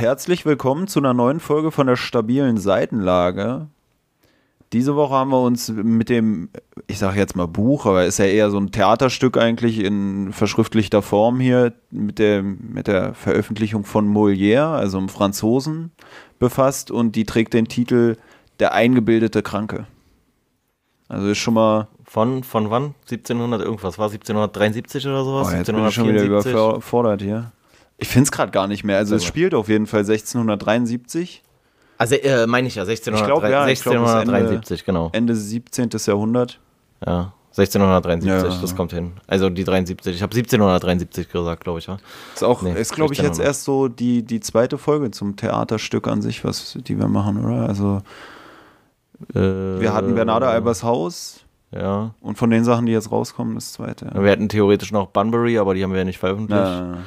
herzlich willkommen zu einer neuen Folge von der stabilen Seitenlage. Diese Woche haben wir uns mit dem, ich sage jetzt mal Buch, aber ist ja eher so ein Theaterstück eigentlich in verschriftlichter Form hier, mit der, mit der Veröffentlichung von Molière, also einem Franzosen, befasst und die trägt den Titel Der eingebildete Kranke. Also ist schon mal. Von, von wann? 1700 irgendwas? War 1773 oder sowas? Oh, jetzt bin ich schon wieder überfordert hier. Ich finde es gerade gar nicht mehr. Also es spielt auf jeden Fall 1673. Also äh, meine ich ja, 1603, ich glaub, ja 1673, Ende, genau. Ende 17. Jahrhundert. Ja, 1673, ja. das kommt hin. Also die 73, ich habe 1773 gesagt, glaube ich, ja. Ist auch, nee, ist glaube ich jetzt erst so die, die zweite Folge zum Theaterstück an sich, was die wir machen, oder? Also äh, wir hatten Bernarda Albers Haus. Ja. Und von den Sachen, die jetzt rauskommen, das zweite. Ja. Wir hatten theoretisch noch Bunbury, aber die haben wir ja nicht veröffentlicht. Ja.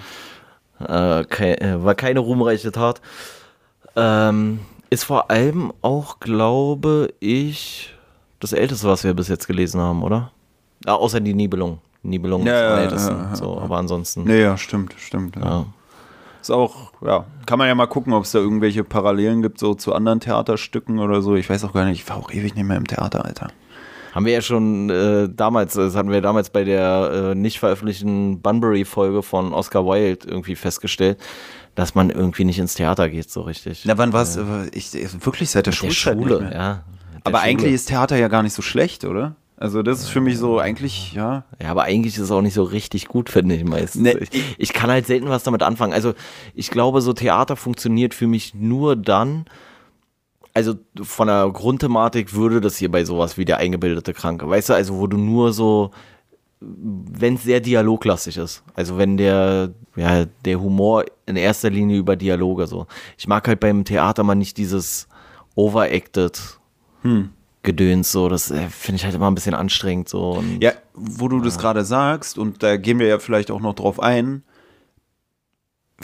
Äh, äh, war keine ruhmreiche Tat. Ähm, ist vor allem auch, glaube ich, das älteste, was wir bis jetzt gelesen haben, oder? Ah, außer die Nibelung. Nibelung ja, ist am ältesten. Ja, ja, so, aber ansonsten. Nee, ja, stimmt, stimmt. Ja. Ist auch, ja, kann man ja mal gucken, ob es da irgendwelche Parallelen gibt, so zu anderen Theaterstücken oder so. Ich weiß auch gar nicht, ich war auch ewig nicht mehr im Theater, Alter. Haben wir ja schon äh, damals, das hatten wir damals bei der äh, nicht veröffentlichten Bunbury-Folge von Oscar Wilde irgendwie festgestellt, dass man irgendwie nicht ins Theater geht, so richtig. Na, wann war es? Äh, ich, wirklich seit der, der Schulzeit Schule, ja. Aber Schule. eigentlich ist Theater ja gar nicht so schlecht, oder? Also das ist für mich so eigentlich, ja. Ja, aber eigentlich ist es auch nicht so richtig gut, finde ich meistens. Nee. Ich, ich, kann halt selten was damit anfangen. Also ich glaube, so Theater funktioniert für mich nur dann, also von der Grundthematik würde das hier bei sowas wie der eingebildete Kranke, weißt du, also wo du nur so, wenn es sehr dialoglastig ist, also wenn der, ja, der Humor in erster Linie über Dialoge so. Ich mag halt beim Theater mal nicht dieses overacted. Hm. Gedöns, so, das äh, finde ich halt immer ein bisschen anstrengend, so. Ja, wo du das gerade sagst, und da gehen wir ja vielleicht auch noch drauf ein,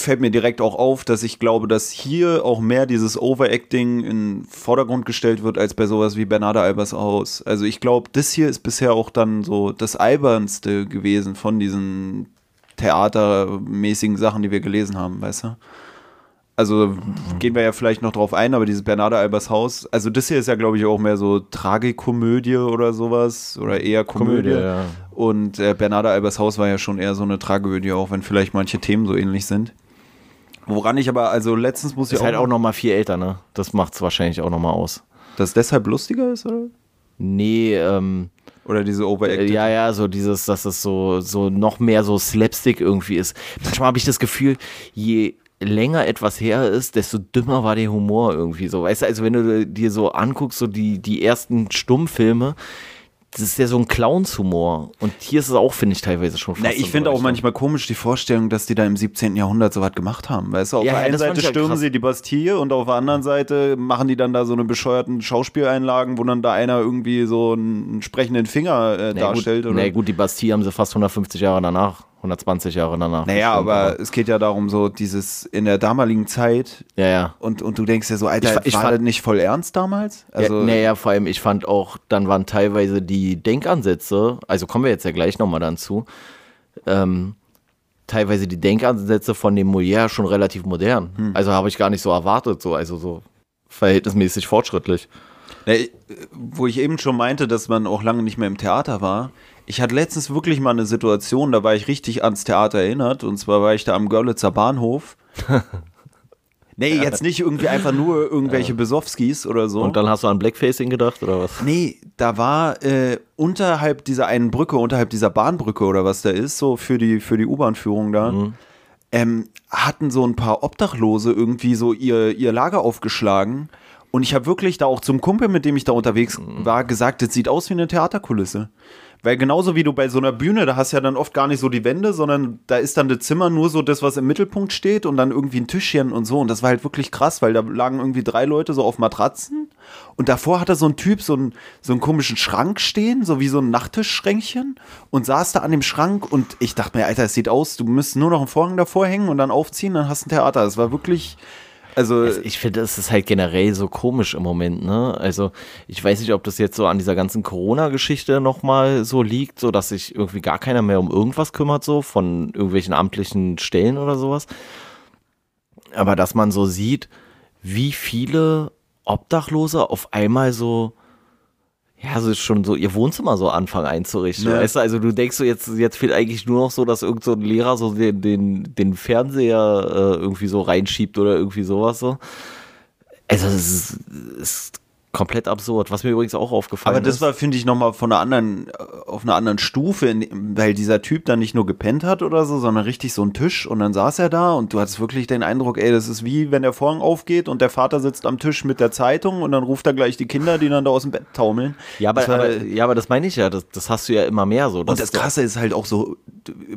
fällt mir direkt auch auf, dass ich glaube, dass hier auch mehr dieses Overacting in Vordergrund gestellt wird, als bei sowas wie Bernarda Albers Haus. Also ich glaube, das hier ist bisher auch dann so das Albernste gewesen von diesen theatermäßigen Sachen, die wir gelesen haben, weißt du? Also gehen wir ja vielleicht noch drauf ein, aber dieses Bernarda Albers Haus, also das hier ist ja, glaube ich, auch mehr so Tragikomödie oder sowas oder eher Komödie. Komödie ja. Und äh, Bernarda Albers Haus war ja schon eher so eine Tragödie, auch wenn vielleicht manche Themen so ähnlich sind. Woran ich aber, also letztens muss ich auch. Ist halt auch noch mal viel älter, ne? Das macht es wahrscheinlich auch noch mal aus. Dass es deshalb lustiger ist, oder? Nee, ähm. Oder diese Overacted? Ja, ja, so dieses, dass es so, so noch mehr so Slapstick irgendwie ist. Manchmal habe ich das Gefühl, je länger etwas her ist, desto dümmer war der Humor irgendwie so. Weißt du, also wenn du dir so anguckst, so die, die ersten Stummfilme, das ist ja so ein Clownshumor. Und hier ist es auch, finde ich, teilweise schon fast. Na, ich finde auch manchmal komisch die Vorstellung, dass die da im 17. Jahrhundert so was gemacht haben. Weißt du, auf ja, der einen Seite stürmen sie die Bastille und auf der anderen Seite machen die dann da so eine bescheuerten Schauspieleinlagen, wo dann da einer irgendwie so einen, sprechenden Finger äh, nee, darstellt. Gut, oder? Nee, gut, die Bastille haben sie fast 150 Jahre danach 120 Jahre danach. Naja, aber, aber, es geht ja darum, so dieses in der damaligen Zeit. Ja, ja. Und, und du denkst ja so, Alter, ich, ich war fand, das nicht voll ernst damals? Also, ja, naja, vor allem, ich fand auch, dann waren teilweise die Denkansätze, also kommen wir jetzt ja gleich nochmal dann zu, ähm, teilweise die Denkansätze von dem Molière schon relativ modern. Hm. Also habe ich gar nicht so erwartet, so, also so verhältnismäßig fortschrittlich. Ja, wo ich eben schon meinte, dass man auch lange nicht mehr im Theater war, ich hatte letztens wirklich mal eine Situation, da war ich richtig ans Theater erinnert. Und zwar war ich da am Görlitzer Bahnhof. nee, jetzt nicht irgendwie einfach nur irgendwelche Besowskis oder so. Und dann hast du an Blackfacing gedacht oder was? Nee, da war äh, unterhalb dieser einen Brücke, unterhalb dieser Bahnbrücke oder was da ist, so für die, für die U-Bahn-Führung da. Mhm. Ähm, hatten so ein paar Obdachlose irgendwie so ihr, ihr Lager aufgeschlagen. Und ich habe wirklich da auch zum Kumpel, mit dem ich da unterwegs mhm. war, gesagt, das sieht aus wie eine Theaterkulisse. Weil genauso wie du bei so einer Bühne, da hast du ja dann oft gar nicht so die Wände, sondern da ist dann das Zimmer nur so das, was im Mittelpunkt steht und dann irgendwie ein Tischchen und so. Und das war halt wirklich krass, weil da lagen irgendwie drei Leute so auf Matratzen und davor hatte so ein Typ so einen, so einen komischen Schrank stehen, so wie so ein Nachttischschränkchen und saß da an dem Schrank und ich dachte mir, Alter, es sieht aus, du müsstest nur noch einen Vorhang davor hängen und dann aufziehen, dann hast du ein Theater. Das war wirklich also, also ich finde, das ist halt generell so komisch im Moment, ne? Also ich weiß nicht, ob das jetzt so an dieser ganzen Corona-Geschichte nochmal so liegt, so dass sich irgendwie gar keiner mehr um irgendwas kümmert, so von irgendwelchen amtlichen Stellen oder sowas. aber dass man so sieht, wie viele Obdachlose auf einmal so ja, also schon so ihr Wohnzimmer so anfangen einzurichten. Ja. Weißt du, also du denkst so, jetzt, jetzt fehlt eigentlich nur noch so, dass irgend so ein Lehrer so den, den, den Fernseher äh, irgendwie so reinschiebt oder irgendwie sowas so. Also es ist, ist komplett absurd, was mir übrigens auch aufgefallen ist. Aber das ist. war, finde ich, nochmal von einer anderen, auf einer anderen Stufe, weil dieser Typ dann nicht nur gepennt hat oder so, sondern richtig so ein Tisch und dann saß er da und du hattest wirklich den Eindruck, ey, das ist wie wenn der Vorhang aufgeht und der Vater sitzt am Tisch mit der Zeitung und dann ruft er gleich die Kinder, die dann da aus dem Bett taumeln. Ja, aber, war, aber ja, aber das meine ich ja, das, das hast du ja immer mehr so. und das Krasse ist halt auch so,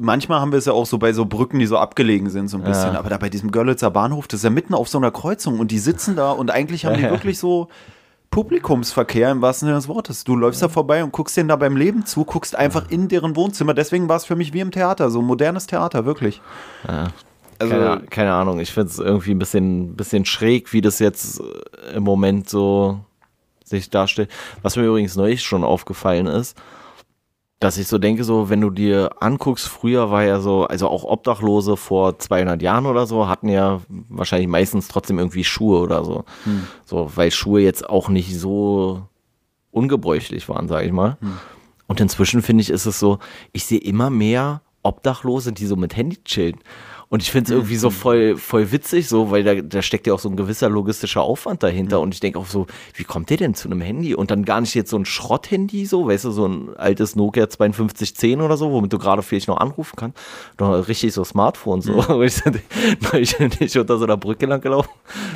manchmal haben wir es ja auch so bei so Brücken, die so abgelegen sind, so ein bisschen, ja. aber da bei diesem Görlitzer Bahnhof, das ist ja mitten auf so einer Kreuzung und die sitzen da und eigentlich haben die wirklich so Publikumsverkehr im wahrsten Sinne des Wortes. Du läufst da vorbei und guckst denen da beim Leben zu, guckst einfach in deren Wohnzimmer. Deswegen war es für mich wie im Theater, so modernes Theater, wirklich. Ja. Also, keine, keine, Ahnung, ich finde es irgendwie ein bisschen, bisschen schräg, wie das jetzt äh, im Moment so sich darstellt. Was mir übrigens neulich schon aufgefallen ist, dass ich so denke, so, wenn du dir anguckst, früher war ja so, also auch Obdachlose vor 200 Jahren oder so, hatten ja wahrscheinlich meistens trotzdem irgendwie Schuhe oder so. Hm. So, weil Schuhe jetzt auch nicht so ungebräuchlich waren, sage ich mal. Hm. Und inzwischen finde ich, ist es so, ich sehe immer mehr Obdachlose, die so mit Handy chillen. Und ich finde es irgendwie so mhm. voll, voll witzig, so, weil da, da steckt ja auch so ein gewisser logistischer Aufwand dahinter. Mhm. Und ich denke auch so, wie kommt der denn zu einem Handy? Und dann gar nicht jetzt so ein Schrotthandy, so, weißt du, so ein altes Nokia 5210 oder so, womit du gerade vielleicht noch anrufen kannst. Doch richtig so Smartphone, so. Mhm. ich, ich nicht unter so einer Brücke lang gelaufen.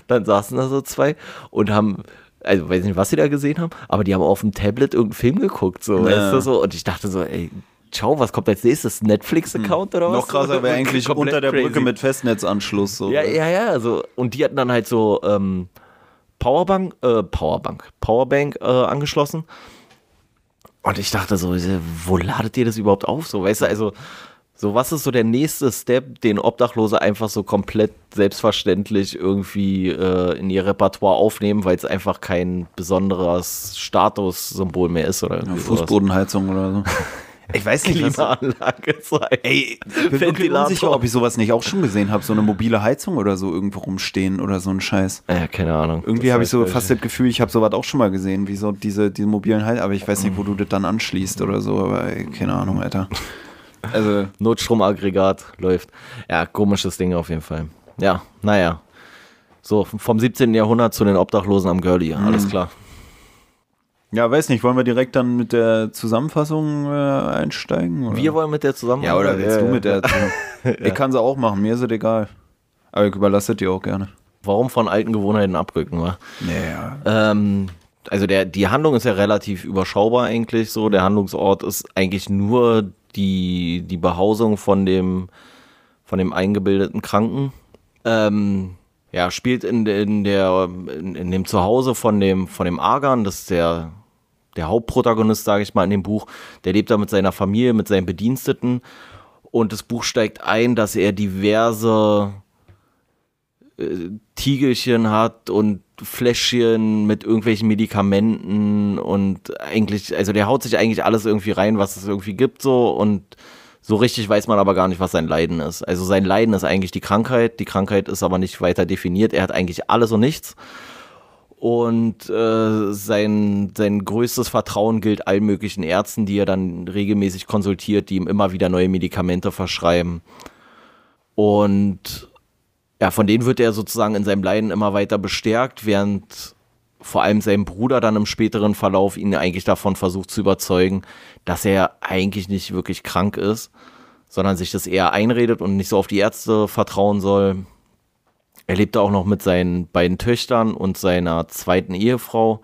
Dann saßen da so zwei und haben also weiß nicht, was sie da gesehen haben, aber die haben auf dem Tablet irgendeinen Film geguckt, so, ja. weißt du, so. Und ich dachte so, ey, ciao, was kommt als nächstes? Netflix-Account hm. oder was? Noch krasser wäre eigentlich unter der Brücke mit Festnetzanschluss. So. Ja, ja, ja. Also, und die hatten dann halt so ähm, Powerbank, äh, Powerbank, Powerbank äh, angeschlossen. Und ich dachte so, wo ladet ihr das überhaupt auf? So, weißt du, also, so was ist so der nächste Step, den Obdachlose einfach so komplett selbstverständlich irgendwie äh, in ihr Repertoire aufnehmen, weil es einfach kein besonderes Statussymbol mehr ist oder ja, Fußbodenheizung oder so. Ich weiß nicht, Klimaanlage sein. Ey, ich bin wirklich unsicher, ob ich sowas nicht auch schon gesehen habe. So eine mobile Heizung oder so irgendwo rumstehen oder so ein Scheiß. Ja, keine Ahnung. Irgendwie habe ich so fast das Gefühl, ich habe sowas auch schon mal gesehen, wie so diese, diese mobilen Heizungen. Aber ich weiß nicht, wo du das dann anschließt oder so. Aber ey, keine Ahnung, Alter. Also. Notstromaggregat läuft. Ja, komisches Ding auf jeden Fall. Ja, naja. So, vom 17. Jahrhundert zu den Obdachlosen am Girlie. Alles mhm. klar. Ja, weiß nicht, wollen wir direkt dann mit der Zusammenfassung äh, einsteigen? Oder? Wir wollen mit der Zusammenfassung. Ja, oder willst ja, du mit der Ich kann sie auch machen, mir ist es egal. Aber ich überlasse dir auch gerne. Warum von alten Gewohnheiten abrücken, wa? Ja. Ähm, also der, die Handlung ist ja relativ überschaubar eigentlich so. Der Handlungsort ist eigentlich nur die, die Behausung von dem, von dem eingebildeten Kranken. Ähm, ja, spielt in, in, der, in, in, dem Zuhause von dem, von dem Argan, das ist der, der Hauptprotagonist, sage ich mal, in dem Buch. Der lebt da mit seiner Familie, mit seinen Bediensteten. Und das Buch steigt ein, dass er diverse äh, Tiegelchen hat und Fläschchen mit irgendwelchen Medikamenten und eigentlich, also der haut sich eigentlich alles irgendwie rein, was es irgendwie gibt, so und so richtig weiß man aber gar nicht, was sein Leiden ist. Also sein Leiden ist eigentlich die Krankheit. Die Krankheit ist aber nicht weiter definiert. Er hat eigentlich alles und nichts. Und äh, sein, sein größtes Vertrauen gilt allen möglichen Ärzten, die er dann regelmäßig konsultiert, die ihm immer wieder neue Medikamente verschreiben. Und ja, von denen wird er sozusagen in seinem Leiden immer weiter bestärkt, während vor allem sein Bruder dann im späteren Verlauf ihn eigentlich davon versucht zu überzeugen, dass er eigentlich nicht wirklich krank ist, sondern sich das eher einredet und nicht so auf die Ärzte vertrauen soll. Er lebt auch noch mit seinen beiden Töchtern und seiner zweiten Ehefrau.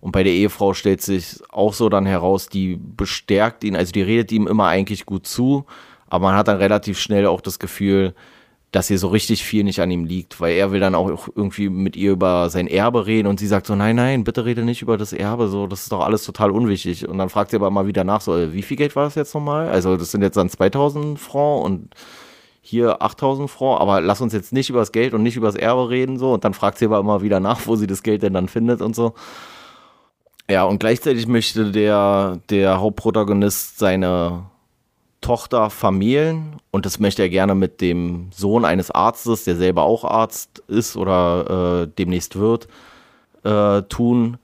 Und bei der Ehefrau stellt sich auch so dann heraus, die bestärkt ihn, also die redet ihm immer eigentlich gut zu, aber man hat dann relativ schnell auch das Gefühl, dass ihr so richtig viel nicht an ihm liegt, weil er will dann auch irgendwie mit ihr über sein Erbe reden und sie sagt so, nein, nein, bitte rede nicht über das Erbe, so, das ist doch alles total unwichtig. Und dann fragt sie aber mal wieder nach, so, äh, wie viel Geld war das jetzt nochmal? Also das sind jetzt dann 2000 Franc und hier 8000 Franc, aber lass uns jetzt nicht über das Geld und nicht über das Erbe reden, so. Und dann fragt sie aber immer wieder nach, wo sie das Geld denn dann findet und so. Ja, und gleichzeitig möchte der, der Hauptprotagonist seine Tochter vermählen und das möchte er gerne mit dem Sohn eines Arztes, der selber auch Arzt ist oder äh, demnächst wird, äh, tun,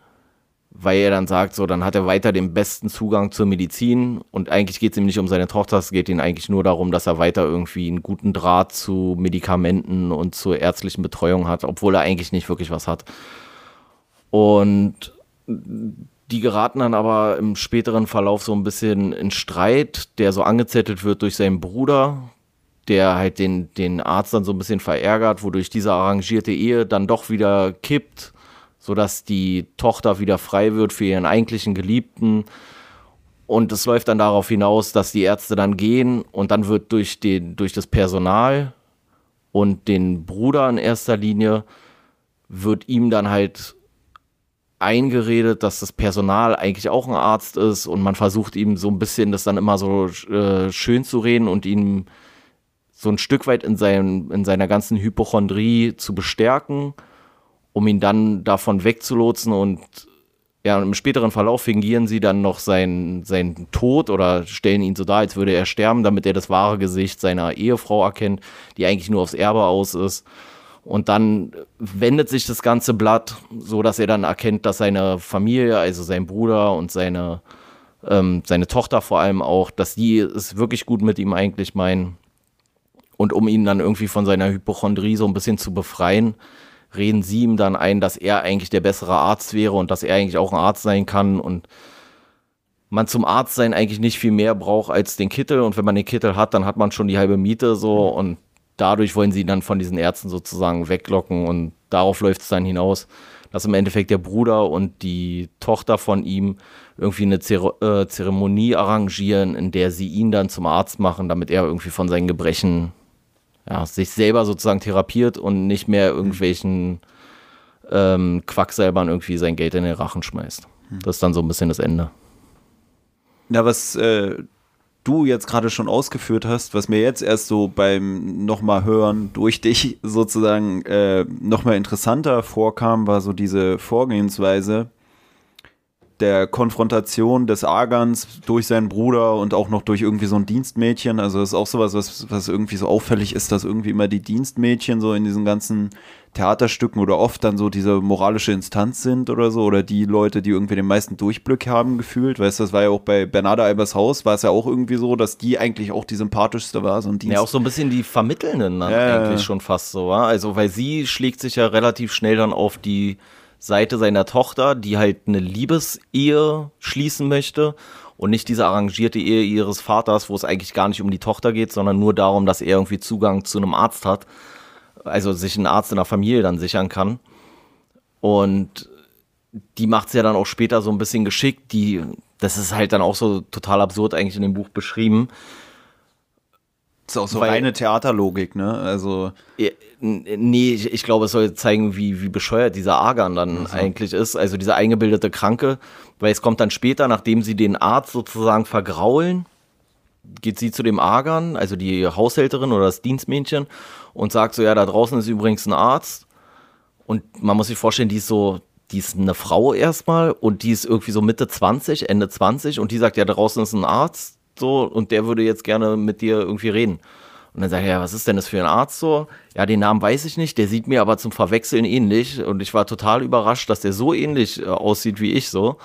weil er dann sagt, so, dann hat er weiter den besten Zugang zur Medizin und eigentlich geht es ihm nicht um seine Tochter, es geht ihm eigentlich nur darum, dass er weiter irgendwie einen guten Draht zu Medikamenten und zur ärztlichen Betreuung hat, obwohl er eigentlich nicht wirklich was hat. Und die geraten dann aber im späteren Verlauf so ein bisschen in Streit, der so angezettelt wird durch seinen Bruder, der halt den, den Arzt dann so ein bisschen verärgert, wodurch diese arrangierte Ehe dann doch wieder kippt, sodass die Tochter wieder frei wird für ihren eigentlichen Geliebten. Und es läuft dann darauf hinaus, dass die Ärzte dann gehen und dann wird durch, den, durch das Personal und den Bruder in erster Linie, wird ihm dann halt eingeredet, dass das Personal eigentlich auch ein Arzt ist und man versucht ihm so ein bisschen das dann immer so äh, schön zu reden und ihn so ein Stück weit in, seinem, in seiner ganzen Hypochondrie zu bestärken, um ihn dann davon wegzulotsen und ja, im späteren Verlauf fingieren sie dann noch seinen, seinen Tod oder stellen ihn so dar, als würde er sterben, damit er das wahre Gesicht seiner Ehefrau erkennt, die eigentlich nur aufs Erbe aus ist. Und dann wendet sich das ganze Blatt, so dass er dann erkennt, dass seine Familie, also sein Bruder und seine, ähm, seine Tochter vor allem auch, dass die es wirklich gut mit ihm eigentlich meinen. Und um ihn dann irgendwie von seiner Hypochondrie so ein bisschen zu befreien, reden sie ihm dann ein, dass er eigentlich der bessere Arzt wäre und dass er eigentlich auch ein Arzt sein kann und man zum Arzt sein eigentlich nicht viel mehr braucht als den Kittel und wenn man den Kittel hat, dann hat man schon die halbe Miete so und dadurch wollen sie dann von diesen Ärzten sozusagen weglocken und darauf läuft es dann hinaus, dass im Endeffekt der Bruder und die Tochter von ihm irgendwie eine Zer äh, Zeremonie arrangieren, in der sie ihn dann zum Arzt machen, damit er irgendwie von seinen Gebrechen ja, sich selber sozusagen therapiert und nicht mehr irgendwelchen ähm, Quacksalbern irgendwie sein Geld in den Rachen schmeißt. Hm. Das ist dann so ein bisschen das Ende. Ja, was äh, du jetzt gerade schon ausgeführt hast, was mir jetzt erst so beim nochmal hören durch dich sozusagen äh, nochmal interessanter vorkam, war so diese Vorgehensweise der Konfrontation des Agans durch seinen Bruder und auch noch durch irgendwie so ein Dienstmädchen. Also das ist auch sowas, was, was irgendwie so auffällig ist, dass irgendwie immer die Dienstmädchen so in diesen ganzen Theaterstücken oder oft dann so diese moralische Instanz sind oder so oder die Leute, die irgendwie den meisten Durchblick haben gefühlt. Weißt du, das war ja auch bei Bernarda Albers Haus, war es ja auch irgendwie so, dass die eigentlich auch die sympathischste war. So ein Dienst. Ja, auch so ein bisschen die Vermittelnden dann ja, eigentlich schon fast so, war. Also, weil sie schlägt sich ja relativ schnell dann auf die Seite seiner Tochter, die halt eine Liebesehe schließen möchte und nicht diese arrangierte Ehe ihres Vaters, wo es eigentlich gar nicht um die Tochter geht, sondern nur darum, dass er irgendwie Zugang zu einem Arzt hat also sich einen Arzt in der Familie dann sichern kann. Und die macht es ja dann auch später so ein bisschen geschickt. Die, das ist halt dann auch so total absurd eigentlich in dem Buch beschrieben. Das ist auch so Weil, reine Theaterlogik, ne? Also. Nee, ich, ich, glaube, es soll zeigen, wie, wie bescheuert dieser Argan dann also. eigentlich ist. Also dieser eingebildete Kranke. Weil es kommt dann später, nachdem sie den Arzt sozusagen vergraulen, geht sie zu dem Argan, also die Haushälterin oder das Dienstmädchen, und sagt so, ja, da draußen ist übrigens ein Arzt. Und man muss sich vorstellen, die ist so, die ist eine Frau erstmal und die ist irgendwie so Mitte 20, Ende 20 und die sagt, ja, da draußen ist ein Arzt so und der würde jetzt gerne mit dir irgendwie reden. Und dann sagt er, ja, was ist denn das für ein Arzt so? Ja, den Namen weiß ich nicht, der sieht mir aber zum Verwechseln ähnlich und ich war total überrascht, dass der so ähnlich äh, aussieht wie ich so.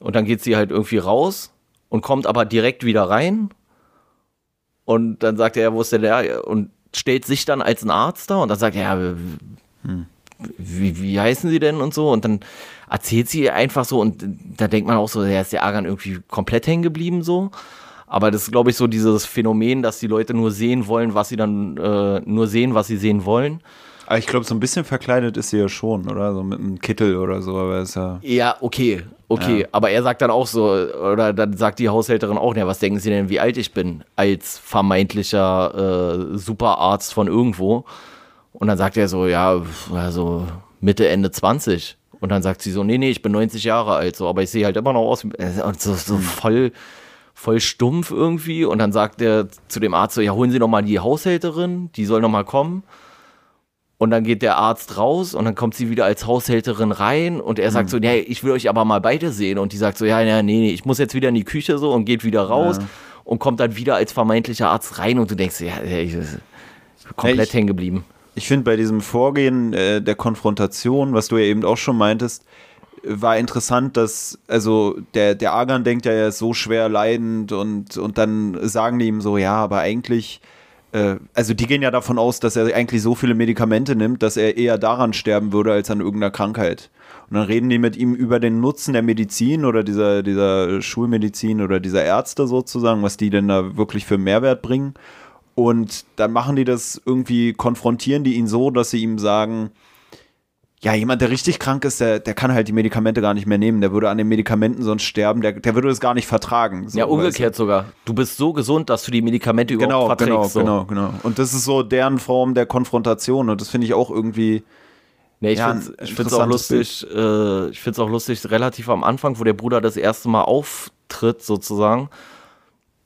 Und dann geht sie halt irgendwie raus und kommt aber direkt wieder rein und dann sagt er, ja, wo ist denn der? Und stellt sich dann als ein Arzt da und dann sagt er, ja, hm. wie, wie heißen sie denn und so und dann erzählt sie einfach so und da denkt man auch so, ja, ist der Argan irgendwie komplett hängen geblieben so. Aber das ist, glaube ich, so dieses Phänomen, dass die Leute nur sehen wollen, was sie dann, äh, nur sehen, was sie sehen wollen. Aber ich glaube, so ein bisschen verkleidet ist sie ja schon, oder? So mit einem Kittel oder so, aber ist ja. Ja, okay, okay. Ja. Aber er sagt dann auch so, oder dann sagt die Haushälterin auch, ja, was denken Sie denn, wie alt ich bin? Als vermeintlicher äh, Superarzt von irgendwo. Und dann sagt er so, ja, also Mitte, Ende 20. Und dann sagt sie so, nee, nee, ich bin 90 Jahre alt, so, aber ich sehe halt immer noch aus, und so, so voll, voll stumpf irgendwie. Und dann sagt er zu dem Arzt so, ja, holen Sie noch mal die Haushälterin, die soll noch mal kommen. Und dann geht der Arzt raus und dann kommt sie wieder als Haushälterin rein und er sagt mhm. so, ja, ich will euch aber mal beide sehen. Und die sagt so, ja, ja, nee, nee, ich muss jetzt wieder in die Küche so und geht wieder raus. Ja. und kommt dann wieder als vermeintlicher Arzt rein und du denkst, ja, ich bin komplett hängen geblieben. Ich finde bei diesem Vorgehen äh, der Konfrontation, was du ja eben auch schon meintest, war interessant, dass, also der, der Argan denkt ja, er ist so schwer leidend und, und dann sagen die ihm so, ja, aber eigentlich, äh, also die gehen ja davon aus, dass er eigentlich so viele Medikamente nimmt, dass er eher daran sterben würde als an irgendeiner Krankheit. Und dann reden die mit ihm über den Nutzen der Medizin oder dieser, dieser Schulmedizin oder dieser Ärzte sozusagen, was die denn da wirklich für Mehrwert bringen. Und dann machen die das irgendwie, konfrontieren die ihn so, dass sie ihm sagen, ja, jemand, der richtig krank ist, der, der kann halt die Medikamente gar nicht mehr nehmen. Der würde an den Medikamenten sonst sterben. Der, der würde es gar nicht vertragen. So, ja, umgekehrt weißt du? sogar. Du bist so gesund, dass du die Medikamente überhaupt genau, verträgst. Genau, so. genau, genau. Und das ist so deren Form der Konfrontation. Und das finde ich auch irgendwie. Nee, ich ja, finde es auch lustig, äh, ich finde es auch lustig, relativ am Anfang, wo der Bruder das erste Mal auftritt, sozusagen,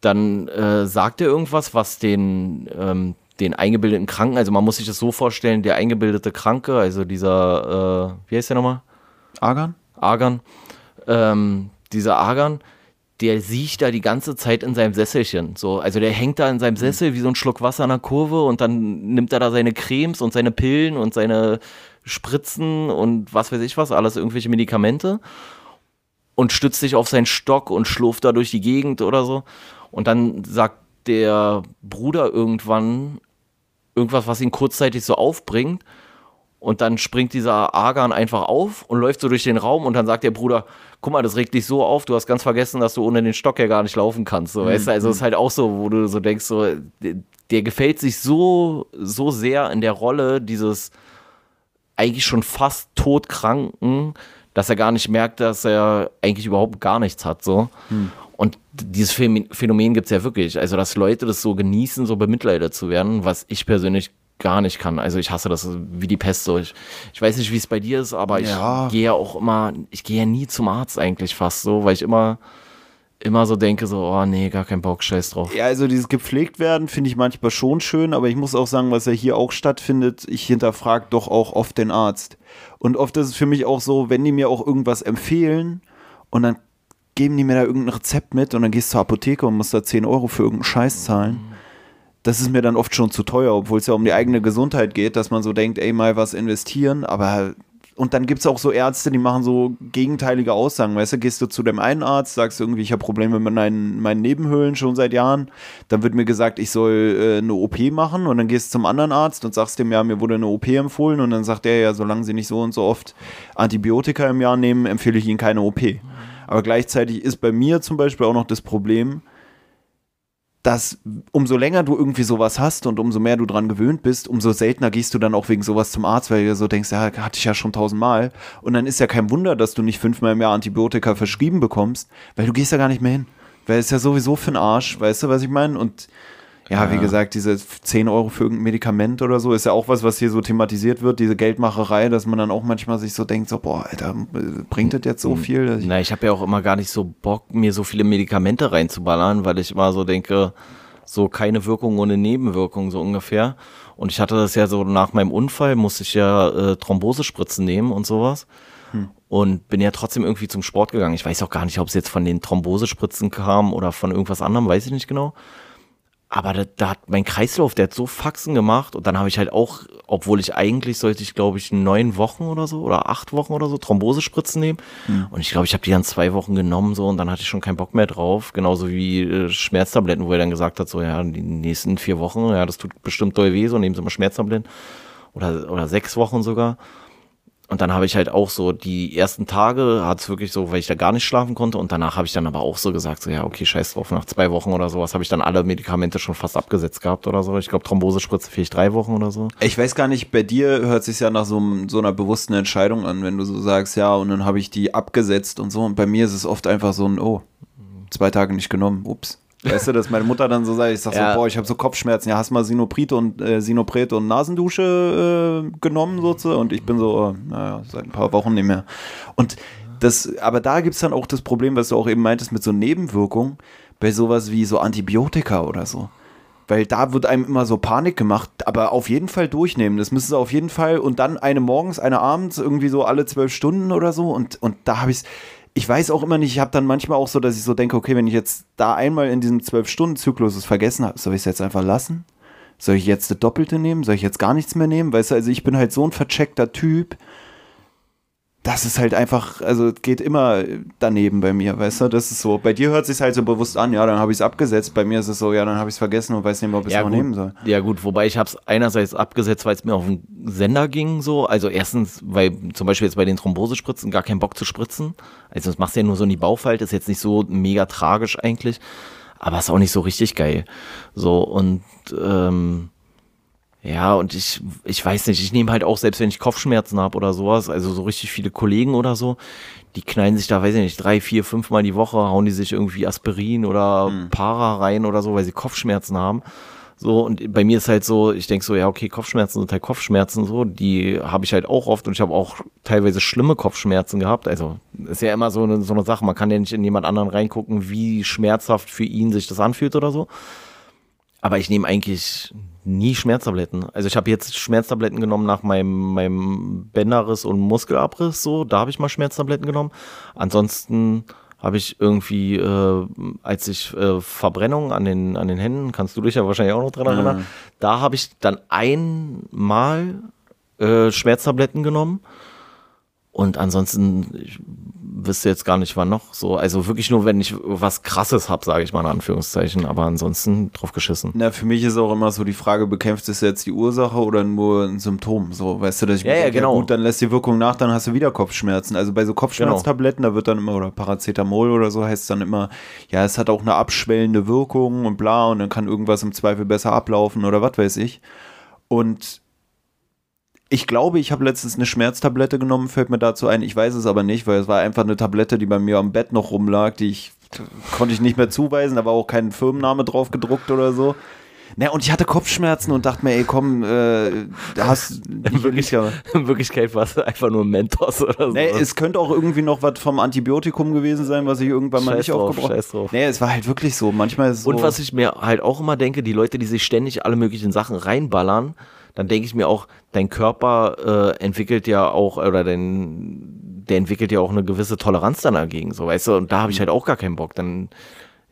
dann äh, sagt er irgendwas, was den, ähm, den eingebildeten Kranken, also man muss sich das so vorstellen, der eingebildete Kranke, also dieser, äh, wie heißt der nochmal? Argan? Argan. Ähm, dieser Argan, der sieht da die ganze Zeit in seinem Sesselchen. So, also der hängt da in seinem Sessel wie so ein Schluck Wasser an der Kurve und dann nimmt er da seine Cremes und seine Pillen und seine Spritzen und was weiß ich was, alles irgendwelche Medikamente und stützt sich auf seinen Stock und schlurft da durch die Gegend oder so. Und dann sagt der Bruder irgendwann irgendwas, was ihn kurzzeitig so aufbringt. Und dann springt dieser Argan einfach auf und läuft so durch den Raum und dann sagt der Bruder, guck mal, das regt dich so auf, du hast ganz vergessen, dass du ohne den Stock ja gar nicht laufen kannst. So, mhm. weißt du? Also es ist halt auch so, wo du so denkst, so, der, der gefällt sich so, so sehr in der Rolle dieses eigentlich schon fast todkranken, dass er gar nicht merkt, dass er eigentlich überhaupt gar nichts hat. So. Mhm. Und dieses Phänomen gibt es ja wirklich. Also, dass Leute das so genießen, so bemitleidet zu werden, was ich persönlich gar nicht kann. Also ich hasse das wie die Pest so. Ich, ich weiß nicht, wie es bei dir ist, aber ja. ich gehe ja auch immer, ich gehe ja nie zum Arzt eigentlich fast so, weil ich immer immer so denke, so, oh nee, gar kein Bock, scheiß drauf. Ja, also dieses gepflegt werden finde ich manchmal schon schön, aber ich muss auch sagen, was ja hier auch stattfindet, ich hinterfrage doch auch oft den Arzt. Und oft ist es für mich auch so, wenn die mir auch irgendwas empfehlen und dann geben die mir da irgendein Rezept mit und dann gehst du zur Apotheke und musst da 10 Euro für irgendeinen Scheiß zahlen. Das ist mir dann oft schon zu teuer, obwohl es ja um die eigene Gesundheit geht, dass man so denkt, ey, mal was investieren, aber und dann gibt es auch so Ärzte, die machen so gegenteilige Aussagen. Weißt du, gehst du zu dem einen Arzt, sagst irgendwie, ich habe Probleme mit meinen, meinen Nebenhöhlen schon seit Jahren. Dann wird mir gesagt, ich soll äh, eine OP machen. Und dann gehst du zum anderen Arzt und sagst dem, ja, mir wurde eine OP empfohlen. Und dann sagt der, ja, solange sie nicht so und so oft Antibiotika im Jahr nehmen, empfehle ich ihnen keine OP. Aber gleichzeitig ist bei mir zum Beispiel auch noch das Problem, dass umso länger du irgendwie sowas hast und umso mehr du dran gewöhnt bist, umso seltener gehst du dann auch wegen sowas zum Arzt, weil du so denkst, ja, hatte ich ja schon tausendmal. Und dann ist ja kein Wunder, dass du nicht fünfmal im Jahr Antibiotika verschrieben bekommst, weil du gehst ja gar nicht mehr hin. Weil es ja sowieso für den Arsch, weißt du, was ich meine? Und ja, wie gesagt, diese 10 Euro für irgendein Medikament oder so ist ja auch was, was hier so thematisiert wird, diese Geldmacherei, dass man dann auch manchmal sich so denkt, so, boah, Alter, bringt das jetzt so viel? Na, ich habe ja auch immer gar nicht so Bock, mir so viele Medikamente reinzuballern, weil ich immer so denke, so keine Wirkung ohne Nebenwirkung, so ungefähr. Und ich hatte das ja so nach meinem Unfall, musste ich ja äh, Thrombosespritzen nehmen und sowas. Hm. Und bin ja trotzdem irgendwie zum Sport gegangen. Ich weiß auch gar nicht, ob es jetzt von den Thrombosespritzen kam oder von irgendwas anderem, weiß ich nicht genau. Aber da, da, hat mein Kreislauf, der hat so Faxen gemacht und dann habe ich halt auch, obwohl ich eigentlich sollte ich, glaube ich, neun Wochen oder so oder acht Wochen oder so Thrombosespritzen nehmen. Mhm. Und ich glaube, ich habe die dann zwei Wochen genommen so und dann hatte ich schon keinen Bock mehr drauf. Genauso wie äh, Schmerztabletten, wo er dann gesagt hat, so ja, die nächsten vier Wochen, ja, das tut bestimmt doll weh, so nehmen Sie mal Schmerztabletten. Oder, oder sechs Wochen sogar. Und dann habe ich halt auch so die ersten Tage hat es wirklich so, weil ich da gar nicht schlafen konnte. Und danach habe ich dann aber auch so gesagt, so ja, okay, scheiß drauf, nach zwei Wochen oder sowas habe ich dann alle Medikamente schon fast abgesetzt gehabt oder so. Ich glaube, Thrombosespritze vielleicht drei Wochen oder so. Ich weiß gar nicht, bei dir hört sich ja nach so, so einer bewussten Entscheidung an, wenn du so sagst, ja, und dann habe ich die abgesetzt und so. Und bei mir ist es oft einfach so ein, oh, zwei Tage nicht genommen, ups. Weißt du, dass meine Mutter dann so sagt, ich sag ja. so, boah, ich habe so Kopfschmerzen, ja, hast mal Sinopret und äh, Sinopret und Nasendusche äh, genommen sozusagen und ich bin so, äh, naja, seit ein paar Wochen nicht mehr. Und das, aber da gibt es dann auch das Problem, was du auch eben meintest mit so Nebenwirkungen, bei sowas wie so Antibiotika oder so. Weil da wird einem immer so Panik gemacht, aber auf jeden Fall durchnehmen. Das müssen sie auf jeden Fall und dann eine morgens, eine abends, irgendwie so alle zwölf Stunden oder so. Und, und da habe ich es ich weiß auch immer nicht, ich habe dann manchmal auch so, dass ich so denke, okay, wenn ich jetzt da einmal in diesem Zwölf-Stunden-Zyklus es vergessen habe, soll ich es jetzt einfach lassen? Soll ich jetzt das Doppelte nehmen? Soll ich jetzt gar nichts mehr nehmen? Weißt du, also ich bin halt so ein vercheckter Typ das ist halt einfach, also geht immer daneben bei mir, weißt du? Das ist so. Bei dir hört sich halt so bewusst an, ja, dann habe ich es abgesetzt. Bei mir ist es so, ja, dann habe ich es vergessen und weiß nicht mehr, ob ich es ja, noch gut. nehmen soll. Ja, gut, wobei ich habe es einerseits abgesetzt, weil es mir auf den Sender ging, so. Also erstens, weil zum Beispiel jetzt bei den Thrombosespritzen gar keinen Bock zu spritzen. Also das machst du ja nur so in die Bauchfalte, ist jetzt nicht so mega tragisch eigentlich, aber ist auch nicht so richtig geil. So, und ähm, ja, und ich, ich weiß nicht, ich nehme halt auch, selbst wenn ich Kopfschmerzen habe oder sowas, also so richtig viele Kollegen oder so, die knallen sich da, weiß ich nicht, drei, vier, fünf Mal die Woche, hauen die sich irgendwie Aspirin oder mhm. Para rein oder so, weil sie Kopfschmerzen haben. So, und bei mir ist halt so, ich denke so, ja, okay, Kopfschmerzen sind halt Kopfschmerzen, so, die habe ich halt auch oft und ich habe auch teilweise schlimme Kopfschmerzen gehabt. Also, ist ja immer so eine, so eine Sache, man kann ja nicht in jemand anderen reingucken, wie schmerzhaft für ihn sich das anfühlt oder so. Aber ich nehme eigentlich nie Schmerztabletten. Also ich habe jetzt Schmerztabletten genommen nach meinem, meinem Bänderriss und Muskelabriss, so, da habe ich mal Schmerztabletten genommen. Ansonsten habe ich irgendwie, äh, als ich äh, Verbrennung an den, an den Händen, kannst du dich ja wahrscheinlich auch noch dran erinnern, mhm. da habe ich dann einmal äh, Schmerztabletten genommen und ansonsten, ich wüsste jetzt gar nicht, wann noch so. Also wirklich nur, wenn ich was Krasses habe, sage ich mal in Anführungszeichen. Aber ansonsten drauf geschissen. Na, für mich ist auch immer so die Frage, bekämpft es jetzt die Ursache oder nur ein Symptom? So, weißt du, dass ich ja, ja, genau. Ja, gut, dann lässt die Wirkung nach, dann hast du wieder Kopfschmerzen. Also bei so Kopfschmerztabletten, genau. da wird dann immer, oder Paracetamol oder so heißt es dann immer, ja, es hat auch eine abschwellende Wirkung und bla und dann kann irgendwas im Zweifel besser ablaufen oder was weiß ich. Und ich glaube, ich habe letztens eine Schmerztablette genommen, fällt mir dazu ein. Ich weiß es aber nicht, weil es war einfach eine Tablette, die bei mir am Bett noch rumlag, die ich konnte ich nicht mehr zuweisen, da war auch kein Firmenname drauf gedruckt oder so. Na, und ich hatte Kopfschmerzen und dachte mir, ey, komm, äh, hast in, wirklich, in Wirklichkeit war es einfach nur Mentos oder so. Nee, es könnte auch irgendwie noch was vom Antibiotikum gewesen sein, was ich irgendwann mal Scheiß nicht aufgebraucht habe. Nee, es war halt wirklich so. Manchmal ist es Und so was ich mir halt auch immer denke, die Leute, die sich ständig alle möglichen Sachen reinballern, dann denke ich mir auch, dein Körper äh, entwickelt ja auch, oder dein, der entwickelt ja auch eine gewisse Toleranz dann dagegen, so weißt du, und da habe ich halt auch gar keinen Bock. Dann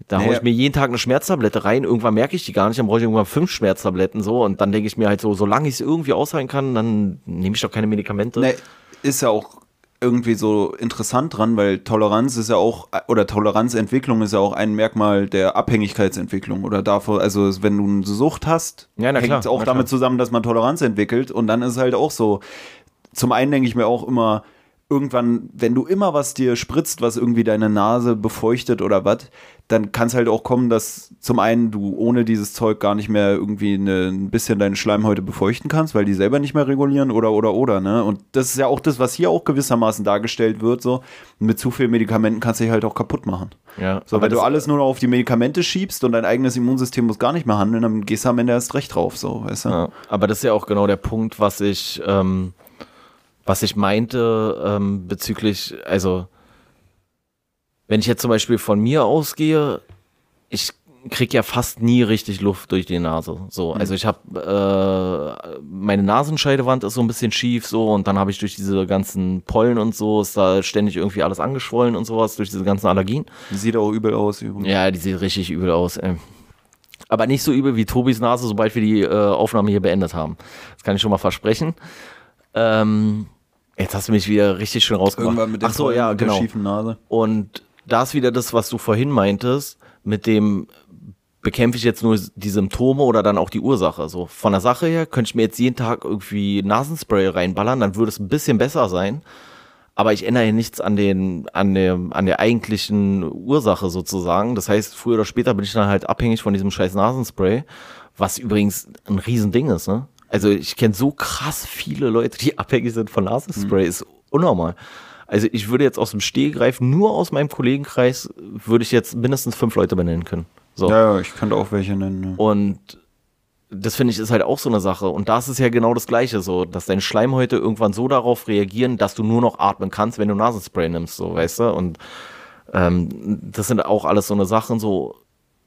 da naja. haue ich mir jeden Tag eine Schmerztablette rein, irgendwann merke ich die gar nicht, dann brauche ich irgendwann fünf Schmerztabletten so und dann denke ich mir halt so, solange ich es irgendwie aushalten kann, dann nehme ich doch keine Medikamente. Nee, ist ja auch irgendwie so interessant dran, weil Toleranz ist ja auch, oder Toleranzentwicklung ist ja auch ein Merkmal der Abhängigkeitsentwicklung oder davor, also wenn du eine Sucht hast, ja, hängt es auch damit zusammen, dass man Toleranz entwickelt. Und dann ist es halt auch so, zum einen denke ich mir auch immer, irgendwann, wenn du immer was dir spritzt, was irgendwie deine Nase befeuchtet oder was, dann kann es halt auch kommen, dass zum einen du ohne dieses Zeug gar nicht mehr irgendwie eine, ein bisschen deine Schleimhäute befeuchten kannst, weil die selber nicht mehr regulieren oder oder oder, ne? Und das ist ja auch das, was hier auch gewissermaßen dargestellt wird, so. Mit zu vielen Medikamenten kannst du dich halt auch kaputt machen. Ja. So, wenn du alles nur noch auf die Medikamente schiebst und dein eigenes Immunsystem muss gar nicht mehr handeln, dann gehst du am Ende erst recht drauf, so, weißt du? Ja, aber das ist ja auch genau der Punkt, was ich, ähm, was ich meinte ähm, bezüglich, also wenn ich jetzt zum Beispiel von mir ausgehe, ich kriege ja fast nie richtig Luft durch die Nase. So, mhm. also ich habe äh, meine Nasenscheidewand ist so ein bisschen schief so und dann habe ich durch diese ganzen Pollen und so ist da ständig irgendwie alles angeschwollen und sowas durch diese ganzen Allergien. Die sieht auch übel aus übrigens. Ja, die sieht richtig übel aus. Ey. Aber nicht so übel wie Tobis Nase, sobald wir die äh, Aufnahme hier beendet haben. Das kann ich schon mal versprechen. Ähm, jetzt hast du mich wieder richtig schön rausgemacht. Irgendwann mit, Ach so, ja, genau. der schiefen Nase. Und da ist wieder das, was du vorhin meintest, mit dem bekämpfe ich jetzt nur die Symptome oder dann auch die Ursache. So von der Sache her könnte ich mir jetzt jeden Tag irgendwie Nasenspray reinballern, dann würde es ein bisschen besser sein. Aber ich ändere hier nichts an den, an der, an der eigentlichen Ursache sozusagen. Das heißt, früher oder später bin ich dann halt abhängig von diesem scheiß Nasenspray, was übrigens ein Riesending ist, ne? Also ich kenne so krass viele Leute, die abhängig sind von Nasenspray, mhm. ist unnormal. Also ich würde jetzt aus dem Stehgreif, nur aus meinem Kollegenkreis, würde ich jetzt mindestens fünf Leute benennen können. So. Ja, ja, ich könnte auch welche nennen. Ja. Und das finde ich ist halt auch so eine Sache. Und da ist es ja genau das Gleiche so, dass deine Schleimhäute irgendwann so darauf reagieren, dass du nur noch atmen kannst, wenn du Nasenspray nimmst, so, weißt du? Und ähm, das sind auch alles so eine Sachen, so,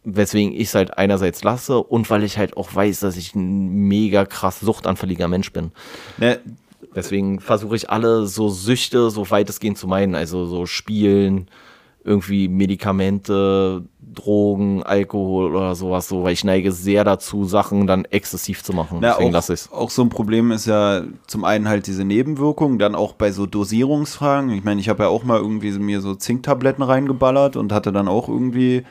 weswegen ich es halt einerseits lasse und weil ich halt auch weiß, dass ich ein mega krass suchtanfälliger Mensch bin. Ne, Deswegen versuche ich alle so Süchte so weitestgehend zu meinen. Also so Spielen, irgendwie Medikamente, Drogen, Alkohol oder sowas so, weil ich neige sehr dazu, Sachen dann exzessiv zu machen. Na, Deswegen lasse ich Auch so ein Problem ist ja zum einen halt diese Nebenwirkungen, dann auch bei so Dosierungsfragen. Ich meine, ich habe ja auch mal irgendwie mir so Zinktabletten reingeballert und hatte dann auch irgendwie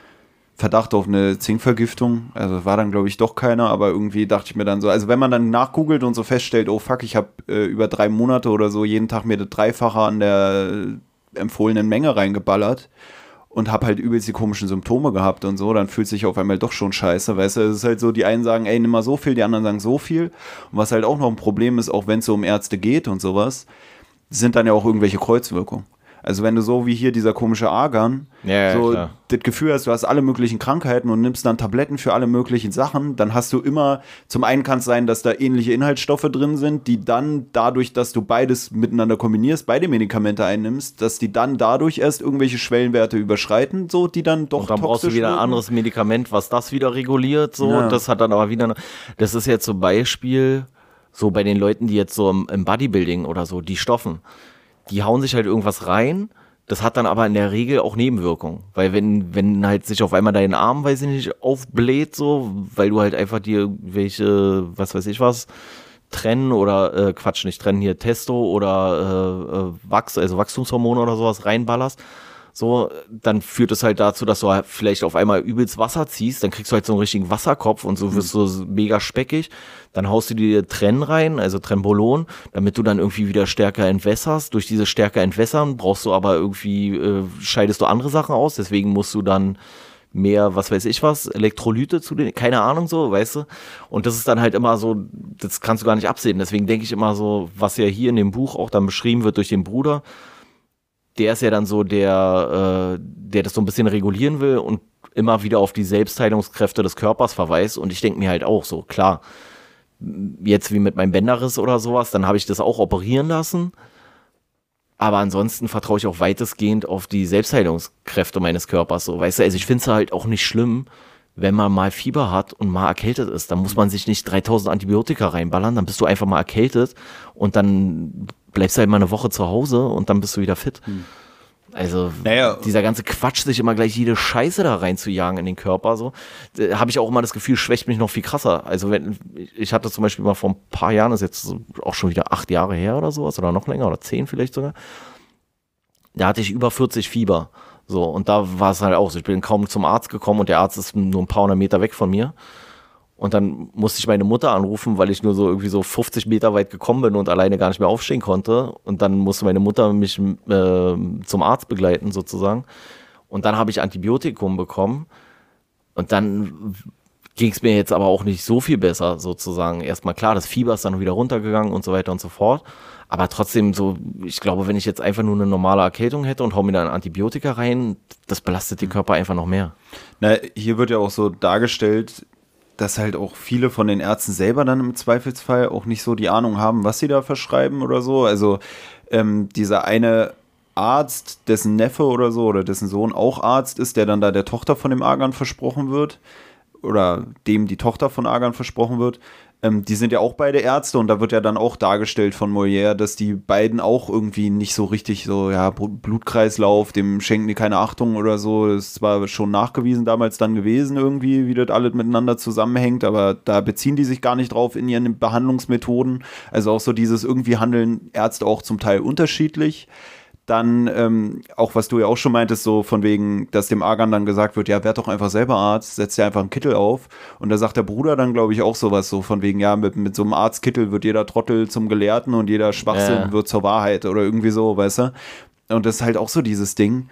Verdacht auf eine Zinkvergiftung. Also war dann, glaube ich, doch keiner, aber irgendwie dachte ich mir dann so, also wenn man dann nachgoogelt und so feststellt, oh fuck, ich habe äh, über drei Monate oder so jeden Tag mir das Dreifache an der empfohlenen Menge reingeballert und habe halt übelst die komischen Symptome gehabt und so, dann fühlt sich auf einmal doch schon scheiße, weißt du, es ist halt so, die einen sagen, ey, nimm mal so viel, die anderen sagen so viel und was halt auch noch ein Problem ist, auch wenn es so um Ärzte geht und sowas, sind dann ja auch irgendwelche Kreuzwirkungen. Also wenn du so wie hier dieser komische Argan, ja, so ja, das Gefühl hast, du hast alle möglichen Krankheiten und nimmst dann Tabletten für alle möglichen Sachen, dann hast du immer, zum einen kann es sein, dass da ähnliche Inhaltsstoffe drin sind, die dann dadurch, dass du beides miteinander kombinierst, beide Medikamente einnimmst, dass die dann dadurch erst irgendwelche Schwellenwerte überschreiten, so die dann doch Und dann brauchst du wieder ein anderes Medikament, was das wieder reguliert, so. Ja. das hat dann aber wieder, das ist jetzt zum Beispiel so bei den Leuten, die jetzt so im Bodybuilding oder so, die stoffen die hauen sich halt irgendwas rein. Das hat dann aber in der Regel auch Nebenwirkungen. Weil wenn, wenn halt sich auf einmal dein Arm, weiß ich nicht, aufbläht, so, weil du halt einfach dir welche, was weiß ich was, trennen oder äh, Quatsch, nicht trennen hier Testo oder äh, äh, Wachs, also Wachstumshormone oder sowas reinballerst so, dann führt es halt dazu, dass du halt vielleicht auf einmal übelst Wasser ziehst, dann kriegst du halt so einen richtigen Wasserkopf und so wirst du so mega speckig. Dann haust du dir Trenn rein, also Trembolon, damit du dann irgendwie wieder stärker entwässerst. Durch diese stärker entwässern brauchst du aber irgendwie, äh, scheidest du andere Sachen aus, deswegen musst du dann mehr, was weiß ich was, Elektrolyte zu den, keine Ahnung so, weißt du? Und das ist dann halt immer so, das kannst du gar nicht absehen. Deswegen denke ich immer so, was ja hier in dem Buch auch dann beschrieben wird durch den Bruder, der ist ja dann so der, äh, der das so ein bisschen regulieren will und immer wieder auf die Selbstheilungskräfte des Körpers verweist. Und ich denke mir halt auch so, klar, jetzt wie mit meinem Bänderriss oder sowas, dann habe ich das auch operieren lassen. Aber ansonsten vertraue ich auch weitestgehend auf die Selbstheilungskräfte meines Körpers. So, weißt du, also ich finde es halt auch nicht schlimm, wenn man mal Fieber hat und mal erkältet ist. Dann muss man sich nicht 3000 Antibiotika reinballern, dann bist du einfach mal erkältet und dann bleibst halt mal eine Woche zu Hause und dann bist du wieder fit. Hm. Also naja. dieser ganze Quatsch, sich immer gleich jede Scheiße da reinzujagen in den Körper, so, habe ich auch immer das Gefühl, schwächt mich noch viel krasser. Also wenn ich hatte zum Beispiel mal vor ein paar Jahren, das ist jetzt auch schon wieder acht Jahre her oder sowas oder noch länger oder zehn vielleicht sogar, da hatte ich über 40 Fieber. So, und da war es halt auch so. Ich bin kaum zum Arzt gekommen und der Arzt ist nur ein paar hundert Meter weg von mir. Und dann musste ich meine Mutter anrufen, weil ich nur so irgendwie so 50 Meter weit gekommen bin und alleine gar nicht mehr aufstehen konnte. Und dann musste meine Mutter mich äh, zum Arzt begleiten, sozusagen. Und dann habe ich Antibiotikum bekommen. Und dann ging es mir jetzt aber auch nicht so viel besser, sozusagen. Erstmal klar, das Fieber ist dann wieder runtergegangen und so weiter und so fort. Aber trotzdem so, ich glaube, wenn ich jetzt einfach nur eine normale Erkältung hätte und hau mir dann Antibiotika rein, das belastet den Körper einfach noch mehr. Na, hier wird ja auch so dargestellt, dass halt auch viele von den Ärzten selber dann im Zweifelsfall auch nicht so die Ahnung haben, was sie da verschreiben oder so. Also ähm, dieser eine Arzt, dessen Neffe oder so oder dessen Sohn auch Arzt ist, der dann da der Tochter von dem Argan versprochen wird oder dem die Tochter von Argan versprochen wird, ähm, die sind ja auch beide Ärzte und da wird ja dann auch dargestellt von Molière, dass die beiden auch irgendwie nicht so richtig so, ja, Blutkreislauf, dem schenken die keine Achtung oder so. Das war schon nachgewiesen damals dann gewesen irgendwie, wie das alles miteinander zusammenhängt, aber da beziehen die sich gar nicht drauf in ihren Behandlungsmethoden. Also auch so dieses irgendwie handeln Ärzte auch zum Teil unterschiedlich. Dann ähm, auch, was du ja auch schon meintest, so von wegen, dass dem Argan dann gesagt wird, ja, werd doch einfach selber Arzt, setz dir einfach einen Kittel auf. Und da sagt der Bruder dann, glaube ich, auch sowas so von wegen, ja, mit, mit so einem Arztkittel wird jeder Trottel zum Gelehrten und jeder Schwachsinn ja. wird zur Wahrheit oder irgendwie so, weißt du? Und das ist halt auch so dieses Ding.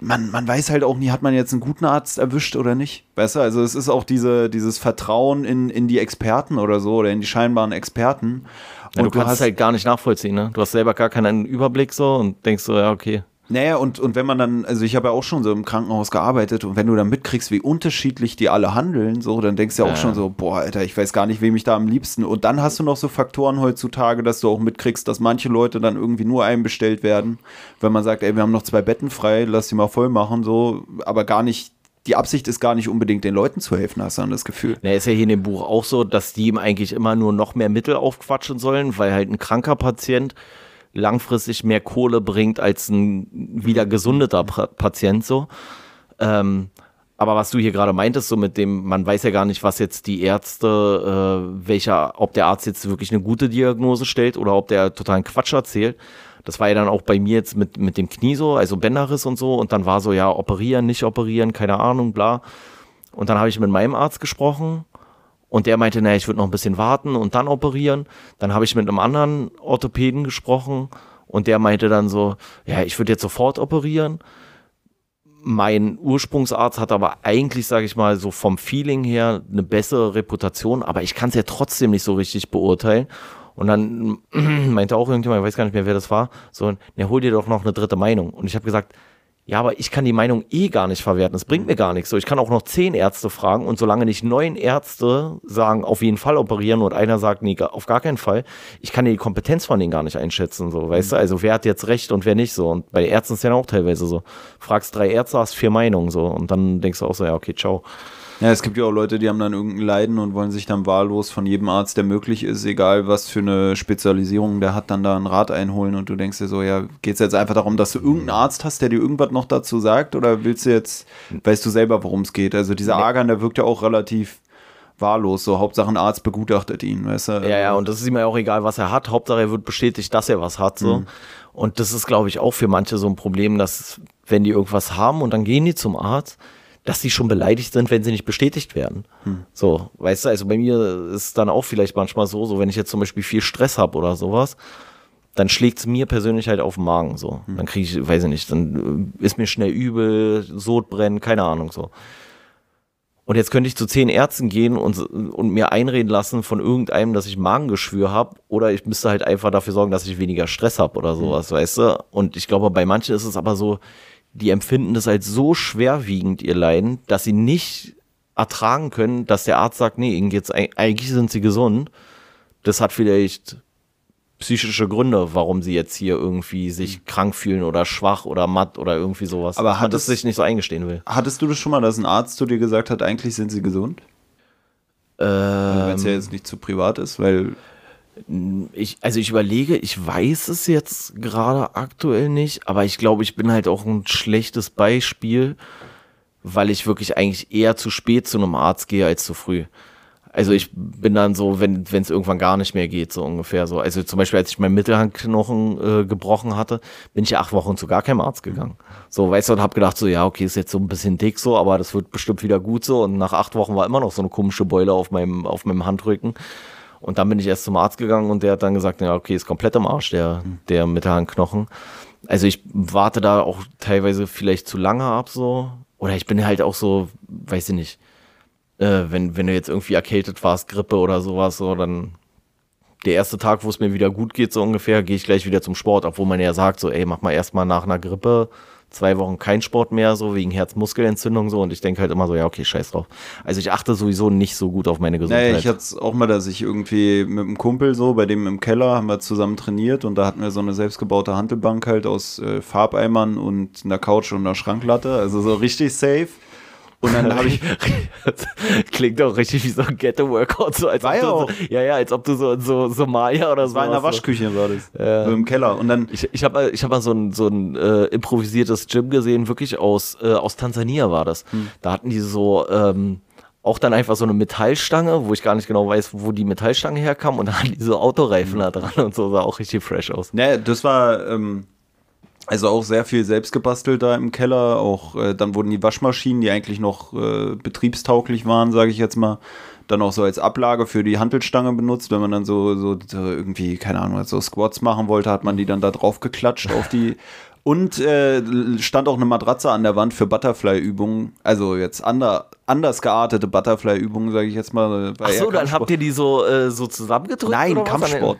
Man, man weiß halt auch nie, hat man jetzt einen guten Arzt erwischt oder nicht. Weißt du, also es ist auch diese, dieses Vertrauen in, in die Experten oder so oder in die scheinbaren Experten. Ja, du, kannst es halt gar nicht nachvollziehen, ne? Du hast selber gar keinen Überblick so und denkst so, ja, okay. Naja, und, und wenn man dann, also ich habe ja auch schon so im Krankenhaus gearbeitet und wenn du dann mitkriegst, wie unterschiedlich die alle handeln, so, dann denkst du ja auch ja. schon so, boah, Alter, ich weiß gar nicht, wem ich da am liebsten. Und dann hast du noch so Faktoren heutzutage, dass du auch mitkriegst, dass manche Leute dann irgendwie nur einbestellt werden, wenn man sagt, ey, wir haben noch zwei Betten frei, lass die mal voll machen, so, aber gar nicht die Absicht ist gar nicht unbedingt den Leuten zu helfen, hast du dann das Gefühl. Na, ist ja hier in dem Buch auch so, dass die ihm eigentlich immer nur noch mehr Mittel aufquatschen sollen, weil halt ein kranker Patient langfristig mehr Kohle bringt als ein wieder gesundeter Patient so. Ähm, aber was du hier gerade meintest, so mit dem, man weiß ja gar nicht, was jetzt die Ärzte, äh, welcher, ob der Arzt jetzt wirklich eine gute Diagnose stellt oder ob der totalen Quatsch erzählt. Das war ja dann auch bei mir jetzt mit, mit dem Knie so, also Bänderriss und so. Und dann war so, ja, operieren, nicht operieren, keine Ahnung, bla. Und dann habe ich mit meinem Arzt gesprochen und der meinte, naja, ich würde noch ein bisschen warten und dann operieren. Dann habe ich mit einem anderen Orthopäden gesprochen und der meinte dann so, ja, ich würde jetzt sofort operieren. Mein Ursprungsarzt hat aber eigentlich, sage ich mal, so vom Feeling her eine bessere Reputation, aber ich kann es ja trotzdem nicht so richtig beurteilen. Und dann meinte auch irgendjemand, ich weiß gar nicht mehr, wer das war, so, ne, hol dir doch noch eine dritte Meinung. Und ich habe gesagt, ja, aber ich kann die Meinung eh gar nicht verwerten. Das bringt mir gar nichts. So, ich kann auch noch zehn Ärzte fragen und solange nicht neun Ärzte sagen, auf jeden Fall operieren und einer sagt, nee, auf gar keinen Fall, ich kann die Kompetenz von denen gar nicht einschätzen. So, weißt mhm. du? Also wer hat jetzt recht und wer nicht so. Und bei Ärzten ist ja auch teilweise so. Fragst drei Ärzte, hast vier Meinungen so und dann denkst du auch so, ja, okay, ciao. Ja, es gibt ja auch Leute, die haben dann irgendein Leiden und wollen sich dann wahllos von jedem Arzt, der möglich ist, egal was für eine Spezialisierung der hat, dann da einen Rat einholen und du denkst dir so, ja, geht es jetzt einfach darum, dass du irgendeinen Arzt hast, der dir irgendwas noch dazu sagt oder willst du jetzt, weißt du selber, worum es geht? Also dieser Argan, der wirkt ja auch relativ wahllos, so Hauptsache ein Arzt begutachtet ihn, weißt du? Ja, ja, und das ist ihm ja auch egal, was er hat, Hauptsache er wird bestätigt, dass er was hat, so. Mhm. Und das ist, glaube ich, auch für manche so ein Problem, dass wenn die irgendwas haben und dann gehen die zum Arzt, dass sie schon beleidigt sind, wenn sie nicht bestätigt werden. Hm. So, weißt du, also bei mir ist es dann auch vielleicht manchmal so, so wenn ich jetzt zum Beispiel viel Stress habe oder sowas, dann schlägt es mir persönlich halt auf den Magen so. Hm. Dann kriege ich, weiß ich nicht, dann äh, ist mir schnell übel, Sodbrennen, keine Ahnung so. Und jetzt könnte ich zu zehn Ärzten gehen und, und mir einreden lassen von irgendeinem, dass ich Magengeschwür habe. Oder ich müsste halt einfach dafür sorgen, dass ich weniger Stress habe oder sowas, hm. weißt du? Und ich glaube, bei manchen ist es aber so, die empfinden das als so schwerwiegend, ihr Leiden, dass sie nicht ertragen können, dass der Arzt sagt, nee, ihnen geht's, eigentlich sind sie gesund. Das hat vielleicht psychische Gründe, warum sie jetzt hier irgendwie sich mhm. krank fühlen oder schwach oder matt oder irgendwie sowas. Aber hat es sich nicht so eingestehen will. Hattest du das schon mal, dass ein Arzt zu dir gesagt hat, eigentlich sind sie gesund? Ähm, Wenn es ja jetzt nicht zu privat ist, weil ich, also ich überlege, ich weiß es jetzt gerade aktuell nicht, aber ich glaube, ich bin halt auch ein schlechtes Beispiel, weil ich wirklich eigentlich eher zu spät zu einem Arzt gehe als zu früh. Also ich bin dann so, wenn es irgendwann gar nicht mehr geht, so ungefähr so. Also zum Beispiel, als ich meinen Mittelhandknochen äh, gebrochen hatte, bin ich acht Wochen zu gar keinem Arzt gegangen. So, weißt du, und hab gedacht so, ja, okay, ist jetzt so ein bisschen dick so, aber das wird bestimmt wieder gut so. Und nach acht Wochen war immer noch so eine komische Beule auf meinem, auf meinem Handrücken. Und dann bin ich erst zum Arzt gegangen und der hat dann gesagt, ja, okay, ist komplett am Arsch, der, der Mittelhandknochen. Also ich warte da auch teilweise vielleicht zu lange ab, so. Oder ich bin halt auch so, weiß ich nicht, äh, wenn, wenn du jetzt irgendwie erkältet warst, Grippe oder sowas, so, dann der erste Tag, wo es mir wieder gut geht, so ungefähr, gehe ich gleich wieder zum Sport, obwohl man ja sagt, so, ey, mach mal erstmal nach einer Grippe zwei Wochen kein Sport mehr, so wegen Herzmuskelentzündung so. Und ich denke halt immer so, ja, okay, scheiß drauf. Also ich achte sowieso nicht so gut auf meine Gesundheit. Naja, ich hatte es auch mal, dass ich irgendwie mit einem Kumpel so, bei dem im Keller haben wir zusammen trainiert und da hatten wir so eine selbstgebaute Handelbank halt aus äh, Farbeimern und einer Couch und einer Schranklatte. Also so richtig safe. Und dann habe ich. Klingt auch richtig wie so ein Ghetto-Workout. So, als war ja, so, ja, ja, als ob du so in so Somalia oder so. War in der Waschküche, war das. Ja. Im Keller. Und dann. Ich, ich habe ich hab mal so ein, so ein äh, improvisiertes Gym gesehen, wirklich aus, äh, aus Tansania war das. Hm. Da hatten die so. Ähm, auch dann einfach so eine Metallstange, wo ich gar nicht genau weiß, wo die Metallstange herkam und dann hatten die so Autoreifen hm. da dran und so, sah auch richtig fresh aus. Naja, das war, ähm, also auch sehr viel selbst gebastelt da im Keller. Auch äh, dann wurden die Waschmaschinen, die eigentlich noch äh, betriebstauglich waren, sage ich jetzt mal, dann auch so als Ablage für die Hantelstange benutzt. Wenn man dann so, so, irgendwie, keine Ahnung, so Squats machen wollte, hat man die dann da drauf geklatscht auf die. Und äh, stand auch eine Matratze an der Wand für Butterfly-Übungen. Also jetzt ander, anders geartete Butterfly-Übungen, sage ich jetzt mal. Ach so, dann habt ihr die so, äh, so zusammengedrückt? Nein, Kampfsport.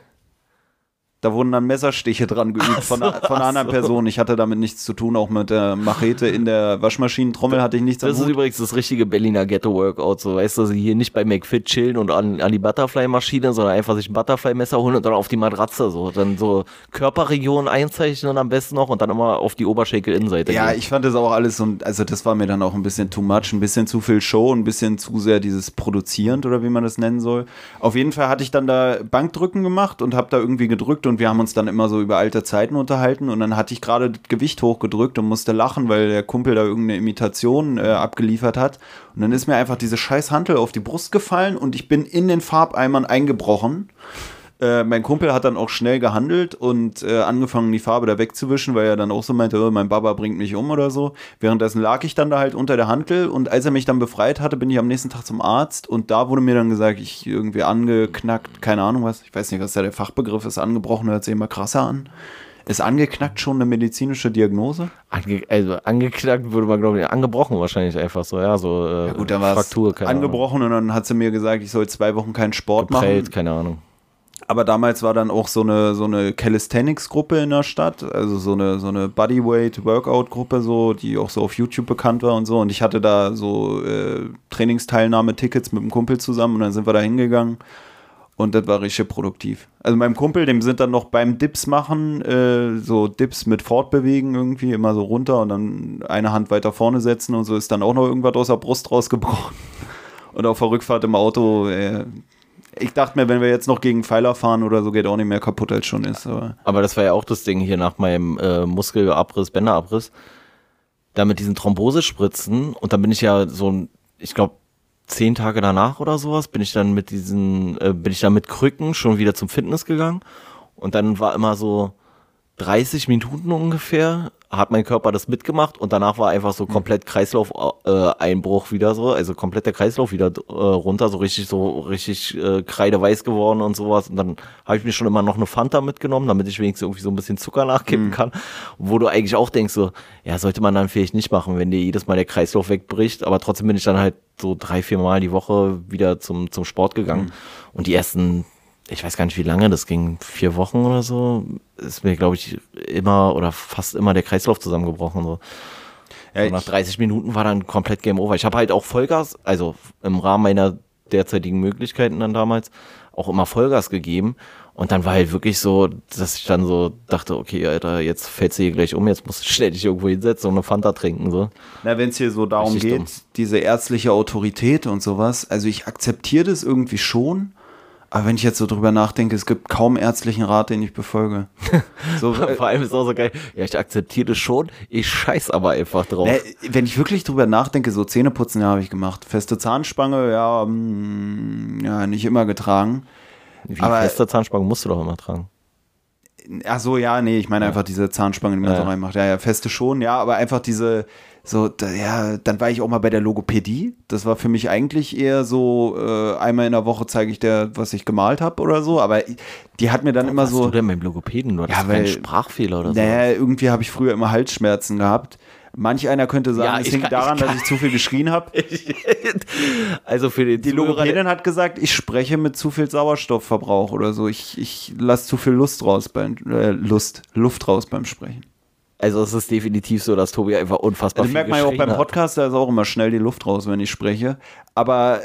Da wurden dann Messerstiche dran geübt von, so, von einer anderen so. Person. Ich hatte damit nichts zu tun, auch mit der Machete in der Waschmaschinentrommel hatte ich nichts Das ist übrigens das richtige Berliner Ghetto-Workout. So, weißt du, hier nicht bei McFit chillen und an, an die Butterfly-Maschine, sondern einfach sich ein Butterfly-Messer holen und dann auf die Matratze. So. Dann so Körperregionen einzeichnen am besten noch und dann immer auf die Oberschenkel-Innenseite. Ja, gehen. ich fand das auch alles so, also das war mir dann auch ein bisschen too much, ein bisschen zu viel Show, ein bisschen zu sehr dieses produzierend oder wie man das nennen soll. Auf jeden Fall hatte ich dann da Bankdrücken gemacht und habe da irgendwie gedrückt und wir haben uns dann immer so über alte Zeiten unterhalten und dann hatte ich gerade Gewicht hochgedrückt und musste lachen, weil der Kumpel da irgendeine Imitation äh, abgeliefert hat. Und dann ist mir einfach diese scheiß Hantel auf die Brust gefallen und ich bin in den Farbeimern eingebrochen äh, mein Kumpel hat dann auch schnell gehandelt und äh, angefangen, die Farbe da wegzuwischen, weil er dann auch so meinte, oh, mein Baba bringt mich um oder so. Währenddessen lag ich dann da halt unter der Hantel und als er mich dann befreit hatte, bin ich am nächsten Tag zum Arzt und da wurde mir dann gesagt, ich irgendwie angeknackt, keine Ahnung was, ich weiß nicht, was da der Fachbegriff ist, angebrochen, hört sich immer krasser an. Ist angeknackt schon eine medizinische Diagnose? Ange also angeknackt würde man glaube ich, angebrochen wahrscheinlich einfach so, ja, so äh, ja gut, dann Fraktur, angebrochen Ahnung. und dann hat sie mir gesagt, ich soll zwei Wochen keinen Sport Geprellt, machen. keine Ahnung. Aber damals war dann auch so eine, so eine Calisthenics-Gruppe in der Stadt, also so eine, so eine Bodyweight-Workout-Gruppe, so, die auch so auf YouTube bekannt war und so. Und ich hatte da so äh, Trainingsteilnahme-Tickets mit einem Kumpel zusammen und dann sind wir da hingegangen. Und das war richtig produktiv. Also meinem Kumpel, dem sind dann noch beim Dips machen, äh, so Dips mit Fortbewegen irgendwie, immer so runter und dann eine Hand weiter vorne setzen und so ist dann auch noch irgendwas aus der Brust rausgebrochen. Und auf der Rückfahrt im Auto, äh, ich dachte mir, wenn wir jetzt noch gegen Pfeiler fahren oder so, geht auch nicht mehr kaputt, als schon ist. Aber, aber das war ja auch das Ding hier nach meinem äh, Muskelabriss, Bänderabriss. Da mit diesen Thrombosespritzen und dann bin ich ja so, ich glaube, zehn Tage danach oder sowas, bin ich dann mit diesen, äh, bin ich dann mit Krücken schon wieder zum Fitness gegangen. Und dann war immer so 30 Minuten ungefähr hat mein Körper das mitgemacht und danach war einfach so hm. komplett Kreislauf-Einbruch äh, wieder so, also komplett der Kreislauf wieder äh, runter, so richtig, so richtig äh, kreideweiß geworden und sowas. Und dann habe ich mir schon immer noch eine Fanta mitgenommen, damit ich wenigstens irgendwie so ein bisschen Zucker nachkippen mhm. kann. Wo du eigentlich auch denkst, so, ja, sollte man dann vielleicht nicht machen, wenn dir jedes Mal der Kreislauf wegbricht. Aber trotzdem bin ich dann halt so drei, vier Mal die Woche wieder zum, zum Sport gegangen. Mhm. Und die ersten ich weiß gar nicht, wie lange das ging, vier Wochen oder so, ist mir, glaube ich, immer oder fast immer der Kreislauf zusammengebrochen. So. Ja, nach 30 Minuten war dann komplett Game Over. Ich habe halt auch Vollgas, also im Rahmen meiner derzeitigen Möglichkeiten dann damals, auch immer Vollgas gegeben. Und dann war halt wirklich so, dass ich dann so dachte, okay, Alter, jetzt fällst du hier gleich um, jetzt musst du schnell dich irgendwo hinsetzen und eine Fanta trinken. So. Na, wenn es hier so darum Richtig geht, dumm. diese ärztliche Autorität und sowas, also ich akzeptiere das irgendwie schon, aber wenn ich jetzt so drüber nachdenke, es gibt kaum ärztlichen Rat, den ich befolge. So, Vor allem ist es auch so geil, ja, ich akzeptiere das schon, ich scheiß aber einfach drauf. Ne, wenn ich wirklich drüber nachdenke, so Zähneputzen, ja, habe ich gemacht. Feste Zahnspange, ja, mh, mm, ja, nicht immer getragen. Wie aber, feste Zahnspange musst du doch immer tragen. Ach so, ja, nee, ich meine ja. einfach diese Zahnspange, die man ja. so reinmacht. Ja, ja, feste schon, ja, aber einfach diese, so, da, ja, dann war ich auch mal bei der Logopädie. Das war für mich eigentlich eher so, äh, einmal in der Woche zeige ich der, was ich gemalt habe oder so. Aber die hat mir dann Warum immer so. Was du denn beim Logopäden? Du ja, weil, Sprachfehler oder so? Naja, irgendwie habe ich früher immer Halsschmerzen gehabt. Manch einer könnte sagen, ja, es hängt daran, ich dass ich zu viel geschrien habe. also für den Die Logopädin hat gesagt, ich spreche mit zu viel Sauerstoffverbrauch oder so. Ich, ich lasse zu viel Lust raus beim äh, Lust, Luft raus beim Sprechen. Also es ist definitiv so, dass Tobi einfach unfassbar also, viel merkt man ja auch beim Podcast, da ist auch immer schnell die Luft raus, wenn ich spreche. Aber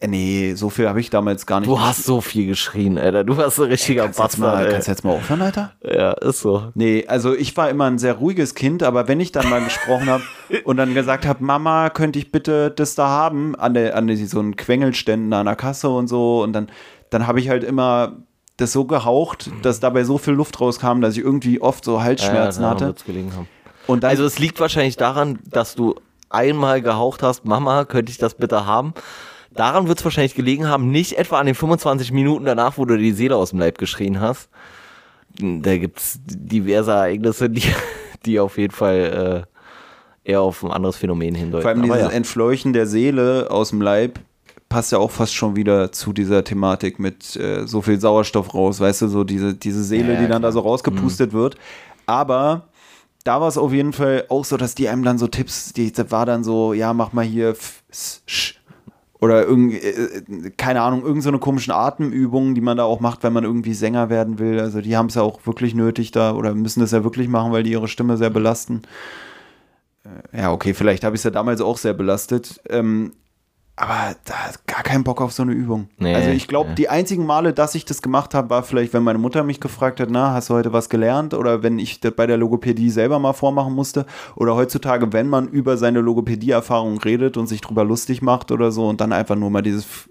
äh, nee, so viel habe ich damals gar nicht. Du hast so viel geschrien, Alter. Du warst ein richtiger Ey, kannst Bastard. Mal, kannst du jetzt mal aufhören, Alter? Ja, ist so. Nee, also ich war immer ein sehr ruhiges Kind, aber wenn ich dann mal gesprochen habe und dann gesagt habe, Mama, könnte ich bitte das da haben, an, der, an der, so einen Quengelständen an der Kasse und so, und dann, dann habe ich halt immer das so gehaucht, dass dabei so viel Luft rauskam, dass ich irgendwie oft so Halsschmerzen ja, ja, hatte. Und also es liegt wahrscheinlich daran, dass du einmal gehaucht hast, Mama, könnte ich das bitte haben? Daran wird es wahrscheinlich gelegen haben, nicht etwa an den 25 Minuten danach, wo du die Seele aus dem Leib geschrien hast. Da gibt es diverse Ereignisse, die, die auf jeden Fall äh, eher auf ein anderes Phänomen hindeuten. Vor allem dieses ja. Entfleuchen der Seele aus dem Leib passt ja auch fast schon wieder zu dieser Thematik mit äh, so viel Sauerstoff raus, weißt du, so diese, diese Seele, ja, die dann da so rausgepustet mhm. wird. Aber da war es auf jeden Fall auch so, dass die einem dann so Tipps, die war dann so, ja, mach mal hier Oder irgend, äh, keine Ahnung, irgendeine so komischen Atemübungen, die man da auch macht, wenn man irgendwie Sänger werden will. Also die haben es ja auch wirklich nötig da oder müssen das ja wirklich machen, weil die ihre Stimme sehr belasten. Äh, ja, okay, vielleicht habe ich es ja damals auch sehr belastet. Ähm, aber da hat gar keinen Bock auf so eine Übung. Nee, also ich glaube, nee. die einzigen Male, dass ich das gemacht habe, war vielleicht, wenn meine Mutter mich gefragt hat, na, hast du heute was gelernt? Oder wenn ich das bei der Logopädie selber mal vormachen musste. Oder heutzutage, wenn man über seine Logopädie-Erfahrung redet und sich drüber lustig macht oder so und dann einfach nur mal dieses,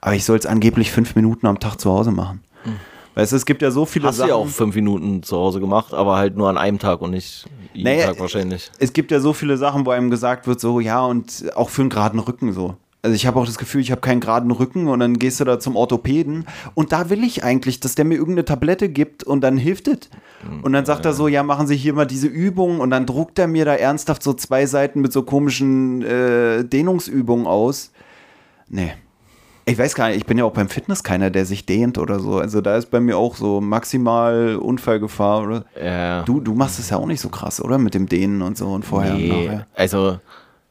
aber ich soll es angeblich fünf Minuten am Tag zu Hause machen. Mhm. Weißt du, es gibt ja so viele Hast Sachen. Hast du ja auch fünf Minuten zu Hause gemacht, aber halt nur an einem Tag und nicht jeden naja, Tag wahrscheinlich. Es gibt ja so viele Sachen, wo einem gesagt wird, so, ja, und auch für einen geraden Rücken so. Also ich habe auch das Gefühl, ich habe keinen geraden Rücken und dann gehst du da zum Orthopäden und da will ich eigentlich, dass der mir irgendeine Tablette gibt und dann hilft es. Und dann sagt er so, ja, machen Sie hier mal diese Übung und dann druckt er mir da ernsthaft so zwei Seiten mit so komischen äh, Dehnungsübungen aus. Nee. Ich weiß gar nicht, ich bin ja auch beim Fitness keiner, der sich dehnt oder so. Also da ist bei mir auch so maximal Unfallgefahr. Oder? Ja. Du, du machst es ja auch nicht so krass, oder? Mit dem Dehnen und so und vorher nee, und nachher. Also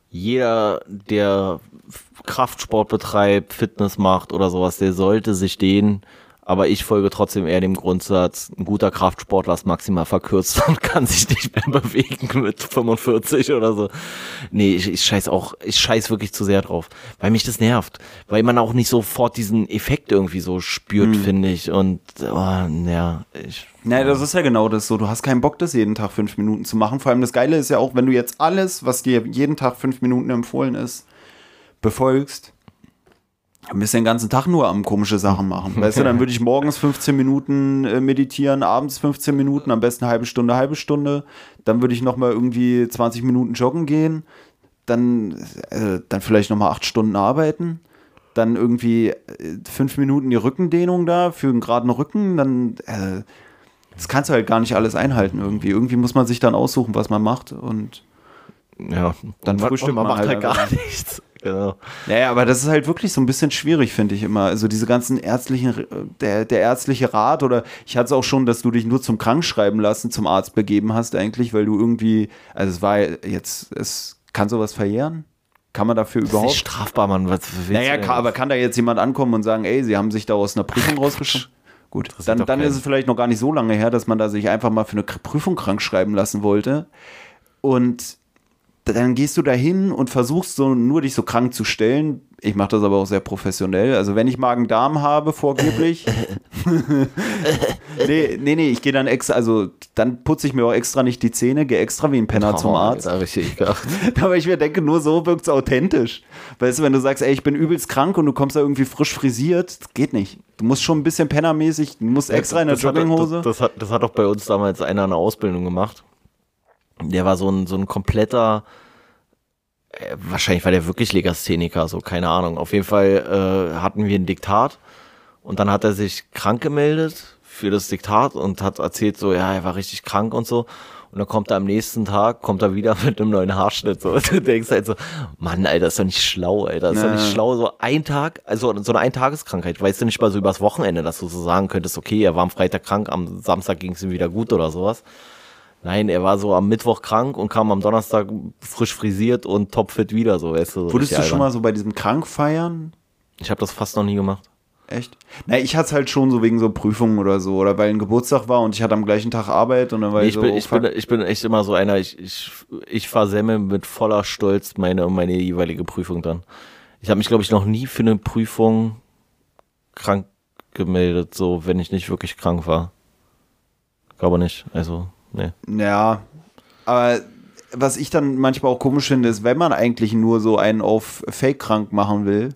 jeder, der Kraftsport betreibt, Fitness macht oder sowas, der sollte sich dehnen aber ich folge trotzdem eher dem Grundsatz, ein guter Kraftsportler ist maximal verkürzt und kann sich nicht mehr bewegen mit 45 oder so. Nee, ich, ich scheiß auch, ich scheiß wirklich zu sehr drauf, weil mich das nervt, weil man auch nicht sofort diesen Effekt irgendwie so spürt, mhm. finde ich. Und oh, ja, ich. Naja, das ist ja genau das so. Du hast keinen Bock, das jeden Tag fünf Minuten zu machen. Vor allem das Geile ist ja auch, wenn du jetzt alles, was dir jeden Tag fünf Minuten empfohlen ist, befolgst, ein bisschen den ganzen Tag nur am komische Sachen machen. Weißt du, dann würde ich morgens 15 Minuten äh, meditieren, abends 15 Minuten, am besten eine halbe Stunde, halbe Stunde. Dann würde ich nochmal irgendwie 20 Minuten joggen gehen. Dann, äh, dann vielleicht nochmal acht Stunden arbeiten. Dann irgendwie äh, fünf Minuten die Rückendehnung da für einen geraden Rücken. Dann, äh, das kannst du halt gar nicht alles einhalten irgendwie. Irgendwie muss man sich dann aussuchen, was man macht und ja, dann frühstückt man, man macht halt, halt gar nichts. Genau. Naja, aber das ist halt wirklich so ein bisschen schwierig, finde ich immer. Also diese ganzen ärztlichen, der, der ärztliche Rat oder ich hatte es auch schon, dass du dich nur zum Krankschreiben lassen zum Arzt begeben hast eigentlich, weil du irgendwie, also es war jetzt, es kann sowas verjähren? Kann man dafür das überhaupt? Ist nicht strafbar, Mann. Was naja, kann, aber kann da jetzt jemand ankommen und sagen, ey, sie haben sich da aus einer Prüfung rausgeschoben? Gut, dann, dann ist es vielleicht noch gar nicht so lange her, dass man da sich einfach mal für eine Prüfung krank schreiben lassen wollte. Und dann gehst du dahin und versuchst so nur dich so krank zu stellen. Ich mache das aber auch sehr professionell. Also wenn ich Magen-Darm habe, vorgeblich. nee, nee, nee, ich gehe dann extra, also dann putze ich mir auch extra nicht die Zähne, gehe extra wie ein Penner oh, zum Arzt. Gedacht. Aber ich mir denke, nur so wirkt es authentisch. Weißt du, wenn du sagst, ey, ich bin übelst krank und du kommst da irgendwie frisch frisiert, das geht nicht. Du musst schon ein bisschen pennermäßig, du musst extra in der Jogginghose. Das, das, hat, das hat auch bei uns damals einer eine Ausbildung gemacht. Der war so ein, so ein kompletter, äh, wahrscheinlich war der wirklich Legastheniker, so keine Ahnung. Auf jeden Fall äh, hatten wir ein Diktat und dann hat er sich krank gemeldet für das Diktat und hat erzählt so, ja, er war richtig krank und so. Und dann kommt er am nächsten Tag, kommt er wieder mit einem neuen Haarschnitt. So. Und du denkst halt so, Mann, Alter, ist doch nicht schlau, Alter. Ist ja. doch nicht schlau. So ein Tag, also so eine Eintageskrankheit. Weißt du nicht mal so übers Wochenende, dass du so sagen könntest, okay, er war am Freitag krank, am Samstag ging es ihm wieder gut oder sowas. Nein, er war so am Mittwoch krank und kam am Donnerstag frisch frisiert und topfit wieder, so weißt du. So Wurdest du schon mal so bei diesem Krankfeiern? Ich habe das fast noch nie gemacht. Echt? Na, ich hatte es halt schon so wegen so Prüfungen oder so, oder weil ein Geburtstag war und ich hatte am gleichen Tag Arbeit und dann war nee, ich, so, bin, ich, bin, ich bin echt immer so einer, ich, ich, ich versemme mit voller Stolz meine, meine jeweilige Prüfung dann. Ich habe mich, glaube ich, noch nie für eine Prüfung krank gemeldet, so wenn ich nicht wirklich krank war. Glaube nicht, also. Nee. Ja, aber was ich dann manchmal auch komisch finde, ist, wenn man eigentlich nur so einen auf Fake krank machen will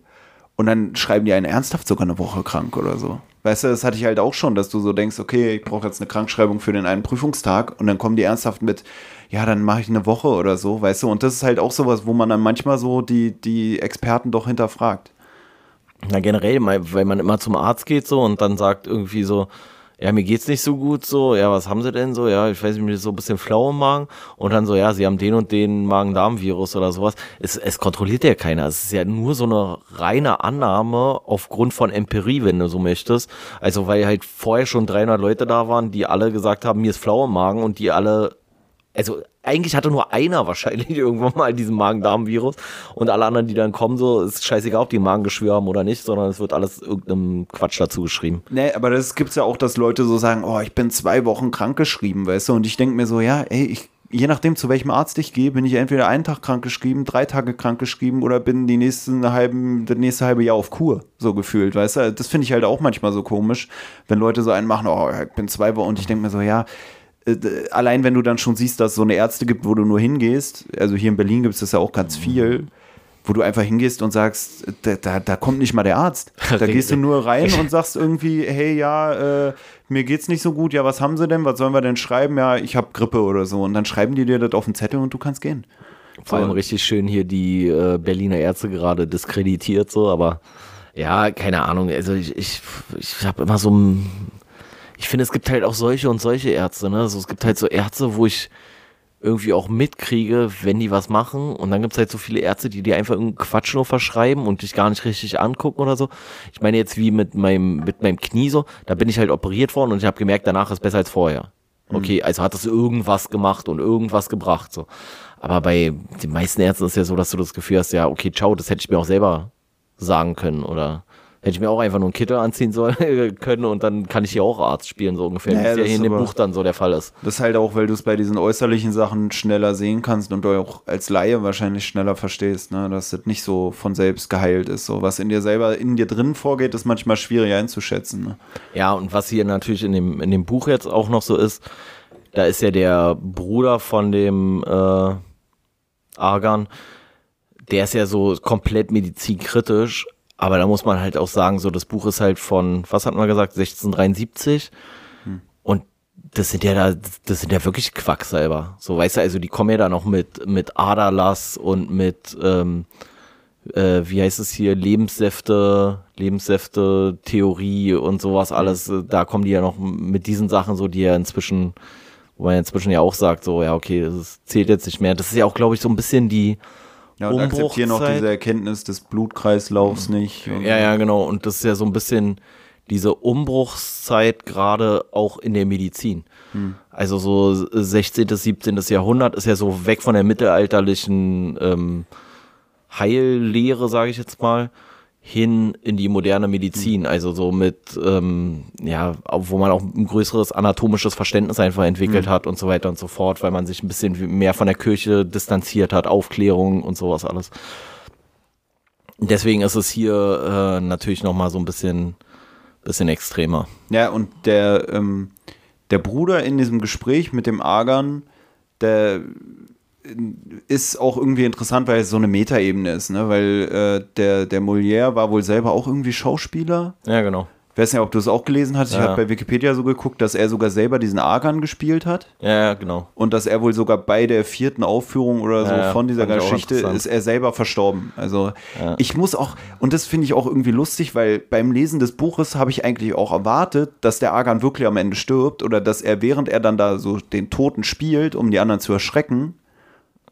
und dann schreiben die einen ernsthaft sogar eine Woche krank oder so. Weißt du, das hatte ich halt auch schon, dass du so denkst, okay, ich brauche jetzt eine Krankschreibung für den einen Prüfungstag und dann kommen die ernsthaft mit, ja, dann mache ich eine Woche oder so, weißt du, und das ist halt auch sowas, wo man dann manchmal so die, die Experten doch hinterfragt. Na, generell, weil man immer zum Arzt geht so und dann sagt irgendwie so, ja, mir geht's nicht so gut, so, ja, was haben sie denn so? Ja, ich weiß nicht, mir ist so ein bisschen flau im Magen. Und dann so, ja, sie haben den und den Magen-Darm-Virus oder sowas. Es, es kontrolliert ja keiner. Es ist ja nur so eine reine Annahme aufgrund von Empirie, wenn du so möchtest. Also, weil halt vorher schon 300 Leute da waren, die alle gesagt haben, mir ist flau im Magen und die alle also eigentlich hatte nur einer wahrscheinlich irgendwann mal diesen Magen-Darm-Virus und alle anderen, die dann kommen, so ist scheißegal, ob die Magengeschwür haben oder nicht, sondern es wird alles irgendeinem Quatsch dazu geschrieben. Nee, aber das gibt's ja auch, dass Leute so sagen, oh, ich bin zwei Wochen krank geschrieben, weißt du, und ich denke mir so, ja, ey, ich je nachdem, zu welchem Arzt ich gehe, bin ich entweder einen Tag krank geschrieben, drei Tage krank geschrieben oder bin die nächsten halben, das nächste halbe Jahr auf Kur, so gefühlt, weißt du? Das finde ich halt auch manchmal so komisch, wenn Leute so einen machen, oh, ich bin zwei Wochen und ich denke mir so, ja, allein wenn du dann schon siehst, dass es so eine Ärzte gibt, wo du nur hingehst, also hier in Berlin gibt es das ja auch ganz viel, wo du einfach hingehst und sagst, da, da, da kommt nicht mal der Arzt. Da gehst du nur rein und sagst irgendwie, hey, ja, äh, mir geht's nicht so gut, ja, was haben sie denn, was sollen wir denn schreiben? Ja, ich habe Grippe oder so. Und dann schreiben die dir das auf den Zettel und du kannst gehen. Vor allem richtig schön hier die äh, Berliner Ärzte gerade diskreditiert, so, aber ja, keine Ahnung. Also ich, ich, ich habe immer so ein. Ich finde, es gibt halt auch solche und solche Ärzte, ne? Also es gibt halt so Ärzte, wo ich irgendwie auch mitkriege, wenn die was machen. Und dann gibt es halt so viele Ärzte, die dir einfach irgendeinen Quatsch nur verschreiben und dich gar nicht richtig angucken oder so. Ich meine jetzt wie mit meinem, mit meinem Knie so, da bin ich halt operiert worden und ich habe gemerkt, danach ist besser als vorher. Mhm. Okay, also hat das irgendwas gemacht und irgendwas gebracht. so. Aber bei den meisten Ärzten ist ja so, dass du das Gefühl hast, ja, okay, ciao, das hätte ich mir auch selber sagen können oder Hätte ich mir auch einfach nur einen Kittel anziehen sollen können und dann kann ich hier auch Arzt spielen, so ungefähr. Naja, wie es ja hier in dem Buch dann so der Fall ist. Das ist halt auch, weil du es bei diesen äußerlichen Sachen schneller sehen kannst und du auch als Laie wahrscheinlich schneller verstehst, ne? dass das nicht so von selbst geheilt ist. So, was in dir selber, in dir drin vorgeht, ist manchmal schwierig einzuschätzen. Ne? Ja, und was hier natürlich in dem, in dem Buch jetzt auch noch so ist, da ist ja der Bruder von dem äh, Argan, der ist ja so komplett medizinkritisch aber da muss man halt auch sagen, so das Buch ist halt von, was hat man gesagt, 1673. Hm. Und das sind ja da, das sind ja wirklich Quacksalber. So, weißt du, also die kommen ja da noch mit, mit Aderlass und mit, ähm, äh, wie heißt es hier, Lebenssäfte, Lebenssäfte, Theorie und sowas hm. alles. Da kommen die ja noch mit diesen Sachen so, die ja inzwischen, wo man inzwischen ja auch sagt, so, ja, okay, das zählt jetzt nicht mehr. Das ist ja auch, glaube ich, so ein bisschen die, ja, und akzeptieren noch diese Erkenntnis des Blutkreislaufs nicht. ja, ja, genau. Und das ist ja so ein bisschen diese Umbruchszeit gerade auch in der Medizin. Hm. Also so 16., 17. Jahrhundert ist ja so weg von der mittelalterlichen ähm, Heillehre, sage ich jetzt mal, hin in die moderne Medizin, also so mit, ähm, ja, wo man auch ein größeres anatomisches Verständnis einfach entwickelt mhm. hat und so weiter und so fort, weil man sich ein bisschen mehr von der Kirche distanziert hat, Aufklärung und sowas alles. Deswegen ist es hier äh, natürlich nochmal so ein bisschen, bisschen extremer. Ja, und der, ähm, der Bruder in diesem Gespräch mit dem Argan, der ist auch irgendwie interessant, weil es so eine Metaebene ist, ne? Weil äh, der, der Molière war wohl selber auch irgendwie Schauspieler. Ja, genau. Ich weiß nicht, ob du es auch gelesen hast. Ich ja. habe bei Wikipedia so geguckt, dass er sogar selber diesen Argan gespielt hat. Ja, ja, genau. Und dass er wohl sogar bei der vierten Aufführung oder so ja, von dieser Geschichte ist er selber verstorben. Also ich muss auch, und das finde ich auch irgendwie lustig, weil beim Lesen des Buches habe ich eigentlich auch erwartet, dass der Argan wirklich am Ende stirbt oder dass er, während er dann da so den Toten spielt, um die anderen zu erschrecken,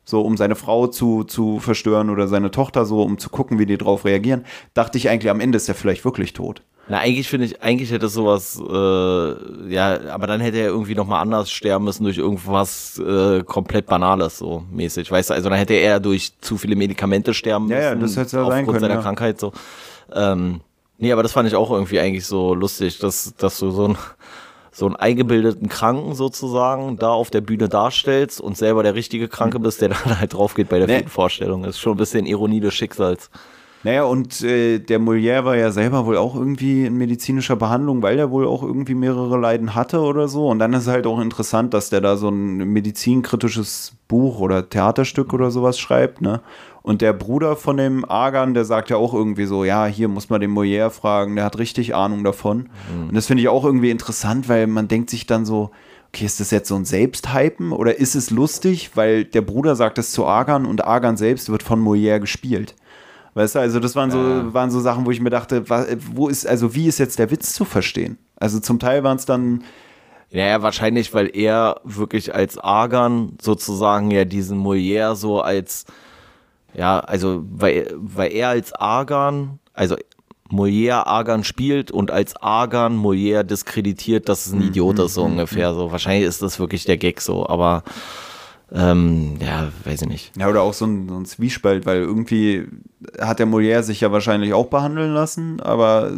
so um seine Frau zu, zu verstören oder seine Tochter so, um zu gucken, wie die drauf reagieren, dachte ich eigentlich, am Ende ist er vielleicht wirklich tot. Na, eigentlich finde ich, eigentlich hätte sowas, äh, ja, aber dann hätte er irgendwie nochmal anders sterben müssen durch irgendwas äh, komplett Banales, so mäßig. Weißt du, also dann hätte er durch zu viele Medikamente sterben müssen. Ja, ja das hätte ja aufgrund sein können, seiner ja. Krankheit so. Ähm, nee, aber das fand ich auch irgendwie eigentlich so lustig, dass, dass du so ein so einen eingebildeten Kranken sozusagen da auf der Bühne darstellst und selber der richtige Kranke mhm. bist, der dann halt drauf geht bei der nee. Vorstellung. Das ist schon ein bisschen Ironie des Schicksals. Naja, und äh, der Molière war ja selber wohl auch irgendwie in medizinischer Behandlung, weil er wohl auch irgendwie mehrere Leiden hatte oder so. Und dann ist es halt auch interessant, dass der da so ein medizinkritisches Buch oder Theaterstück oder sowas schreibt, ne? Und der Bruder von dem Argan, der sagt ja auch irgendwie so, ja, hier muss man den Molière fragen, der hat richtig Ahnung davon. Mhm. Und das finde ich auch irgendwie interessant, weil man denkt sich dann so, okay, ist das jetzt so ein Selbsthypen oder ist es lustig, weil der Bruder sagt es zu Argan und Argan selbst wird von Molière gespielt. Weißt du, also das waren so, ja. waren so Sachen, wo ich mir dachte, wo ist, also wie ist jetzt der Witz zu verstehen? Also zum Teil waren es dann. Naja, wahrscheinlich, weil er wirklich als Argan sozusagen ja diesen Molière so als ja, also weil, weil er als Argan, also Molière Argan spielt und als Argan Molière diskreditiert, dass es ein mhm, Idiot ist, so mhm, ungefähr. Mhm. So, wahrscheinlich ist das wirklich der Gag so, aber ähm, ja, weiß ich nicht. Ja, oder auch so ein, so ein Zwiespalt, weil irgendwie hat der Molière sich ja wahrscheinlich auch behandeln lassen, aber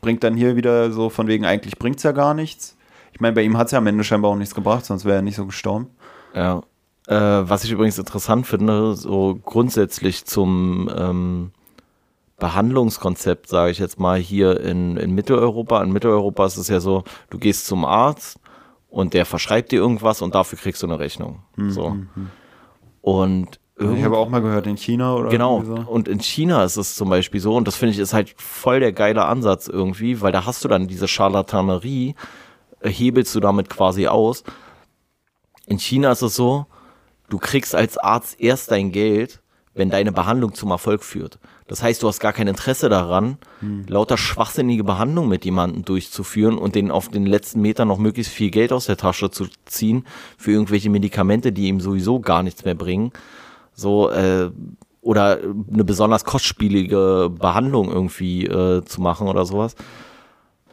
bringt dann hier wieder so von wegen, eigentlich bringt es ja gar nichts. Ich meine, bei ihm hat es ja am Ende scheinbar auch nichts gebracht, sonst wäre er nicht so gestorben. Ja. Äh, was ich übrigens interessant finde, so grundsätzlich zum ähm, Behandlungskonzept, sage ich jetzt mal, hier in, in Mitteleuropa. In Mitteleuropa ist es ja so, du gehst zum Arzt und der verschreibt dir irgendwas und dafür kriegst du eine Rechnung. Mhm. So. Mhm. Und ich habe auch mal gehört, in China oder Genau. So. Und in China ist es zum Beispiel so, und das finde ich ist halt voll der geile Ansatz irgendwie, weil da hast du dann diese Charlatanerie, äh, hebelst du damit quasi aus. In China ist es so, du kriegst als Arzt erst dein Geld, wenn deine Behandlung zum Erfolg führt. Das heißt, du hast gar kein Interesse daran, hm. lauter schwachsinnige Behandlung mit jemandem durchzuführen und den auf den letzten Metern noch möglichst viel Geld aus der Tasche zu ziehen für irgendwelche Medikamente, die ihm sowieso gar nichts mehr bringen. So, äh, oder eine besonders kostspielige Behandlung irgendwie äh, zu machen oder sowas.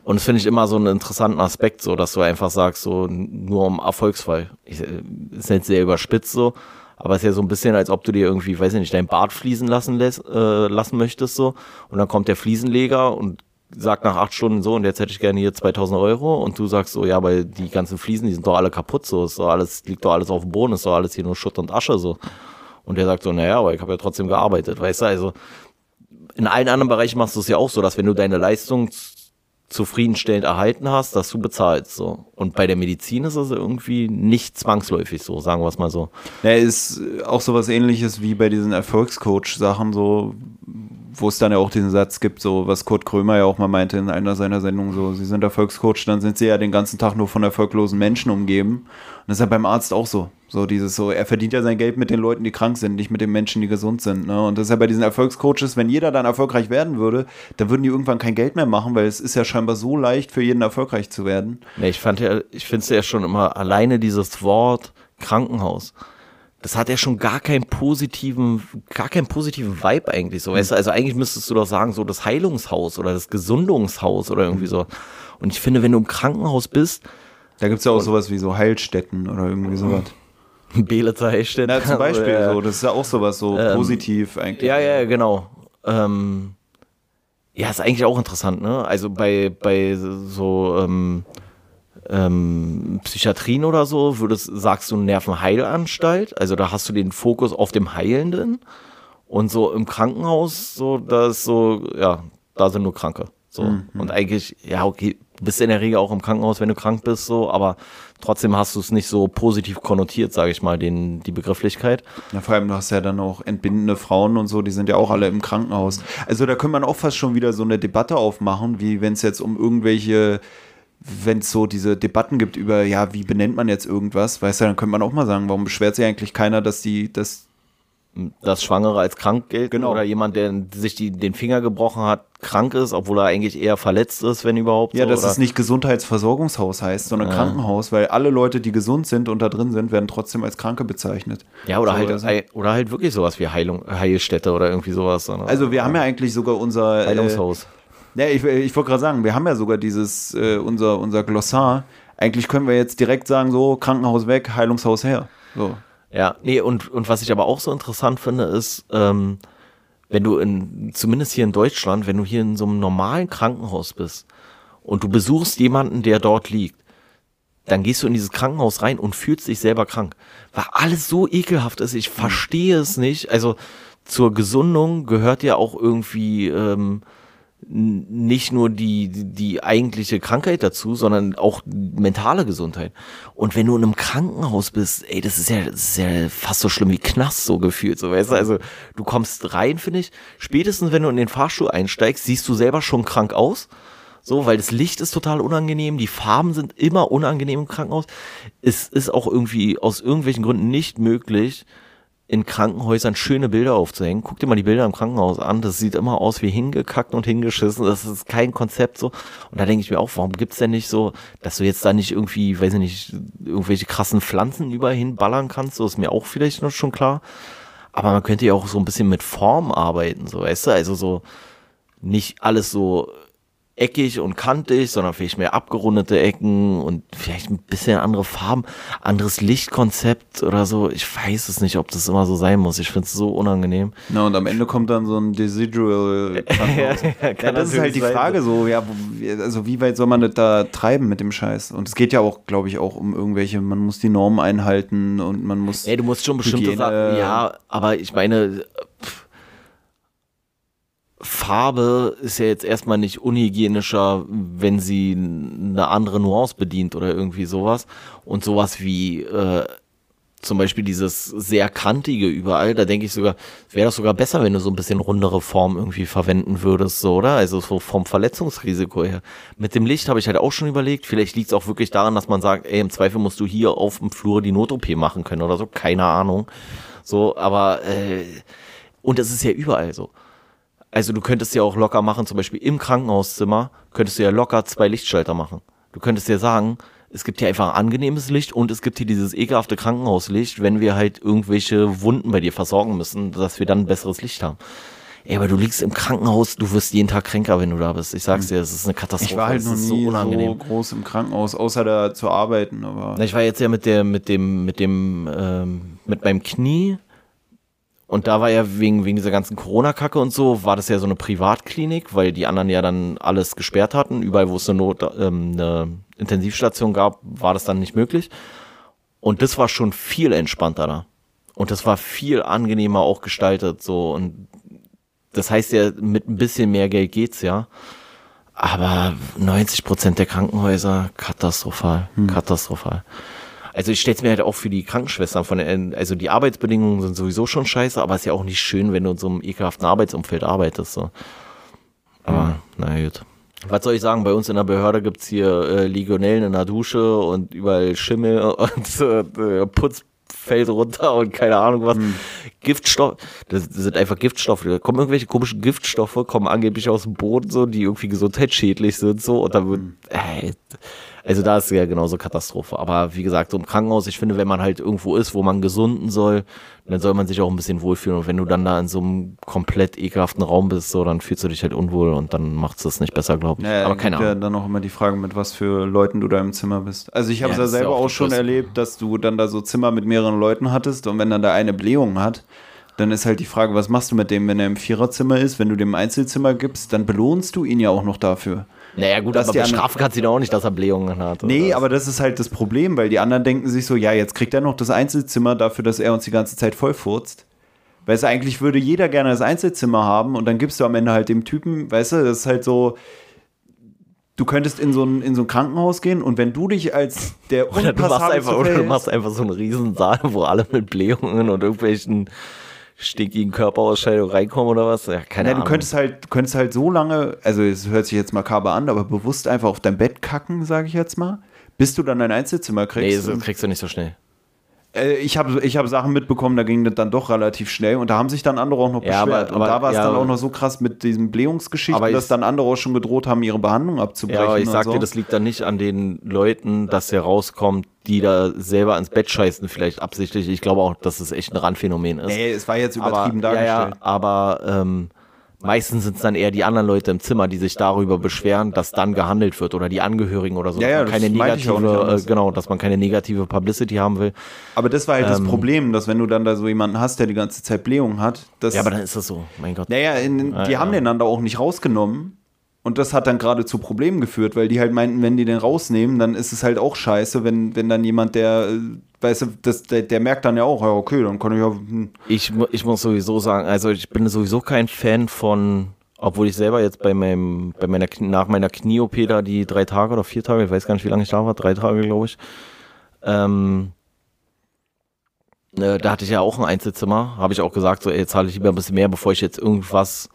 Und das finde ich immer so einen interessanten Aspekt, so dass du einfach sagst, so nur um Erfolgsfall. Ich, äh, ist jetzt sehr überspitzt so, aber es ist ja so ein bisschen, als ob du dir irgendwie, weiß ich nicht, dein Bart fließen lassen, lässt, äh, lassen möchtest so. Und dann kommt der Fliesenleger und sagt nach acht Stunden so, und jetzt hätte ich gerne hier 2000 Euro. Und du sagst so, ja, weil die ganzen Fliesen, die sind doch alle kaputt so. Ist doch alles, liegt doch alles auf dem Boden, ist doch alles hier nur Schutt und Asche so. Und der sagt so, naja, aber ich habe ja trotzdem gearbeitet, weißt du, also in allen anderen Bereichen machst du es ja auch so, dass wenn du deine Leistung zufriedenstellend erhalten hast, dass du bezahlst. So. Und bei der Medizin ist es irgendwie nicht zwangsläufig so, sagen wir es mal so. Ja, ist auch sowas ähnliches wie bei diesen Erfolgscoach-Sachen, so, wo es dann ja auch diesen Satz gibt, so was Kurt Krömer ja auch mal meinte in einer seiner Sendungen, so, sie sind Erfolgscoach, dann sind sie ja den ganzen Tag nur von erfolglosen Menschen umgeben. Und das ist ja beim Arzt auch so. So dieses so, er verdient ja sein Geld mit den Leuten, die krank sind, nicht mit den Menschen, die gesund sind. Ne? Und das ist ja bei diesen Erfolgscoaches, wenn jeder dann erfolgreich werden würde, dann würden die irgendwann kein Geld mehr machen, weil es ist ja scheinbar so leicht für jeden erfolgreich zu werden. Ja, ich fand ja, ich finde es ja schon immer alleine dieses Wort Krankenhaus. Das hat ja schon gar keinen positiven, gar keinen positiven Vibe eigentlich so. Weißt du? Also eigentlich müsstest du doch sagen, so das Heilungshaus oder das Gesundungshaus oder irgendwie so. Und ich finde, wenn du im Krankenhaus bist, da gibt es ja auch sowas wie so Heilstätten oder irgendwie sowas. Beelitzer Heilstätten. Ja, zum Beispiel also, so. Das ist ja auch sowas so ähm, positiv eigentlich. Ja, ja, genau. Ähm, ja, ist eigentlich auch interessant, ne? Also bei, bei so ähm, ähm, Psychiatrien oder so, würdest, sagst du Nervenheilanstalt, also da hast du den Fokus auf dem Heilenden. Und so im Krankenhaus, so, da ist so, ja, da sind nur Kranke. So. Mhm. Und eigentlich, ja, okay, du bist in der Regel auch im Krankenhaus, wenn du krank bist, so, aber trotzdem hast du es nicht so positiv konnotiert, sage ich mal, den, die Begrifflichkeit. Ja, vor allem, du hast ja dann auch entbindende Frauen und so, die sind ja auch alle im Krankenhaus. Also da könnte man auch fast schon wieder so eine Debatte aufmachen, wie wenn es jetzt um irgendwelche wenn es so diese Debatten gibt über, ja, wie benennt man jetzt irgendwas, weißt du, dann könnte man auch mal sagen, warum beschwert sich eigentlich keiner, dass die, dass dass Schwangere als krank gelten genau. oder jemand, der sich die, den Finger gebrochen hat, krank ist, obwohl er eigentlich eher verletzt ist, wenn überhaupt. Ja, so, dass oder? es nicht Gesundheitsversorgungshaus heißt, sondern ja. Krankenhaus, weil alle Leute, die gesund sind und da drin sind, werden trotzdem als Kranke bezeichnet. Ja, oder, so, halt, also. oder halt wirklich sowas wie Heilung, Heilstätte oder irgendwie sowas. Also wir ja. haben ja eigentlich sogar unser äh, Heilungshaus. Äh, ja, ich, ich wollte gerade sagen, wir haben ja sogar dieses, äh, unser, unser Glossar. Eigentlich können wir jetzt direkt sagen, so Krankenhaus weg, Heilungshaus her. So. Ja, nee, und, und was ich aber auch so interessant finde, ist, ähm, wenn du in, zumindest hier in Deutschland, wenn du hier in so einem normalen Krankenhaus bist und du besuchst jemanden, der dort liegt, dann gehst du in dieses Krankenhaus rein und fühlst dich selber krank. Weil alles so ekelhaft ist, ich verstehe es nicht. Also zur Gesundung gehört ja auch irgendwie ähm, nicht nur die, die eigentliche Krankheit dazu, sondern auch mentale Gesundheit. Und wenn du in einem Krankenhaus bist, ey, das ist ja, das ist ja fast so schlimm wie Knast so gefühlt, so weißt du? Also du kommst rein, finde ich, spätestens wenn du in den Fahrstuhl einsteigst, siehst du selber schon krank aus. So, weil das Licht ist total unangenehm, die Farben sind immer unangenehm im Krankenhaus. Es ist auch irgendwie aus irgendwelchen Gründen nicht möglich, in Krankenhäusern schöne Bilder aufzuhängen. Guck dir mal die Bilder im Krankenhaus an. Das sieht immer aus wie hingekackt und hingeschissen. Das ist kein Konzept so. Und da denke ich mir auch, warum gibt's denn nicht so, dass du jetzt da nicht irgendwie, weiß ich nicht, irgendwelche krassen Pflanzen überall hinballern kannst? So ist mir auch vielleicht noch schon klar. Aber man könnte ja auch so ein bisschen mit Form arbeiten, so, weißt du? Also so nicht alles so eckig und kantig, sondern vielleicht mehr abgerundete Ecken und vielleicht ein bisschen andere Farben, anderes Lichtkonzept oder so. Ich weiß es nicht, ob das immer so sein muss. Ich finde es so unangenehm. Na, und am Ende kommt dann so ein Decidual. ja, ja, das ist halt die Frage so, ja, also wie weit soll man das da treiben mit dem Scheiß? Und es geht ja auch, glaube ich, auch um irgendwelche, man muss die Normen einhalten und man muss. Ey, du musst schon bestimmte Sachen, ja, aber ich meine, Farbe ist ja jetzt erstmal nicht unhygienischer, wenn sie eine andere Nuance bedient oder irgendwie sowas. Und sowas wie äh, zum Beispiel dieses sehr kantige überall, da denke ich sogar, wäre das sogar besser, wenn du so ein bisschen rundere Form irgendwie verwenden würdest, so, oder? Also so vom Verletzungsrisiko her. Mit dem Licht habe ich halt auch schon überlegt, vielleicht liegt es auch wirklich daran, dass man sagt, ey, im Zweifel musst du hier auf dem Flur die Not-OP machen können oder so, keine Ahnung. So, aber äh, und das ist ja überall so. Also du könntest ja auch locker machen, zum Beispiel im Krankenhauszimmer, könntest du ja locker zwei Lichtschalter machen. Du könntest ja sagen, es gibt hier einfach angenehmes Licht und es gibt hier dieses ekelhafte Krankenhauslicht, wenn wir halt irgendwelche Wunden bei dir versorgen müssen, dass wir dann ein besseres Licht haben. Ey, aber du liegst im Krankenhaus, du wirst jeden Tag kränker, wenn du da bist. Ich sag's dir, es ist eine Katastrophe. Ich war halt noch nie so, so, groß im Krankenhaus, außer da zu arbeiten. Aber Na, ich war jetzt ja mit der, mit dem, mit dem, ähm, mit meinem Knie und da war ja wegen, wegen dieser ganzen Corona-Kacke und so, war das ja so eine Privatklinik, weil die anderen ja dann alles gesperrt hatten. Überall, wo es eine, Not, ähm, eine Intensivstation gab, war das dann nicht möglich. Und das war schon viel entspannter da. Und das war viel angenehmer auch gestaltet, so. Und das heißt ja, mit ein bisschen mehr Geld geht's ja. Aber 90 Prozent der Krankenhäuser katastrophal, hm. katastrophal. Also ich stelle es mir halt auch für die Krankenschwestern von, also die Arbeitsbedingungen sind sowieso schon scheiße, aber es ist ja auch nicht schön, wenn du in so einem ekelhaften Arbeitsumfeld arbeitest. So. Aber mhm. na gut. Was soll ich sagen? Bei uns in der Behörde gibt's hier äh, Legionellen in der Dusche und überall Schimmel und äh, Putz fällt runter und keine Ahnung was. Hm. Giftstoff, das sind einfach Giftstoffe. Da kommen irgendwelche komischen Giftstoffe, kommen angeblich aus dem Boden so, die irgendwie gesundheitsschädlich sind so und dann wird, ey, also da ist ja genauso Katastrophe. Aber wie gesagt, so im Krankenhaus, ich finde, wenn man halt irgendwo ist, wo man gesunden soll, dann soll man sich auch ein bisschen wohlfühlen. Und wenn du dann da in so einem komplett ekelhaften Raum bist, so, dann fühlst du dich halt unwohl und dann macht es das nicht besser, glaube ich. Naja, Aber keine Ahnung. Ja, dann auch immer die Frage, mit was für Leuten du da im Zimmer bist. Also ich habe es ja, ja selber auch, auch schon erlebt, dass du dann da so Zimmer mit mehreren Leuten hattest und wenn dann da eine Blähung hat, dann ist halt die Frage, was machst du mit dem, wenn er im Viererzimmer ist? Wenn du dem Einzelzimmer gibst, dann belohnst du ihn ja auch noch dafür. Naja, gut, aber bestrafen kannst du ihn auch nicht, dass er Blähungen hat. Nee, was? aber das ist halt das Problem, weil die anderen denken sich so, ja, jetzt kriegt er noch das Einzelzimmer dafür, dass er uns die ganze Zeit vollfurzt. Weißt du, eigentlich würde jeder gerne das Einzelzimmer haben und dann gibst du am Ende halt dem Typen, weißt du, das ist halt so, du könntest in so ein, in so ein Krankenhaus gehen und wenn du dich als der oder du machst einfach Oder du machst einfach so einen Riesensaal, wo alle mit Blähungen und irgendwelchen stinkigen Körperausscheidung reinkommen oder was? Ja, keine ja, Ahnung. Du könntest halt, du könntest halt so lange, also es hört sich jetzt makaber an, aber bewusst einfach auf dein Bett kacken, sage ich jetzt mal, bis du dann dein Einzelzimmer kriegst. Nee, das kriegst du nicht so schnell. Äh, ich habe ich hab Sachen mitbekommen, da ging das dann doch relativ schnell und da haben sich dann andere auch noch ja, beschwert. Aber, aber, und da war es ja, dann auch noch so krass mit diesen Blähungsgeschichten, dass dann andere auch schon gedroht haben, ihre Behandlung abzubrechen. Ja, aber ich sag so. dir, das liegt dann nicht an den Leuten, dass der rauskommt, die da selber ans Bett scheißen, vielleicht absichtlich. Ich glaube auch, dass es echt ein Randphänomen ist. Nee, es war jetzt übertrieben aber, dargestellt. Ja, aber ähm, Meistens sind es dann eher die anderen Leute im Zimmer, die sich darüber beschweren, dass dann gehandelt wird oder die Angehörigen oder so. Ja, ja, keine negative, äh, genau, dass man keine negative Publicity haben will. Aber das war halt ähm, das Problem, dass wenn du dann da so jemanden hast, der die ganze Zeit Blähung hat, das, Ja, aber dann ist das so, mein Gott. Naja, in, die ja, haben den dann da auch nicht rausgenommen. Und das hat dann gerade zu Problemen geführt, weil die halt meinten, wenn die den rausnehmen, dann ist es halt auch scheiße, wenn, wenn dann jemand, der, äh, weißt du, das, der, der merkt dann ja auch, ja, okay, dann kann ich ja. Hm. Ich, ich muss sowieso sagen, also ich bin sowieso kein Fan von, obwohl ich selber jetzt bei meinem, bei meiner, nach meiner Knie-OP da die drei Tage oder vier Tage, ich weiß gar nicht, wie lange ich da war, drei Tage, glaube ich, ähm, äh, da hatte ich ja auch ein Einzelzimmer, habe ich auch gesagt, so, ey, zahle ich lieber ein bisschen mehr, bevor ich jetzt irgendwas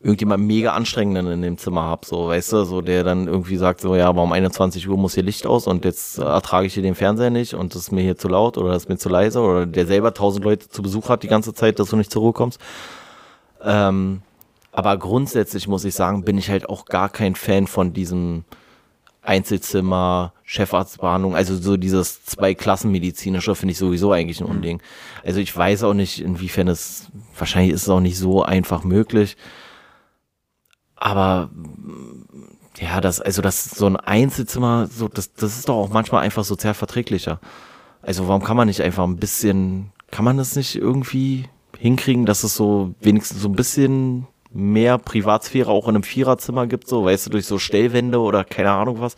irgendjemand mega anstrengenden in dem Zimmer hab, so, weißt du, so der dann irgendwie sagt, so, ja, aber um 21 Uhr muss hier Licht aus und jetzt ertrage ich hier den Fernseher nicht und das ist mir hier zu laut oder das ist mir zu leise oder der selber tausend Leute zu Besuch hat die ganze Zeit, dass du nicht zur Ruhe kommst. Ähm, aber grundsätzlich muss ich sagen, bin ich halt auch gar kein Fan von diesem Einzelzimmer, Chefarztbehandlung, also so dieses Zwei-Klassen-medizinische finde ich sowieso eigentlich ein Unding. Also ich weiß auch nicht, inwiefern es, wahrscheinlich ist es auch nicht so einfach möglich. Aber Ja, das, also das so ein Einzelzimmer, so, das, das ist doch auch manchmal einfach sozial verträglicher. Also warum kann man nicht einfach ein bisschen, kann man das nicht irgendwie hinkriegen, dass es so wenigstens so ein bisschen mehr Privatsphäre auch in einem Viererzimmer gibt, so, weißt du, durch so Stellwände oder keine Ahnung was.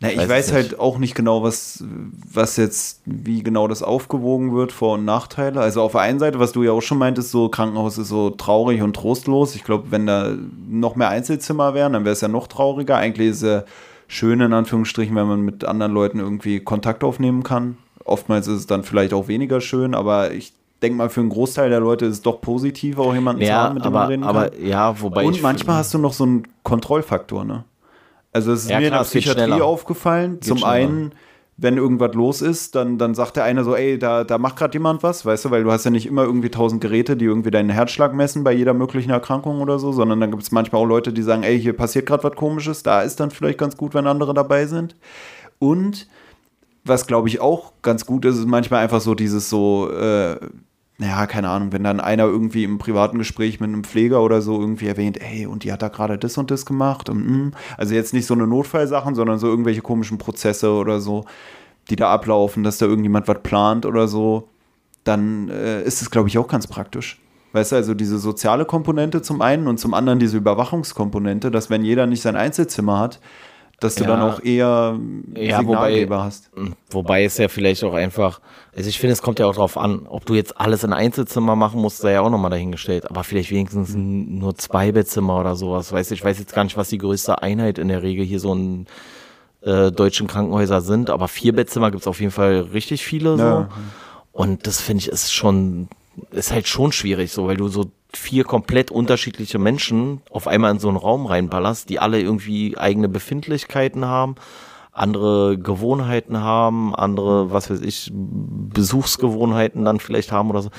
Na, ich weiß, weiß halt auch nicht genau, was, was jetzt, wie genau das aufgewogen wird, Vor- und Nachteile. Also auf der einen Seite, was du ja auch schon meintest, so Krankenhaus ist so traurig und trostlos. Ich glaube, wenn da noch mehr Einzelzimmer wären, dann wäre es ja noch trauriger. Eigentlich ist es ja schön, in Anführungsstrichen, wenn man mit anderen Leuten irgendwie Kontakt aufnehmen kann. Oftmals ist es dann vielleicht auch weniger schön, aber ich denke mal, für einen Großteil der Leute ist es doch positiv, auch jemanden ja, zu haben, mit dem aber, man reden kann. Aber ja, wobei Und manchmal hast du noch so einen Kontrollfaktor, ne? Also es ist Ja, mir klar, in der Psychiatrie aufgefallen. Geht Zum schneller. einen, wenn irgendwas los ist, dann, dann sagt der eine so, ey, da, da macht gerade jemand was, weißt du, weil du hast ja nicht immer irgendwie tausend Geräte, die irgendwie deinen Herzschlag messen bei jeder möglichen Erkrankung oder so, sondern dann gibt es manchmal auch Leute, die sagen, ey, hier passiert gerade was komisches, da ist dann vielleicht ganz gut, wenn andere dabei sind. Und was glaube ich auch ganz gut ist, ist manchmal einfach so dieses so, äh, naja, keine Ahnung, wenn dann einer irgendwie im privaten Gespräch mit einem Pfleger oder so irgendwie erwähnt, ey, und die hat da gerade das und das gemacht und mm. also jetzt nicht so eine Notfallsachen, sondern so irgendwelche komischen Prozesse oder so, die da ablaufen, dass da irgendjemand was plant oder so, dann äh, ist es, glaube ich, auch ganz praktisch. Weißt du, also diese soziale Komponente zum einen und zum anderen diese Überwachungskomponente, dass wenn jeder nicht sein Einzelzimmer hat, dass du Ja. dann auch eher Ja, Signalgeber wobei- hast. Wobei es ja vielleicht auch einfach, also ich finde, es kommt ja auch drauf an, ob du jetzt alles in Einzelzimmer machen musst, sei ja auch nochmal dahingestellt. Aber vielleicht wenigstens nur zwei Bettzimmer oder sowas. Weißt du, ich weiß jetzt gar nicht, was die größte Einheit in der Regel hier so in äh, deutschen Krankenhäusern sind, aber vier Bettzimmer gibt es auf jeden Fall richtig viele so. Ja. Und das finde ich ist schon, ist halt schon schwierig so, weil du so vier komplett unterschiedliche Menschen auf einmal in so einen Raum reinballerst, die alle irgendwie eigene Befindlichkeiten haben, andere Gewohnheiten haben, andere, was weiß ich, Besuchsgewohnheiten dann vielleicht haben oder so.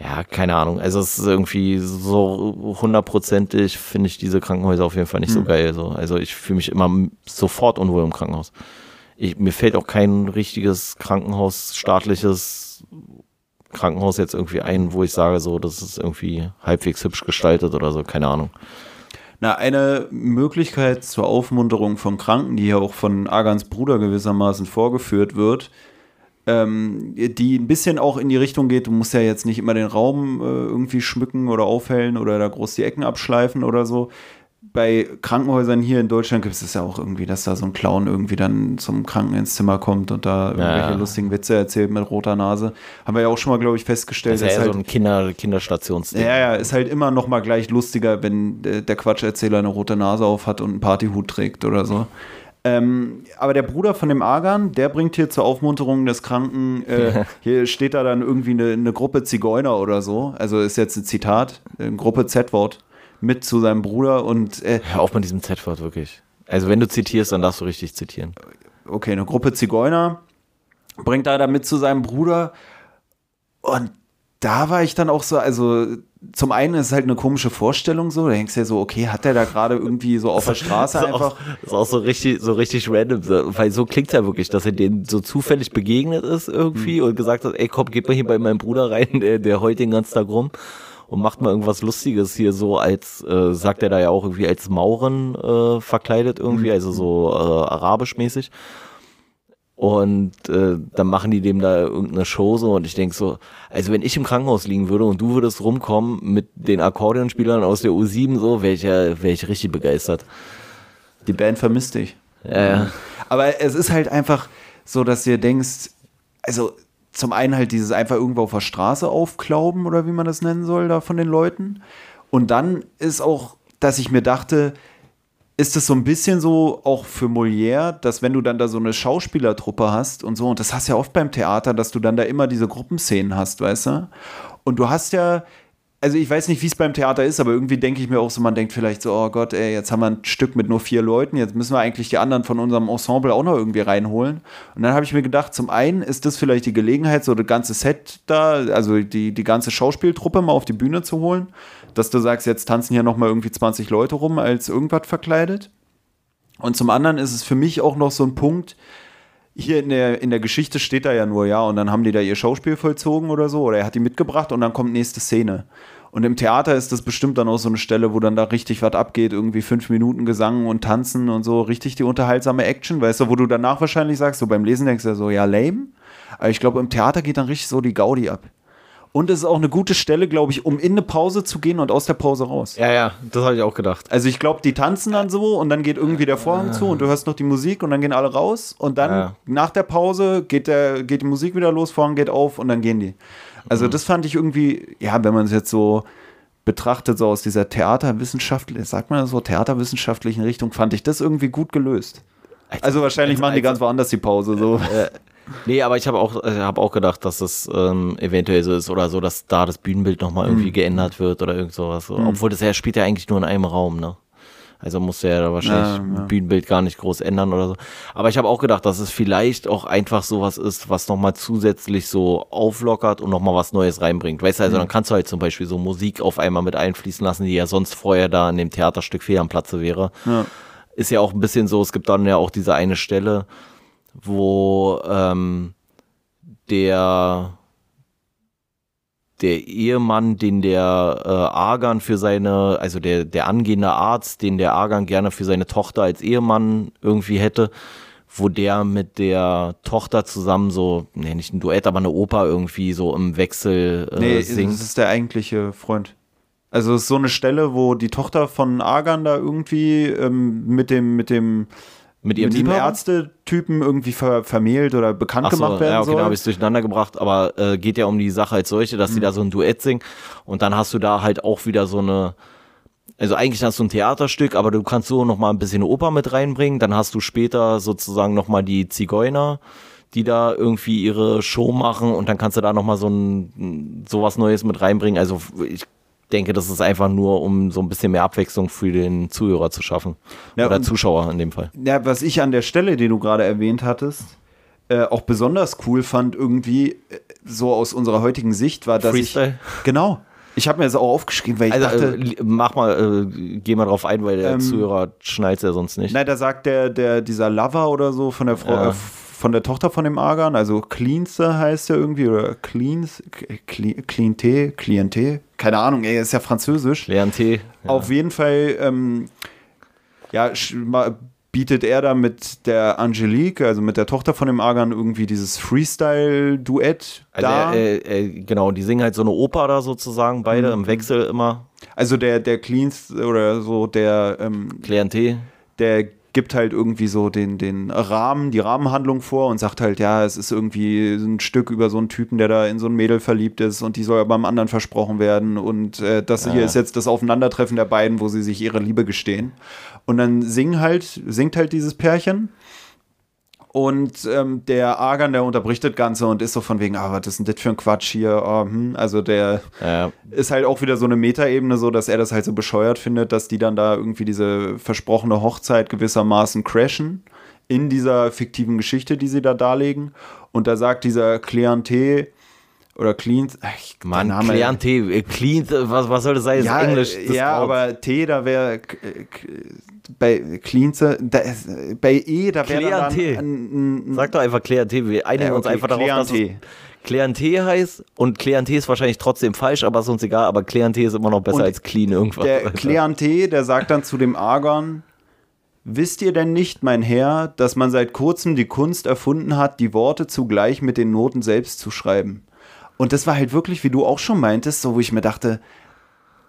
Ja, keine Ahnung. Also es ist irgendwie so hundertprozentig finde ich diese Krankenhäuser auf jeden Fall nicht so geil. So. Also ich fühle mich immer sofort unwohl im Krankenhaus. Ich, mir fällt auch kein richtiges Krankenhaus, staatliches Krankenhaus jetzt irgendwie ein, wo ich sage, so, das ist irgendwie halbwegs hübsch gestaltet oder so, keine Ahnung. Na, eine Möglichkeit zur Aufmunterung von Kranken, die ja auch von Agans Bruder gewissermaßen vorgeführt wird, ähm, die ein bisschen auch in die Richtung geht, du musst ja jetzt nicht immer den Raum äh, irgendwie schmücken oder aufhellen oder da groß die Ecken abschleifen oder so. Bei Krankenhäusern hier in Deutschland gibt es das ja auch irgendwie, dass da so ein Clown irgendwie dann zum Kranken ins Zimmer kommt und da irgendwelche ja. lustigen Witze erzählt mit roter Nase. Haben wir ja auch schon mal, glaube ich, festgestellt. Das ist ja eher halt- so ein Kinder, Kinderstationsding. ja, ja, ist halt immer noch mal gleich lustiger, wenn äh, der Quatscherzähler eine rote Nase auf hat und einen Partyhut trägt oder so. Ähm, aber der Bruder von dem Argan, der bringt hier zur Aufmunterung des Kranken, äh, hier steht da dann irgendwie eine, eine Gruppe Zigeuner oder so, also ist jetzt ein Zitat, eine Gruppe Z-Wort mit zu seinem Bruder und äh, Hör auf mit diesem Z-Wort, wirklich. Also wenn du zitierst, dann darfst du richtig zitieren. okay, eine Gruppe Zigeuner, bringt da mit zu seinem Bruder. Und da war ich dann auch so, also zum einen ist es halt eine komische Vorstellung so, da denkst du ja so, okay, hat der da gerade irgendwie so auf der Straße ist einfach. auch, das ist auch so richtig, so richtig random, weil so klingt ja wirklich, dass er denen so zufällig begegnet ist irgendwie und gesagt hat, ey komm, geht mal hier bei meinem Bruder rein, der, der heult den ganzen Tag rum und macht mal irgendwas Lustiges hier so als, äh, sagt er da ja auch irgendwie als Mauren äh, verkleidet irgendwie, also so äh, arabisch mäßig. Und äh, dann machen die dem da irgendeine Show so und ich denk so, also wenn ich im Krankenhaus liegen würde und du würdest rumkommen mit den Akkordeonspielern aus der U7 so, wäre ich ja wär ich richtig begeistert. Die Band vermisst dich. Ja, ja. Aber es ist halt einfach so, dass du dir denkst, also zum einen halt dieses einfach irgendwo auf der Straße aufklauben oder wie man das nennen soll, da von den Leuten. Und dann ist auch, dass ich mir dachte, ist es so ein bisschen so auch für Molière, dass wenn du dann da so eine Schauspielertruppe hast und so, und das hast du ja oft beim Theater, dass du dann da immer diese Gruppenszenen hast, weißt du? Und du hast ja, also ich weiß nicht, wie es beim Theater ist, aber irgendwie denke ich mir auch so, man denkt vielleicht so, oh Gott, ey, jetzt haben wir ein Stück mit nur vier Leuten, jetzt müssen wir eigentlich die anderen von unserem Ensemble auch noch irgendwie reinholen. Und dann habe ich mir gedacht, zum einen ist das vielleicht die Gelegenheit, so das ganze Set da, also die, die ganze Schauspieltruppe mal auf die Bühne zu holen, dass du sagst, jetzt tanzen hier nochmal irgendwie 20 Leute rum als irgendwas verkleidet. Und zum anderen ist es für mich auch noch so ein Punkt, hier in der, in der Geschichte steht da ja nur, ja, und dann haben die da ihr Schauspiel vollzogen oder so, oder er hat die mitgebracht und dann kommt nächste Szene. Und im Theater ist das bestimmt dann auch so eine Stelle, wo dann da richtig was abgeht, irgendwie fünf Minuten Gesang und Tanzen und so, richtig die unterhaltsame Action, weißt du, wo du danach wahrscheinlich sagst, so beim Lesen denkst du ja so, ja, lame. Aber ich glaube, im Theater geht dann richtig so die Gaudi ab. Und es ist auch eine gute Stelle, glaube ich, um in eine Pause zu gehen und aus der Pause raus. Ja, ja, das habe ich auch gedacht. Also ich glaube, die tanzen dann so und dann geht irgendwie der Vorhang zu und du hörst noch die Musik und dann gehen alle raus und dann ja. nach der Pause geht, der, geht die Musik wieder los, Vorhang geht auf und dann gehen die. Also mhm. das fand ich irgendwie, ja, wenn man es jetzt so betrachtet, so aus dieser Theaterwissenschaftlichen, sagt man so, theaterwissenschaftlichen Richtung, fand ich das irgendwie gut gelöst. Also wahrscheinlich machen die ganz woanders die Pause. So. Nee, aber ich habe auch, äh, hab auch gedacht, dass das ähm, eventuell so ist oder so, dass da das Bühnenbild nochmal irgendwie mhm. geändert wird oder irgend sowas. So. Mhm. Obwohl das ja spielt ja eigentlich nur in einem Raum, ne? Also musste er da wahrscheinlich ja, ja. Bühnenbild gar nicht groß ändern oder so. Aber ich habe auch gedacht, dass es vielleicht auch einfach sowas ist, was nochmal zusätzlich so auflockert und nochmal was Neues reinbringt. Weißt du, also mhm. dann kannst du halt zum Beispiel so Musik auf einmal mit einfließen lassen, die ja sonst vorher da in dem Theaterstück fehl am Platze wäre. Ja. Ist ja auch ein bisschen so, es gibt dann ja auch diese eine Stelle, wo ähm, der der Ehemann, den der äh, Argan für seine, also der, der angehende Arzt, den der Argan gerne für seine Tochter als Ehemann irgendwie hätte, wo der mit der Tochter zusammen so, nee, nicht ein Duett, aber eine Oper irgendwie so im Wechsel äh, nee, singt. Das ist der eigentliche Freund. Also es ist so eine Stelle, wo die Tochter von Argan da irgendwie ähm, mit dem, mit dem mit ihrem mit Ärztetypen irgendwie ver vermählt oder bekannt so, gemacht werden ja, okay, soll. da habe ich es durcheinander gebracht, aber äh, geht ja um die Sache als solche, dass mhm. die da so ein Duett singen und dann hast du da halt auch wieder so eine also eigentlich hast du ein Theaterstück, aber du kannst so noch mal ein bisschen Oper mit reinbringen, dann hast du später sozusagen noch mal die Zigeuner, die da irgendwie ihre Show machen und dann kannst du da noch mal so ein sowas Neues mit reinbringen. Also ich denke, das ist einfach nur, um so ein bisschen mehr Abwechslung für den Zuhörer zu schaffen. Ja, Oder Zuschauer in dem Fall. Ja, was ich an der Stelle, die du gerade erwähnt hattest, äh, auch besonders cool fand, irgendwie äh, so aus unserer heutigen Sicht, war, dass Freestyle. ich. Genau. Ich habe mir das auch aufgeschrieben, weil ich also, dachte. Äh, mach mal, äh, geh mal drauf ein, weil der ähm, Zuhörer schnallt ja sonst nicht. Nein, da sagt der, der, dieser Lover oder so von der Frau, ja. Von der Tochter von dem Argan, also Cleanse heißt er irgendwie, oder Cleans, Cliente, Cliente, keine Ahnung, er ist ja französisch. Cliente. Ja. Auf jeden Fall, ähm, ja, bietet er da mit der Angelique, also mit der Tochter von dem Argan, irgendwie dieses Freestyle-Duett also da. Äh, äh, genau, die singen halt so eine Oper da sozusagen, beide mhm. im Wechsel immer. Also der, der Cleans oder so, der ähm, Klientel. Der gibt halt irgendwie so den, den Rahmen, die Rahmenhandlung vor und sagt halt, ja, es ist irgendwie ein Stück über so einen Typen, der da in so ein Mädel verliebt ist und die soll aber am anderen versprochen werden und äh, das ja. hier ist jetzt das Aufeinandertreffen der beiden, wo sie sich ihre Liebe gestehen. Und dann singen halt, singt halt dieses Pärchen und ähm, der Argan, der unterbricht das Ganze und ist so von wegen, ah, was ist denn das für ein Quatsch hier? Oh, hm. Also der ja. ist halt auch wieder so eine Metaebene, so dass er das halt so bescheuert findet, dass die dann da irgendwie diese versprochene Hochzeit gewissermaßen crashen in dieser fiktiven Geschichte, die sie da darlegen. Und da sagt dieser Klientel, oder Clean. Ach, Mann, Name, Clean T. Äh, clean, was, was soll das sein? Ja, das Englisch. Das ja, Wort. aber T, da wäre bei Clean, da bei E, da wäre dann ein, ein, Sag doch einfach Clean T. Wir einigen ja, okay, uns einfach darauf, dass es Klientel heißt und Klientel ist wahrscheinlich trotzdem falsch, aber ist uns egal, aber Klientel ist immer noch besser und als clean irgendwas. Der Klientel, der sagt dann zu dem Argon, Wisst ihr denn nicht, mein Herr, dass man seit kurzem die Kunst erfunden hat, die Worte zugleich mit den Noten selbst zu schreiben? Und das war halt wirklich, wie du auch schon meintest, so wo ich mir dachte,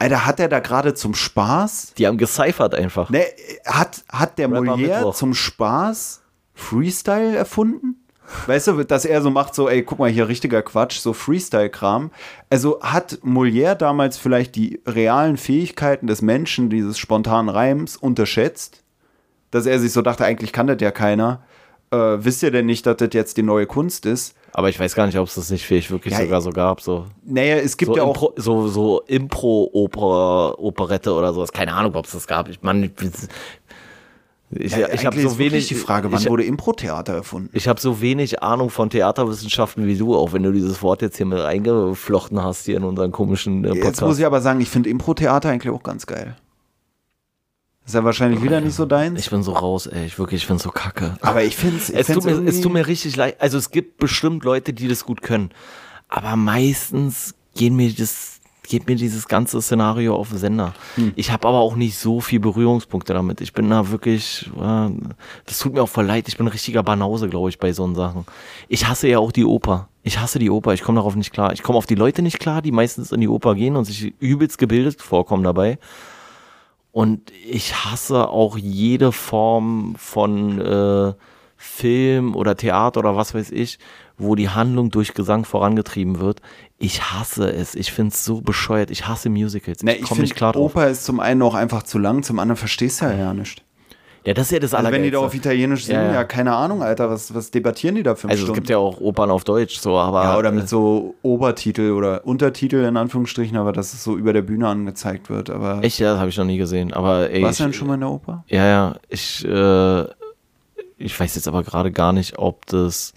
Alter, hat er da gerade zum Spaß? Die haben gecyphert einfach. Ne, hat, hat der Rapper Molière zum Spaß Freestyle erfunden? Weißt du, dass er so macht, so, ey, guck mal, hier richtiger Quatsch, so Freestyle-Kram. Also hat Molière damals vielleicht die realen Fähigkeiten des Menschen, dieses spontanen Reims, unterschätzt? Dass er sich so dachte, eigentlich kann das ja keiner. Äh, wisst ihr denn nicht, dass das jetzt die neue Kunst ist? Aber ich weiß gar nicht, ob es das nicht vielleicht wirklich ja, sogar so gab. So. Naja, es gibt so ja auch. so so Impro-Operette oder sowas. Keine Ahnung, ob es das gab. Ich meine, ich, ja, ich habe so wenig. die Frage, wann ich, wurde Impro-Theater erfunden? Ich habe so wenig Ahnung von Theaterwissenschaften wie du, auch wenn du dieses Wort jetzt hier mit reingeflochten hast hier in unseren komischen äh, Podcast. Jetzt muss ich aber sagen, ich finde Impro-Theater eigentlich auch ganz geil. Ist ja wahrscheinlich wieder nicht so deins. Ich bin so raus, ey. Ich wirklich, ich bin so kacke. Aber ich finde es tut mir, es tut mir richtig leid. Also es gibt bestimmt Leute, die das gut können. Aber meistens gehen mir das, geht mir dieses ganze Szenario auf den Sender. Hm. Ich habe aber auch nicht so viel Berührungspunkte damit. Ich bin da wirklich, äh, das tut mir auch voll leid. Ich bin ein richtiger Banause, glaube ich, bei so Sachen. Ich hasse ja auch die Oper. Ich hasse die Oper. Ich komme darauf nicht klar. Ich komme auf die Leute nicht klar, die meistens in die Oper gehen und sich übelst gebildet vorkommen dabei. Und ich hasse auch jede Form von äh, Film oder Theater oder was weiß ich, wo die Handlung durch Gesang vorangetrieben wird. Ich hasse es. Ich finde es so bescheuert. Ich hasse Musicals. Ich, ich komme nicht klar drauf. Oper ist zum einen auch einfach zu lang, zum anderen verstehst du ja, ja nicht. Ja, das ist ja das also Wenn die da auf Italienisch singen, ja, ja. keine Ahnung, Alter, was, was debattieren die da für Also Stunden? es gibt ja auch Opern auf Deutsch, so, aber. Ja, oder mit so Obertitel oder Untertitel in Anführungsstrichen, aber dass es so über der Bühne angezeigt wird. Aber Echt, ja, das habe ich noch nie gesehen. Aber ey. Warst du denn schon mal in der Oper? Ja, ja. Ich, äh, ich weiß jetzt aber gerade gar nicht, ob das.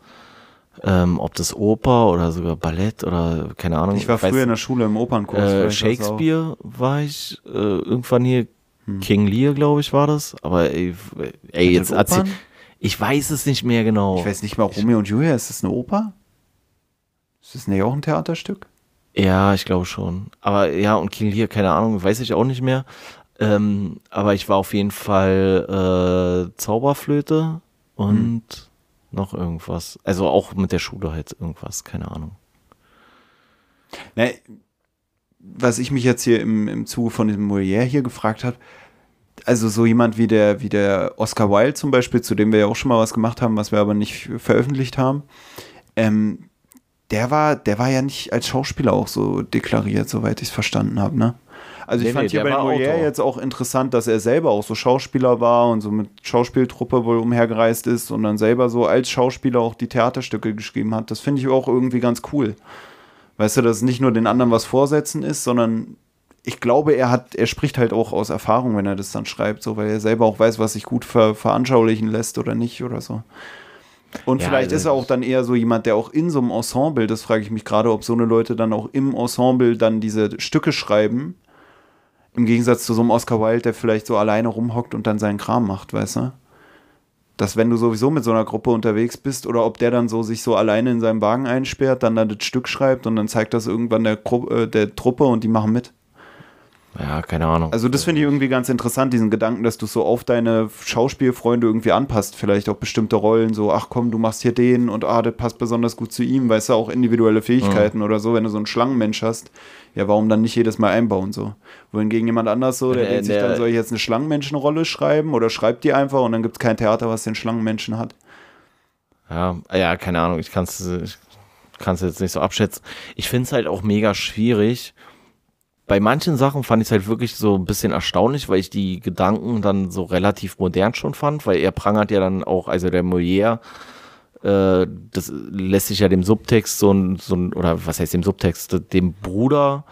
Ähm, ob das Oper oder sogar Ballett oder keine Ahnung. Ich war früher weiß, in der Schule im Opernkurs. Äh, Shakespeare war ich äh, irgendwann hier hm. King Lear, glaube ich, war das. Aber ey, ey jetzt erzähl. Ich weiß es nicht mehr genau. Ich weiß nicht mal, Romeo und Julia, ist das eine Oper? Ist das nicht auch ein Theaterstück? Ja, ich glaube schon. Aber ja, und King Lear, keine Ahnung, weiß ich auch nicht mehr. Ähm, aber ich war auf jeden Fall äh, Zauberflöte und hm. noch irgendwas. Also auch mit der Schule halt irgendwas, keine Ahnung. Ne, was ich mich jetzt hier im, im Zuge von dem Molière hier gefragt habe, also so jemand wie der, wie der Oscar Wilde zum Beispiel, zu dem wir ja auch schon mal was gemacht haben, was wir aber nicht veröffentlicht haben, ähm, der war, der war ja nicht als Schauspieler auch so deklariert, soweit ich es verstanden habe, ne? Also ich nee, fand nee, hier bei Molière jetzt auch interessant, dass er selber auch so Schauspieler war und so mit Schauspieltruppe wohl umhergereist ist und dann selber so als Schauspieler auch die Theaterstücke geschrieben hat. Das finde ich auch irgendwie ganz cool. Weißt du, dass es nicht nur den anderen was vorsetzen ist, sondern ich glaube, er hat, er spricht halt auch aus Erfahrung, wenn er das dann schreibt, so, weil er selber auch weiß, was sich gut ver veranschaulichen lässt oder nicht oder so. Und ja, vielleicht also ist er auch dann eher so jemand, der auch in so einem Ensemble, das frage ich mich gerade, ob so eine Leute dann auch im Ensemble dann diese Stücke schreiben, im Gegensatz zu so einem Oscar Wilde, der vielleicht so alleine rumhockt und dann seinen Kram macht, weißt du? Dass wenn du sowieso mit so einer Gruppe unterwegs bist oder ob der dann so sich so alleine in seinem Wagen einsperrt, dann da das Stück schreibt und dann zeigt das irgendwann der, Gru äh, der Truppe und die machen mit. Ja, keine Ahnung. Also das finde ich irgendwie ganz interessant, diesen Gedanken, dass du so auf deine Schauspielfreunde irgendwie anpasst, vielleicht auch bestimmte Rollen, so, ach komm, du machst hier den und ah, das passt besonders gut zu ihm, weißt du, auch individuelle Fähigkeiten mhm. oder so, wenn du so einen Schlangenmensch hast, ja, warum dann nicht jedes Mal einbauen so? Wohingegen jemand anders so, der, der denkt sich dann, soll ich jetzt eine Schlangenmenschenrolle schreiben oder schreibt die einfach und dann gibt es kein Theater, was den Schlangenmenschen hat. Ja, ja, keine Ahnung, ich kann es jetzt nicht so abschätzen. Ich finde es halt auch mega schwierig, bei manchen Sachen fand ich es halt wirklich so ein bisschen erstaunlich, weil ich die Gedanken dann so relativ modern schon fand, weil er prangert ja dann auch, also der Molière, äh, das lässt sich ja dem Subtext so ein, so ein, oder was heißt dem Subtext, dem Bruder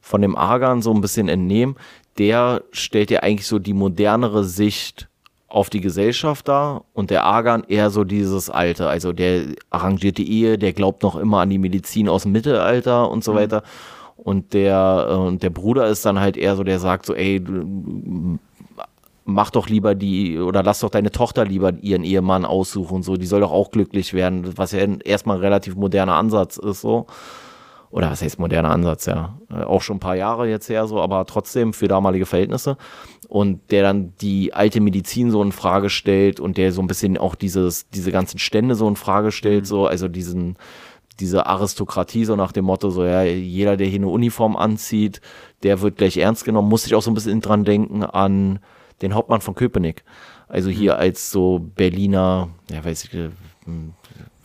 von dem Argan so ein bisschen entnehmen. Der stellt ja eigentlich so die modernere Sicht auf die Gesellschaft dar und der Argan eher so dieses Alte, also der arrangiert die Ehe, der glaubt noch immer an die Medizin aus dem Mittelalter und so mhm. weiter. Und der, äh, der Bruder ist dann halt eher so, der sagt so, ey, mach doch lieber die, oder lass doch deine Tochter lieber ihren Ehemann aussuchen, so, die soll doch auch glücklich werden, was ja erstmal ein relativ moderner Ansatz ist, so. Oder was heißt moderner Ansatz, ja. Äh, auch schon ein paar Jahre jetzt her, so, aber trotzdem für damalige Verhältnisse. Und der dann die alte Medizin so in Frage stellt und der so ein bisschen auch dieses, diese ganzen Stände so in Frage stellt, mhm. so, also diesen, diese Aristokratie, so nach dem Motto, so ja, jeder, der hier eine Uniform anzieht, der wird gleich ernst genommen, muss ich auch so ein bisschen dran denken an den Hauptmann von Köpenick. Also hier mhm. als so Berliner, ja, weiß ich, hm,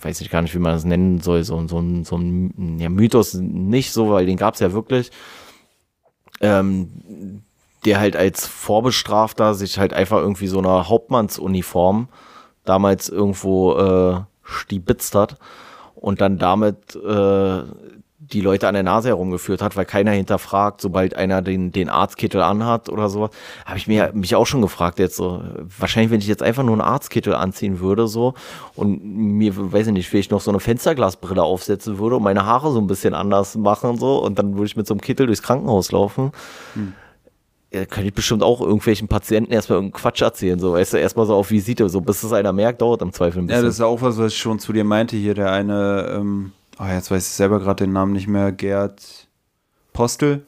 weiß ich gar nicht, wie man das nennen soll, so, so, so ein ja, Mythos nicht so, weil den gab es ja wirklich. Ähm, der halt als Vorbestrafter sich halt einfach irgendwie so eine Hauptmannsuniform damals irgendwo äh, stibitzt hat und dann damit äh, die Leute an der Nase herumgeführt hat, weil keiner hinterfragt, sobald einer den, den Arztkittel anhat oder so. Habe ich mir mich auch schon gefragt jetzt so. Wahrscheinlich, wenn ich jetzt einfach nur einen Arztkittel anziehen würde so und mir, weiß ich nicht, vielleicht noch so eine Fensterglasbrille aufsetzen würde und meine Haare so ein bisschen anders machen so und dann würde ich mit so einem Kittel durchs Krankenhaus laufen. Hm ja, könnte ich bestimmt auch irgendwelchen Patienten erstmal irgendeinen Quatsch erzählen, so, weißt du, erstmal so auf Visite, so bis es einer merkt, dauert im Zweifel ein bisschen. Ja, das ist auch was, was ich schon zu dir meinte hier, der eine, ähm, oh, jetzt weiß ich selber gerade den Namen nicht mehr, Gerd Postel,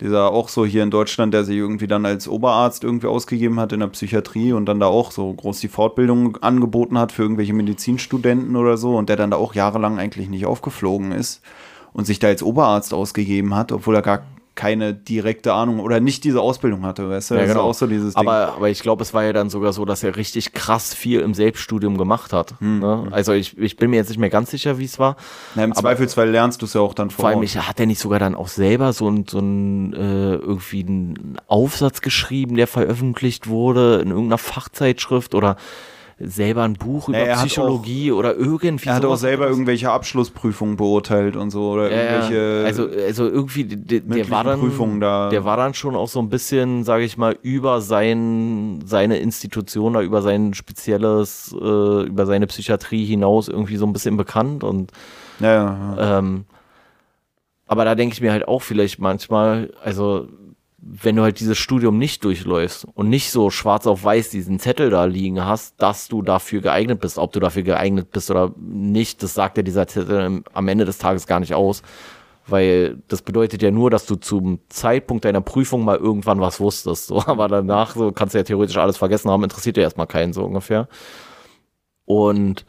Dieser auch so hier in Deutschland, der sich irgendwie dann als Oberarzt irgendwie ausgegeben hat in der Psychiatrie und dann da auch so groß die Fortbildung angeboten hat für irgendwelche Medizinstudenten oder so und der dann da auch jahrelang eigentlich nicht aufgeflogen ist und sich da als Oberarzt ausgegeben hat, obwohl er gar keine direkte Ahnung oder nicht diese Ausbildung hatte, weißt du? Ja, genau. auch so dieses aber, aber ich glaube, es war ja dann sogar so, dass er richtig krass viel im Selbststudium gemacht hat. Hm. Ne? Also ich, ich bin mir jetzt nicht mehr ganz sicher, wie es war. Na, Im Zweifelsfall lernst du es ja auch dann vor. Vor allem, ich, hat er nicht sogar dann auch selber so ein, so ein äh, irgendwie einen Aufsatz geschrieben, der veröffentlicht wurde in irgendeiner Fachzeitschrift oder selber ein Buch über ja, Psychologie auch, oder irgendwie. Er hat auch selber irgendwelche Abschlussprüfungen beurteilt und so oder ja, irgendwelche. Also, also irgendwie, der, der war dann, Prüfungen da. der war dann schon auch so ein bisschen, sage ich mal, über sein, seine Institution oder über sein spezielles, äh, über seine Psychiatrie hinaus irgendwie so ein bisschen bekannt und. Ja, ja. Ähm, aber da denke ich mir halt auch vielleicht manchmal, also wenn du halt dieses Studium nicht durchläufst und nicht so schwarz auf weiß diesen Zettel da liegen hast, dass du dafür geeignet bist. Ob du dafür geeignet bist oder nicht, das sagt ja dieser Zettel am Ende des Tages gar nicht aus. Weil das bedeutet ja nur, dass du zum Zeitpunkt deiner Prüfung mal irgendwann was wusstest. So. Aber danach so kannst du ja theoretisch alles vergessen haben, interessiert dir erstmal keinen so ungefähr. Und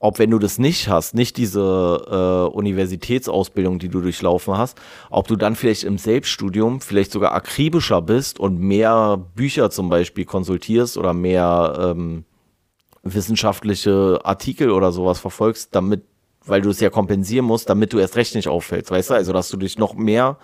ob wenn du das nicht hast, nicht diese äh, Universitätsausbildung, die du durchlaufen hast, ob du dann vielleicht im Selbststudium vielleicht sogar akribischer bist und mehr Bücher zum Beispiel konsultierst oder mehr ähm, wissenschaftliche Artikel oder sowas verfolgst, damit, weil du es ja kompensieren musst, damit du erst recht nicht auffällst, weißt du? Also, dass du dich noch mehr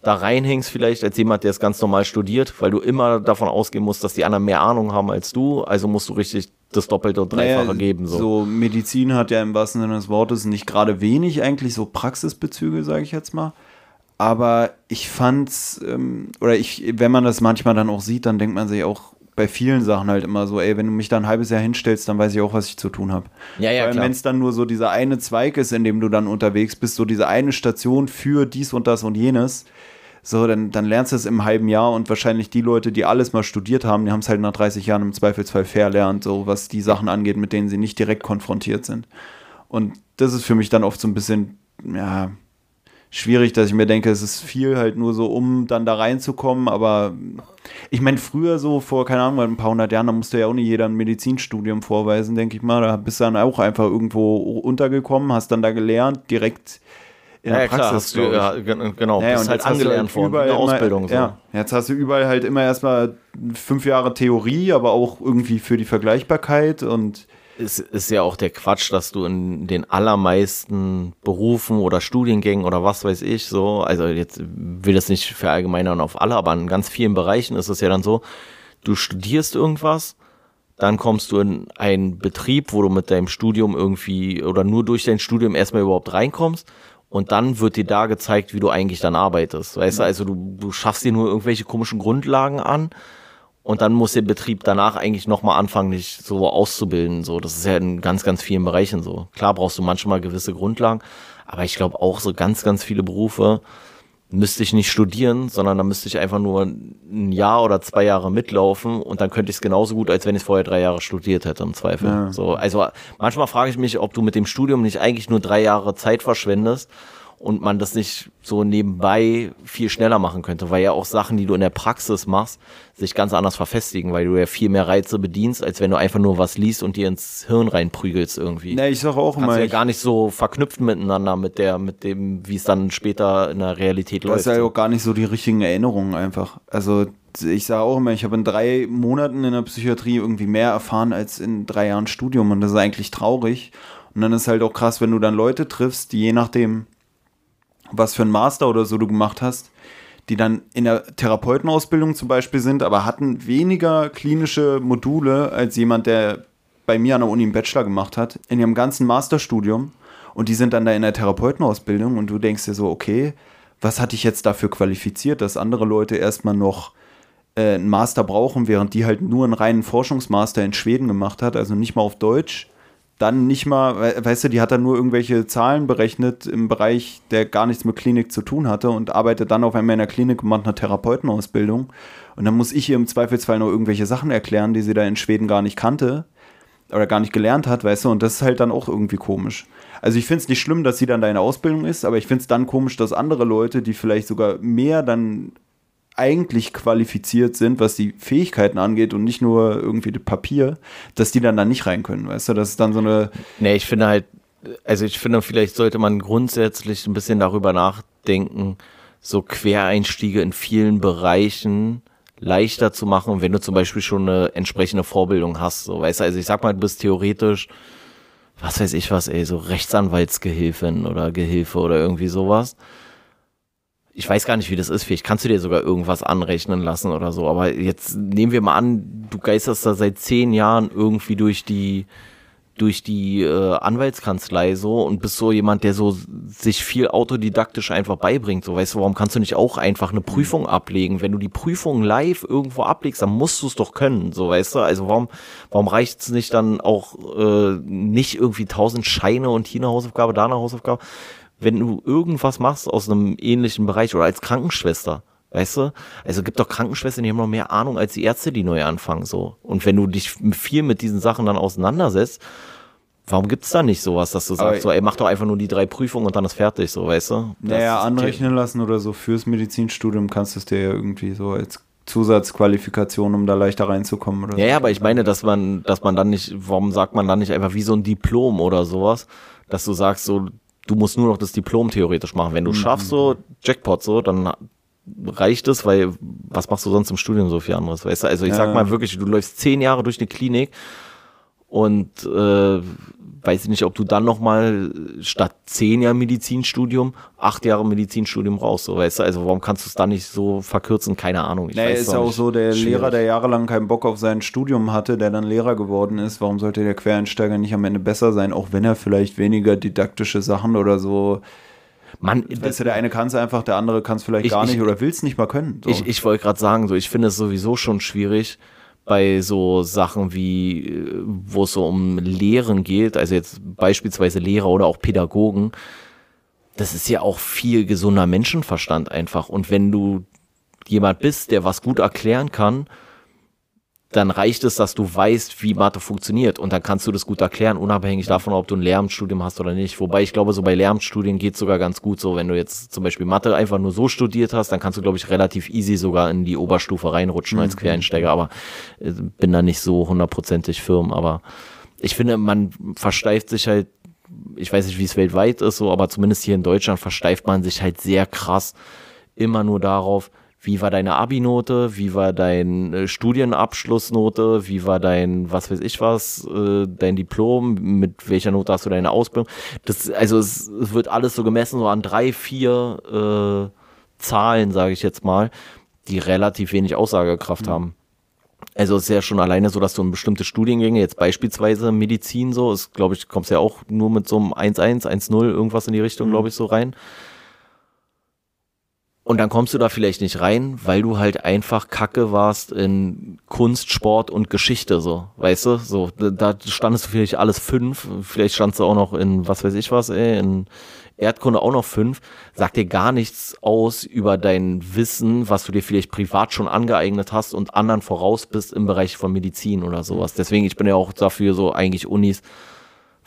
da reinhängst vielleicht als jemand, der es ganz normal studiert, weil du immer davon ausgehen musst, dass die anderen mehr Ahnung haben als du, also musst du richtig das Doppelte und Dreifache naja, geben. So. so Medizin hat ja im wahrsten Sinne des Wortes nicht gerade wenig eigentlich so Praxisbezüge, sage ich jetzt mal. Aber ich fand's, ähm, oder ich, wenn man das manchmal dann auch sieht, dann denkt man sich auch bei vielen Sachen halt immer so, ey, wenn du mich da ein halbes Jahr hinstellst, dann weiß ich auch, was ich zu tun habe. Ja, ja, wenn es dann nur so dieser eine Zweig ist, in dem du dann unterwegs bist, so diese eine Station für dies und das und jenes, so, dann, dann lernst du es im halben Jahr und wahrscheinlich die Leute, die alles mal studiert haben, die haben es halt nach 30 Jahren im Zweifelsfall verlernt, so was die Sachen angeht, mit denen sie nicht direkt konfrontiert sind. Und das ist für mich dann oft so ein bisschen, ja, schwierig, dass ich mir denke, es ist viel halt nur so, um dann da reinzukommen, aber ich meine, früher so vor, keine Ahnung, ein paar hundert Jahren, da musste ja auch nicht jeder ein Medizinstudium vorweisen, denke ich mal, da bist du dann auch einfach irgendwo untergekommen, hast dann da gelernt, direkt in ja, der Praxis. Klar, du, ja, genau, ja, bist halt angelernt worden, eine Ausbildung. So. Ja, jetzt hast du überall halt immer erstmal fünf Jahre Theorie, aber auch irgendwie für die Vergleichbarkeit und es ist ja auch der Quatsch, dass du in den allermeisten Berufen oder Studiengängen oder was weiß ich so, also jetzt will das nicht verallgemeinern auf alle, aber in ganz vielen Bereichen ist es ja dann so, du studierst irgendwas, dann kommst du in einen Betrieb, wo du mit deinem Studium irgendwie oder nur durch dein Studium erstmal überhaupt reinkommst und dann wird dir da gezeigt, wie du eigentlich dann arbeitest. Weißt du, also du, du schaffst dir nur irgendwelche komischen Grundlagen an und dann muss der Betrieb danach eigentlich nochmal anfangen, dich so auszubilden. So, das ist ja in ganz, ganz vielen Bereichen so. Klar brauchst du manchmal gewisse Grundlagen, aber ich glaube auch so ganz, ganz viele Berufe, müsste ich nicht studieren, sondern da müsste ich einfach nur ein Jahr oder zwei Jahre mitlaufen und dann könnte ich es genauso gut, als wenn ich vorher drei Jahre studiert hätte, im Zweifel. Ja. So, also manchmal frage ich mich, ob du mit dem Studium nicht eigentlich nur drei Jahre Zeit verschwendest und man das nicht so nebenbei viel schneller machen könnte, weil ja auch Sachen, die du in der Praxis machst, sich ganz anders verfestigen, weil du ja viel mehr Reize bedienst, als wenn du einfach nur was liest und dir ins Hirn reinprügelst irgendwie. Ne, ich sag auch Kannst immer. ja gar nicht so verknüpft miteinander mit der, mit dem, wie es dann später in der Realität läuft. Das ist ja auch gar nicht so die richtigen Erinnerungen einfach. Also ich sage auch immer, ich habe in drei Monaten in der Psychiatrie irgendwie mehr erfahren als in drei Jahren Studium und das ist eigentlich traurig. Und dann ist halt auch krass, wenn du dann Leute triffst, die je nachdem, was für ein Master oder so du gemacht hast, die dann in der Therapeutenausbildung zum Beispiel sind, aber hatten weniger klinische Module als jemand, der bei mir an der Uni einen Bachelor gemacht hat, in ihrem ganzen Masterstudium. Und die sind dann da in der Therapeutenausbildung und du denkst dir so, okay, was hatte ich jetzt dafür qualifiziert, dass andere Leute erstmal noch äh, einen Master brauchen, während die halt nur einen reinen Forschungsmaster in Schweden gemacht hat, also nicht mal auf Deutsch dann nicht mal, weißt du, die hat dann nur irgendwelche Zahlen berechnet im Bereich, der gar nichts mit Klinik zu tun hatte und arbeitet dann auf einmal in der Klinik und macht eine Therapeutenausbildung. Und dann muss ich ihr im Zweifelsfall noch irgendwelche Sachen erklären, die sie da in Schweden gar nicht kannte. oder gar nicht gelernt hat, weißt du, und das ist halt dann auch irgendwie komisch. Also ich finde es nicht schlimm, dass sie dann deine Ausbildung ist, aber ich finde es dann komisch, dass andere Leute, die vielleicht sogar mehr dann eigentlich qualifiziert sind, was die Fähigkeiten angeht und nicht nur irgendwie das Papier, dass die dann da nicht rein können, weißt du, das ist dann so eine... Nee, ich finde halt, also ich finde, vielleicht sollte man grundsätzlich ein bisschen darüber nachdenken, so Quereinstiege in vielen Bereichen leichter zu machen, wenn du zum Beispiel schon eine entsprechende Vorbildung hast. So, weißt du, also ich sag mal, du bist theoretisch, was weiß ich was, ey, so Rechtsanwaltsgehilfin oder Gehilfe oder irgendwie sowas. Ich weiß gar nicht, wie das ist. Vielleicht kannst du dir sogar irgendwas anrechnen lassen oder so. Aber jetzt nehmen wir mal an, du geisterst da seit zehn Jahren irgendwie durch die, durch die äh, Anwaltskanzlei so und bist so jemand, der so sich viel autodidaktisch einfach beibringt. So, weißt du, warum kannst du nicht auch einfach eine Prüfung ablegen? Wenn du die Prüfung live irgendwo ablegst, dann musst du es doch können, so, weißt du? Also warum, warum reicht es nicht dann auch äh, nicht irgendwie tausend Scheine und hier eine Hausaufgabe, da eine Hausaufgabe? Wenn du irgendwas machst aus einem ähnlichen Bereich oder als Krankenschwester, Weißt du? Also gibt doch Krankenschwestern, die haben noch mehr Ahnung als die Ärzte, die neu anfangen, so. Und wenn du dich viel mit diesen Sachen dann auseinandersetzt, warum gibt's da nicht sowas, dass du sagst, Aber so, ey, mach doch einfach nur die drei Prüfungen und dann ist fertig, so, weißt du? naja, anrechnen lassen oder so fürs Medizinstudium kannst du es dir ja irgendwie so als Zusatzqualifikation, um da leichter reinzukommen oder Ja, so. ja, aber ich meine, dass man, dass man dann nicht, warum sagt man dann nicht einfach wie so ein Diplom oder sowas, dass du sagst, so, du musst nur noch das Diplom theoretisch machen. Wenn du mhm. schaffst, so, Jackpot, so, dann reicht es, weil was machst du sonst im Studium so viel anderes, weißt du? Also ich ja. sag mal wirklich, du läufst zehn Jahre durch eine Klinik und äh, weiß ich nicht, ob du dann nochmal statt zehn Jahre Medizinstudium acht Jahre Medizinstudium raus, so weißt du? Also warum kannst du es dann nicht so verkürzen? Keine Ahnung. Ich naja, ist ja auch so, der schwierig. Lehrer, der jahrelang keinen Bock auf sein Studium hatte, der dann Lehrer geworden ist, warum sollte der Quereinsteiger nicht am Ende besser sein, auch wenn er vielleicht weniger didaktische Sachen oder so man, weißt du, der eine kann es einfach, der andere kann es vielleicht ich, gar nicht ich, oder will es nicht mal können. So. Ich, ich wollte gerade sagen, so, ich finde es sowieso schon schwierig bei so Sachen wie, wo es so um Lehren geht, also jetzt beispielsweise Lehrer oder auch Pädagogen. Das ist ja auch viel gesunder Menschenverstand einfach. Und wenn du jemand bist, der was gut erklären kann, dann reicht es, dass du weißt, wie Mathe funktioniert und dann kannst du das gut erklären, unabhängig davon, ob du ein Lehramtsstudium hast oder nicht. Wobei ich glaube, so bei Lehramtsstudien geht es sogar ganz gut so. Wenn du jetzt zum Beispiel Mathe einfach nur so studiert hast, dann kannst du, glaube ich, relativ easy sogar in die Oberstufe reinrutschen mhm. als Quereinsteiger, aber äh, bin da nicht so hundertprozentig firm. Aber ich finde, man versteift sich halt, ich weiß nicht, wie es weltweit ist, so, aber zumindest hier in Deutschland versteift man sich halt sehr krass immer nur darauf, wie war deine Abi-Note, wie war dein äh, Studienabschlussnote, wie war dein, was weiß ich was, äh, dein Diplom, mit welcher Note hast du deine Ausbildung. Das, also es, es wird alles so gemessen, so an drei, vier äh, Zahlen, sage ich jetzt mal, die relativ wenig Aussagekraft mhm. haben. Also es ist ja schon alleine so, dass du in bestimmte Studiengänge, jetzt beispielsweise Medizin so, ist, glaube ich, kommst ja auch nur mit so einem 1-1, 1-0, irgendwas in die Richtung, mhm. glaube ich, so rein. Und dann kommst du da vielleicht nicht rein, weil du halt einfach Kacke warst in Kunst, Sport und Geschichte, so, weißt du? So, da standest du vielleicht alles fünf, vielleicht standst du auch noch in, was weiß ich was, ey, in Erdkunde auch noch fünf, sagt dir gar nichts aus über dein Wissen, was du dir vielleicht privat schon angeeignet hast und anderen voraus bist im Bereich von Medizin oder sowas. Deswegen, ich bin ja auch dafür so eigentlich Unis,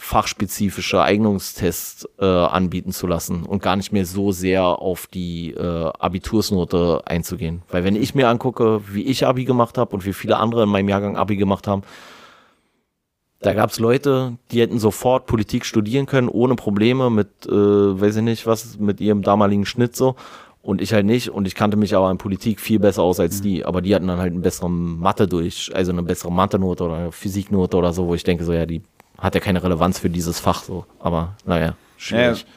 fachspezifische Eignungstests äh, anbieten zu lassen und gar nicht mehr so sehr auf die äh, Abitursnote einzugehen. Weil wenn ich mir angucke, wie ich Abi gemacht habe und wie viele andere in meinem Jahrgang Abi gemacht haben, da gab es Leute, die hätten sofort Politik studieren können, ohne Probleme mit, äh, weiß ich nicht was, mit ihrem damaligen Schnitt so. Und ich halt nicht. Und ich kannte mich aber in Politik viel besser aus als mhm. die. Aber die hatten dann halt einen besseren Mathe durch, also eine bessere Mathe-Note oder eine Physiknote oder so, wo ich denke so, ja, die hat ja keine Relevanz für dieses Fach so. Aber naja, schwierig. Ja,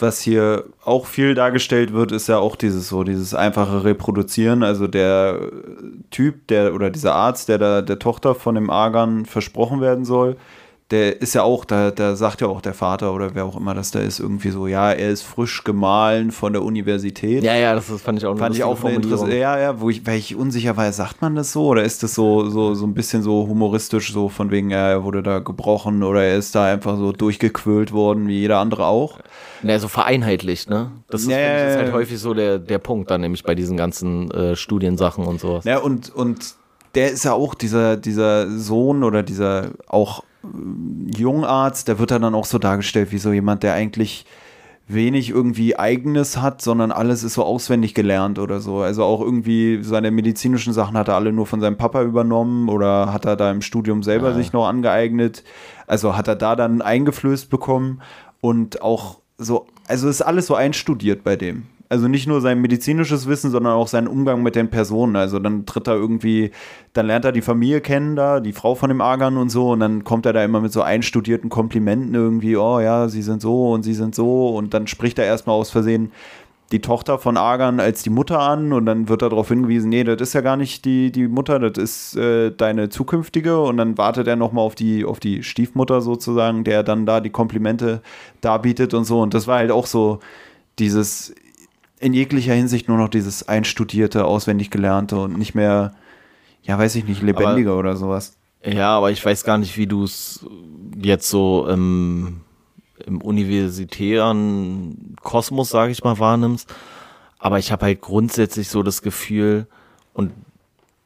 was hier auch viel dargestellt wird, ist ja auch dieses so, dieses einfache Reproduzieren. Also der Typ, der oder dieser Arzt, der da der Tochter von dem Argan versprochen werden soll, der ist ja auch, da, da sagt ja auch der Vater oder wer auch immer das da ist, irgendwie so, ja, er ist frisch gemahlen von der Universität. Ja, ja, das, das fand ich auch fand ich auch interessant. Ja, ja, wo ich, weil ich unsicher war, sagt man das so oder ist das so, so, so ein bisschen so humoristisch, so von wegen, er wurde da gebrochen oder er ist da einfach so durchgequölt worden, wie jeder andere auch. Ja, so vereinheitlicht, ne? Das ist, ja, ist halt häufig so der, der Punkt dann, nämlich bei diesen ganzen äh, Studiensachen und sowas. Ja, und, und der ist ja auch dieser, dieser Sohn oder dieser auch Jungarzt, der wird dann auch so dargestellt wie so jemand, der eigentlich wenig irgendwie eigenes hat, sondern alles ist so auswendig gelernt oder so. Also auch irgendwie seine medizinischen Sachen hat er alle nur von seinem Papa übernommen oder hat er da im Studium selber ja. sich noch angeeignet. Also hat er da dann eingeflößt bekommen und auch so, also ist alles so einstudiert bei dem. Also nicht nur sein medizinisches Wissen, sondern auch seinen Umgang mit den Personen. Also dann tritt er irgendwie, dann lernt er die Familie kennen da, die Frau von dem Argan und so, und dann kommt er da immer mit so einstudierten Komplimenten irgendwie, oh ja, sie sind so und sie sind so, und dann spricht er erstmal aus Versehen die Tochter von Argan als die Mutter an und dann wird er darauf hingewiesen, nee, das ist ja gar nicht die, die Mutter, das ist äh, deine zukünftige und dann wartet er nochmal auf die, auf die Stiefmutter sozusagen, der dann da die Komplimente darbietet und so und das war halt auch so dieses, in jeglicher Hinsicht nur noch dieses einstudierte, auswendig gelernte und nicht mehr, ja, weiß ich nicht, lebendiger aber, oder sowas. Ja, aber ich weiß gar nicht, wie du es jetzt so im, im universitären Kosmos, sage ich mal, wahrnimmst. Aber ich habe halt grundsätzlich so das Gefühl, und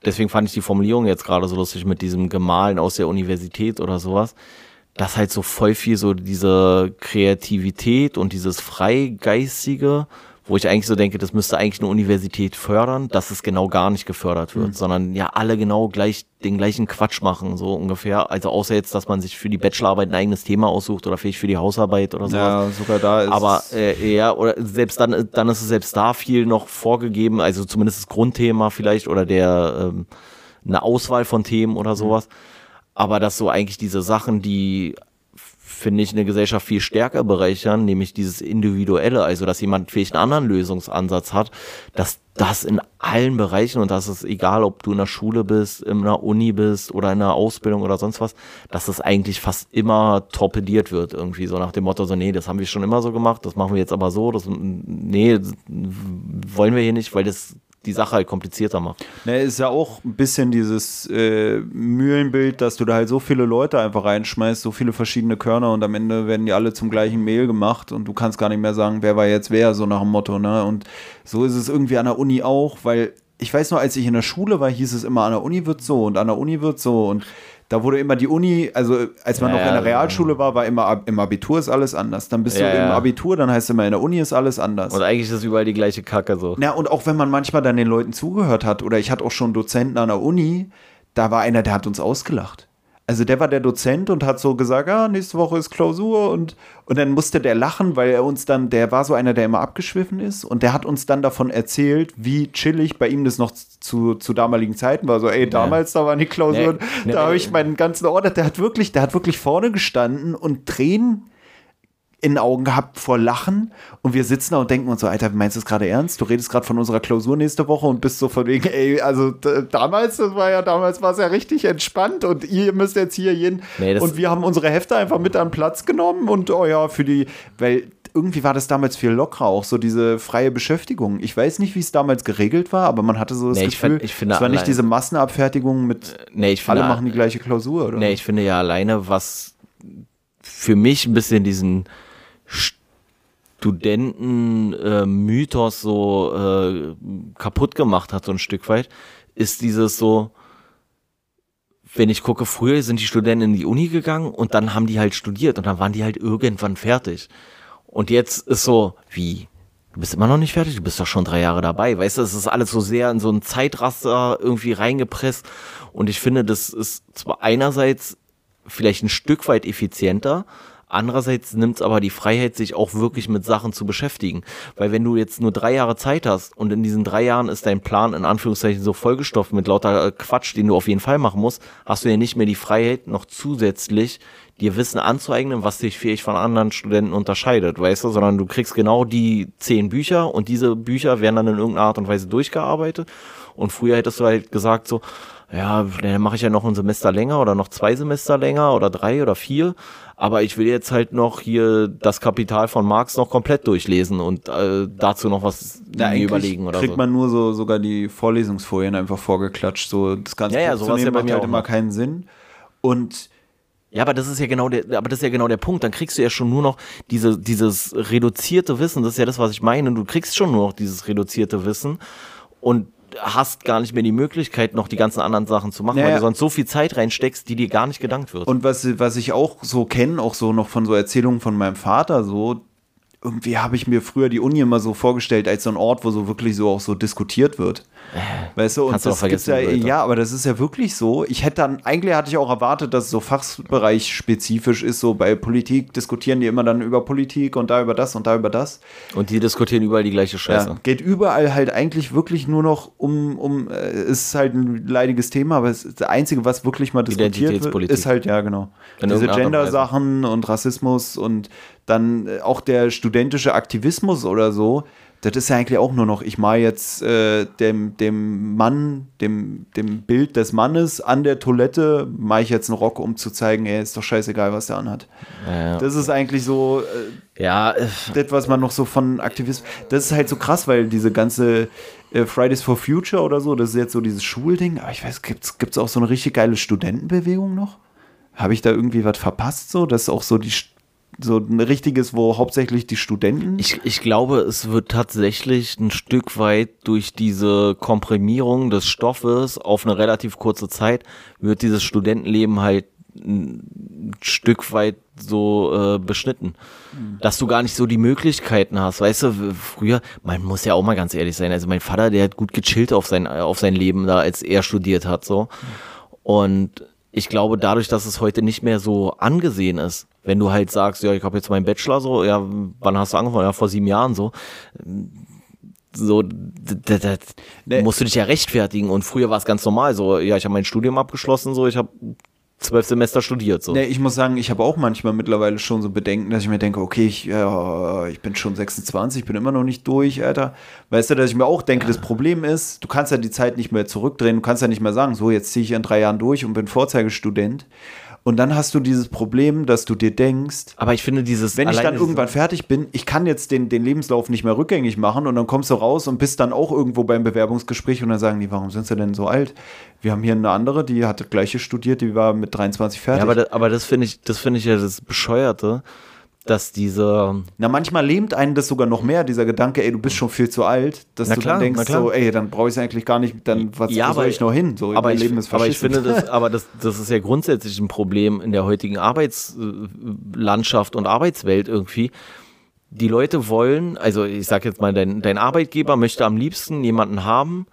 deswegen fand ich die Formulierung jetzt gerade so lustig mit diesem Gemahlen aus der Universität oder sowas, dass halt so voll viel so diese Kreativität und dieses Freigeistige wo ich eigentlich so denke, das müsste eigentlich eine Universität fördern, dass es genau gar nicht gefördert wird, mhm. sondern ja alle genau gleich den gleichen Quatsch machen, so ungefähr. Also außer jetzt, dass man sich für die Bachelorarbeit ein eigenes Thema aussucht oder vielleicht für die Hausarbeit oder so. Ja, sogar da ist Aber äh, ja, oder selbst dann, dann ist es selbst da viel noch vorgegeben, also zumindest das Grundthema vielleicht oder der ähm, eine Auswahl von Themen oder mhm. sowas. Mhm. Aber dass so eigentlich diese Sachen, die finde ich, eine Gesellschaft viel stärker bereichern, nämlich dieses Individuelle, also dass jemand vielleicht einen anderen Lösungsansatz hat, dass das in allen Bereichen und das ist egal, ob du in der Schule bist, in einer Uni bist oder in einer Ausbildung oder sonst was, dass das eigentlich fast immer torpediert wird, irgendwie so nach dem Motto, so, nee, das haben wir schon immer so gemacht, das machen wir jetzt aber so, das, nee, wollen wir hier nicht, weil das die Sache halt komplizierter macht. Ne, ist ja auch ein bisschen dieses äh, Mühlenbild, dass du da halt so viele Leute einfach reinschmeißt, so viele verschiedene Körner und am Ende werden die alle zum gleichen Mehl gemacht und du kannst gar nicht mehr sagen, wer war jetzt wer, so nach dem Motto, ne? Und so ist es irgendwie an der Uni auch, weil ich weiß noch, als ich in der Schule war, hieß es immer, an der Uni wird so und an der Uni wird so und da wurde immer die Uni, also als man ja, noch in der Realschule war, war immer im Abitur ist alles anders. Dann bist ja, du im Abitur, dann heißt es immer in der Uni ist alles anders. Und eigentlich ist es überall die gleiche Kacke so. Ja, und auch wenn man manchmal dann den Leuten zugehört hat, oder ich hatte auch schon Dozenten an der Uni, da war einer, der hat uns ausgelacht. Also der war der Dozent und hat so gesagt, ah, nächste Woche ist Klausur und, und dann musste der lachen, weil er uns dann, der war so einer, der immer abgeschwiffen ist und der hat uns dann davon erzählt, wie chillig bei ihm das noch zu, zu damaligen Zeiten war. So, ey, damals, ja. da waren die Klausuren, nee, da habe ich meinen ganzen Order, der hat wirklich, der hat wirklich vorne gestanden und Tränen in den Augen gehabt vor Lachen und wir sitzen da und denken uns so, Alter, meinst du es gerade ernst? Du redest gerade von unserer Klausur nächste Woche und bist so von wegen, ey, also damals, das war ja, damals war es ja richtig entspannt und ihr müsst jetzt hier jeden nee, und wir haben unsere Hefte einfach mit an Platz genommen und oh ja, für die, weil irgendwie war das damals viel lockerer, auch so diese freie Beschäftigung. Ich weiß nicht, wie es damals geregelt war, aber man hatte so das nee, Gefühl, ich finde, es war nicht diese Massenabfertigung mit nee, ich finde, alle machen die gleiche Klausur, oder? Nee, ich finde ja alleine, was für mich ein bisschen diesen Studenten-Mythos äh, so äh, kaputt gemacht hat, so ein Stück weit, ist dieses so, wenn ich gucke, früher sind die Studenten in die Uni gegangen und dann haben die halt studiert und dann waren die halt irgendwann fertig. Und jetzt ist so, wie? Du bist immer noch nicht fertig, du bist doch schon drei Jahre dabei. Weißt du, es ist alles so sehr in so ein Zeitraster irgendwie reingepresst. Und ich finde, das ist zwar einerseits vielleicht ein Stück weit effizienter, Andererseits nimmt es aber die Freiheit, sich auch wirklich mit Sachen zu beschäftigen. Weil wenn du jetzt nur drei Jahre Zeit hast und in diesen drei Jahren ist dein Plan in Anführungszeichen so vollgestopft mit lauter äh, Quatsch, den du auf jeden Fall machen musst, hast du ja nicht mehr die Freiheit, noch zusätzlich dir Wissen anzueignen, was dich fähig von anderen Studenten unterscheidet, weißt du, sondern du kriegst genau die zehn Bücher und diese Bücher werden dann in irgendeiner Art und Weise durchgearbeitet. Und früher hättest du halt gesagt so, ja, dann mache ich ja noch ein Semester länger oder noch zwei Semester länger oder drei oder vier aber ich will jetzt halt noch hier das Kapital von Marx noch komplett durchlesen und äh, dazu noch was ja, überlegen oder kriegt so. man nur so sogar die Vorlesungsfolien einfach vorgeklatscht, so das ganze ja, ja, sowas ja macht halt immer keinen Sinn und ja, aber das ist ja genau der, aber das ist ja genau der Punkt. Dann kriegst du ja schon nur noch diese, dieses reduzierte Wissen. Das ist ja das, was ich meine. Du kriegst schon nur noch dieses reduzierte Wissen und hast gar nicht mehr die Möglichkeit, noch die ganzen anderen Sachen zu machen, naja. weil du sonst so viel Zeit reinsteckst, die dir gar nicht gedankt wird. Und was, was ich auch so kenne, auch so noch von so Erzählungen von meinem Vater, so, irgendwie habe ich mir früher die Uni immer so vorgestellt als so ein Ort, wo so wirklich so auch so diskutiert wird. Weißt du, und Kannst das gibt's ja, ja, aber das ist ja wirklich so. Ich hätte dann, eigentlich hatte ich auch erwartet, dass es so Fachbereich spezifisch ist, so bei Politik diskutieren die immer dann über Politik und da über das und da über das. Und die diskutieren überall die gleiche Scheiße. Ja, geht überall halt eigentlich wirklich nur noch um, um, äh, ist halt ein leidiges Thema, aber es ist das Einzige, was wirklich mal diskutiert wird, ist halt, ja, genau. In Diese Gender-Sachen und Rassismus und dann äh, auch der studentische Aktivismus oder so das ist ja eigentlich auch nur noch, ich mal jetzt äh, dem, dem Mann, dem, dem Bild des Mannes an der Toilette, mache ich jetzt einen Rock, um zu zeigen, ey, ist doch scheißegal, was der anhat. Ja, das ist eigentlich so, äh, ja, äh, das, was man noch so von Aktivismus, das ist halt so krass, weil diese ganze äh, Fridays for Future oder so, das ist jetzt so dieses Schulding, aber ich weiß, gibt es auch so eine richtig geile Studentenbewegung noch? Habe ich da irgendwie was verpasst so, dass auch so die so ein richtiges, wo hauptsächlich die Studenten. Ich, ich glaube, es wird tatsächlich ein Stück weit durch diese Komprimierung des Stoffes auf eine relativ kurze Zeit, wird dieses Studentenleben halt ein Stück weit so äh, beschnitten, mhm. dass du gar nicht so die Möglichkeiten hast. Weißt du, früher, man muss ja auch mal ganz ehrlich sein, also mein Vater, der hat gut gechillt auf sein, auf sein Leben da, als er studiert hat, so. Und ich glaube, dadurch, dass es heute nicht mehr so angesehen ist, wenn du halt sagst, ja, ich habe jetzt meinen Bachelor so, ja, wann hast du angefangen? Ja, vor sieben Jahren so. So, da, da, nee. musst du dich ja rechtfertigen. Und früher war es ganz normal. So, ja, ich habe mein Studium abgeschlossen, so, ich habe zwölf Semester studiert. So. Nee, ich muss sagen, ich habe auch manchmal mittlerweile schon so Bedenken, dass ich mir denke, okay, ich, ja, ich bin schon 26, bin immer noch nicht durch, Alter. Weißt du, dass ich mir auch denke, das Problem ist, du kannst ja die Zeit nicht mehr zurückdrehen, du kannst ja nicht mehr sagen, so, jetzt ziehe ich in drei Jahren durch und bin Vorzeigestudent. Und dann hast du dieses Problem, dass du dir denkst, aber ich finde dieses wenn ich dann irgendwann fertig bin, ich kann jetzt den, den Lebenslauf nicht mehr rückgängig machen und dann kommst du raus und bist dann auch irgendwo beim Bewerbungsgespräch und dann sagen die, warum sind sie denn so alt? Wir haben hier eine andere, die hat das gleiche studiert, die war mit 23 fertig. Ja, aber das, aber das finde ich, das finde ich ja das Bescheuerte dass diese. Na, manchmal lähmt einen das sogar noch mehr, dieser Gedanke, ey, du bist schon viel zu alt, dass na du klar, dann denkst, so, ey, dann brauche ich es eigentlich gar nicht, dann was ja, wo soll ich noch hin? So, aber, ich, Leben ist aber ich finde das, aber das, das ist ja grundsätzlich ein Problem in der heutigen Arbeitslandschaft und Arbeitswelt irgendwie. Die Leute wollen, also ich sag jetzt mal, dein, dein Arbeitgeber möchte am liebsten jemanden haben,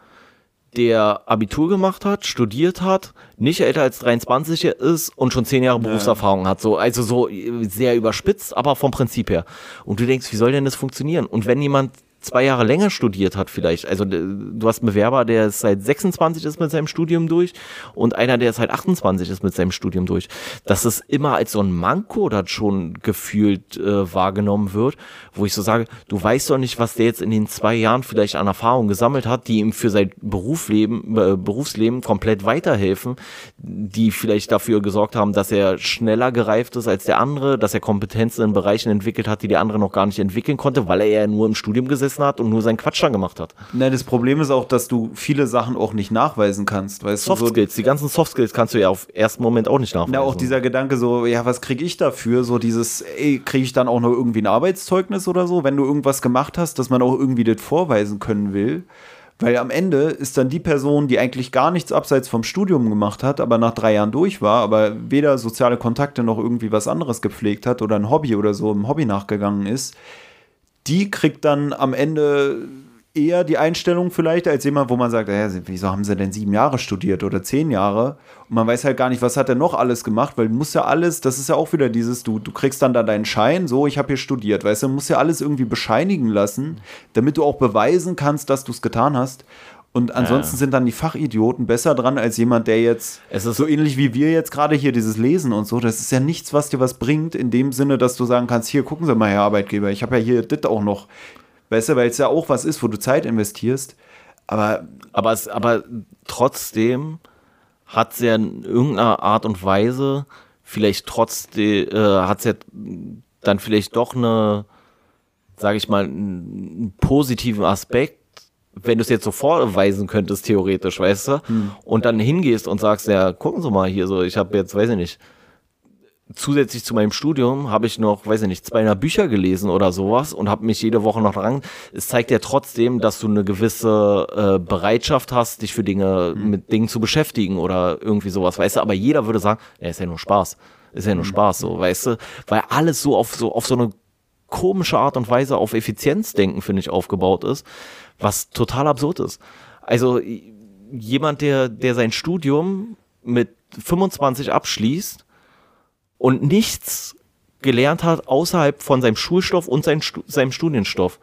der Abitur gemacht hat, studiert hat, nicht älter als 23 ist und schon zehn Jahre Berufserfahrung hat. So, also so sehr überspitzt, aber vom Prinzip her. Und du denkst, wie soll denn das funktionieren? Und wenn jemand zwei Jahre länger studiert hat vielleicht. Also du hast einen Bewerber, der seit 26 ist mit seinem Studium durch und einer, der seit 28 ist mit seinem Studium durch. Dass es immer als so ein Manko da schon gefühlt äh, wahrgenommen wird, wo ich so sage, du weißt doch nicht, was der jetzt in den zwei Jahren vielleicht an Erfahrung gesammelt hat, die ihm für sein Berufsleben, äh, Berufsleben komplett weiterhelfen, die vielleicht dafür gesorgt haben, dass er schneller gereift ist als der andere, dass er Kompetenzen in Bereichen entwickelt hat, die der andere noch gar nicht entwickeln konnte, weil er ja nur im Studium gesessen gesessen hat und nur seinen Quatsch dann gemacht hat. Nein, das Problem ist auch, dass du viele Sachen auch nicht nachweisen kannst. Weißt Soft Skills, die ganzen Soft Skills kannst du ja auf ersten Moment auch nicht nachweisen. Ja, auch dieser Gedanke so, ja, was kriege ich dafür? So dieses, ey, kriege ich dann auch noch irgendwie ein Arbeitszeugnis oder so, wenn du irgendwas gemacht hast, dass man auch irgendwie das vorweisen können will. Weil am Ende ist dann die Person, die eigentlich gar nichts abseits vom Studium gemacht hat, aber nach drei Jahren durch war, aber weder soziale Kontakte noch irgendwie was anderes gepflegt hat oder ein Hobby oder so im Hobby nachgegangen ist, die kriegt dann am Ende eher die Einstellung vielleicht als jemand, wo man sagt, ja, wieso haben sie denn sieben Jahre studiert oder zehn Jahre? Und man weiß halt gar nicht, was hat er noch alles gemacht, weil du musst ja alles, das ist ja auch wieder dieses, du, du kriegst dann da deinen Schein, so, ich habe hier studiert, weißt du, du musst ja alles irgendwie bescheinigen lassen, damit du auch beweisen kannst, dass du es getan hast. Und ansonsten ja. sind dann die Fachidioten besser dran als jemand, der jetzt es ist so ähnlich wie wir jetzt gerade hier dieses Lesen und so. Das ist ja nichts, was dir was bringt, in dem Sinne, dass du sagen kannst: Hier, gucken Sie mal, Herr Arbeitgeber, ich habe ja hier das auch noch. Weißt du, weil es ja auch was ist, wo du Zeit investierst. Aber, aber, es, aber trotzdem hat es ja in irgendeiner Art und Weise vielleicht trotzdem, äh, hat es ja dann vielleicht doch eine, sage ich mal, einen positiven Aspekt wenn du es jetzt so vorweisen könntest, theoretisch, weißt du, hm. und dann hingehst und sagst, ja, gucken Sie mal hier so, ich habe jetzt, weiß ich nicht, zusätzlich zu meinem Studium habe ich noch, weiß ich nicht, 200 Bücher gelesen oder sowas und habe mich jede Woche noch dran. Es zeigt ja trotzdem, dass du eine gewisse äh, Bereitschaft hast, dich für Dinge, mhm. mit Dingen zu beschäftigen oder irgendwie sowas, weißt du. Aber jeder würde sagen, ja, ist ja nur Spaß. Ist ja nur mhm. Spaß, so, weißt du. Weil alles so auf so, auf so eine komische Art und Weise auf Effizienzdenken, finde ich, aufgebaut ist, was total absurd ist. Also jemand, der, der sein Studium mit 25 abschließt und nichts gelernt hat außerhalb von seinem Schulstoff und sein, seinem Studienstoff,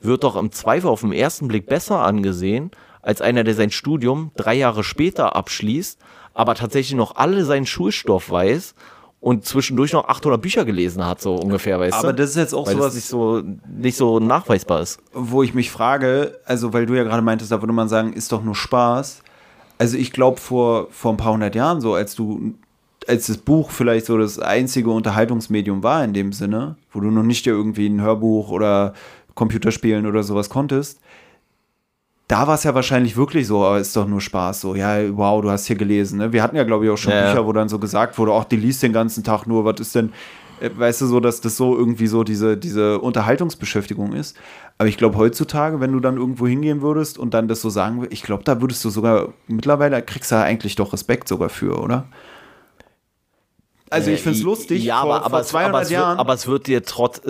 wird doch im Zweifel auf den ersten Blick besser angesehen, als einer, der sein Studium drei Jahre später abschließt, aber tatsächlich noch alle seinen Schulstoff weiß und zwischendurch noch 800 Bücher gelesen hat, so ungefähr, weißt aber du? Aber das ist jetzt auch weil sowas, nicht so, nicht so nachweisbar ist. Wo ich mich frage, also weil du ja gerade meintest, da würde man sagen, ist doch nur Spaß. Also ich glaube vor, vor ein paar hundert Jahren so, als du als das Buch vielleicht so das einzige Unterhaltungsmedium war in dem Sinne, wo du noch nicht irgendwie ein Hörbuch oder Computerspielen oder sowas konntest, da war es ja wahrscheinlich wirklich so, aber ist doch nur Spaß. So, ja, wow, du hast hier gelesen. Ne? Wir hatten ja, glaube ich, auch schon ja. Bücher, wo dann so gesagt wurde, auch die liest den ganzen Tag nur, was ist denn, äh, weißt du, so, dass das so irgendwie so diese, diese Unterhaltungsbeschäftigung ist. Aber ich glaube, heutzutage, wenn du dann irgendwo hingehen würdest und dann das so sagen würdest, ich glaube, da würdest du sogar, mittlerweile kriegst du ja eigentlich doch Respekt sogar für, oder? Also ich finde es lustig, ja, vor, aber, vor 200 aber, Jahren. Wird, aber es wird dir trotz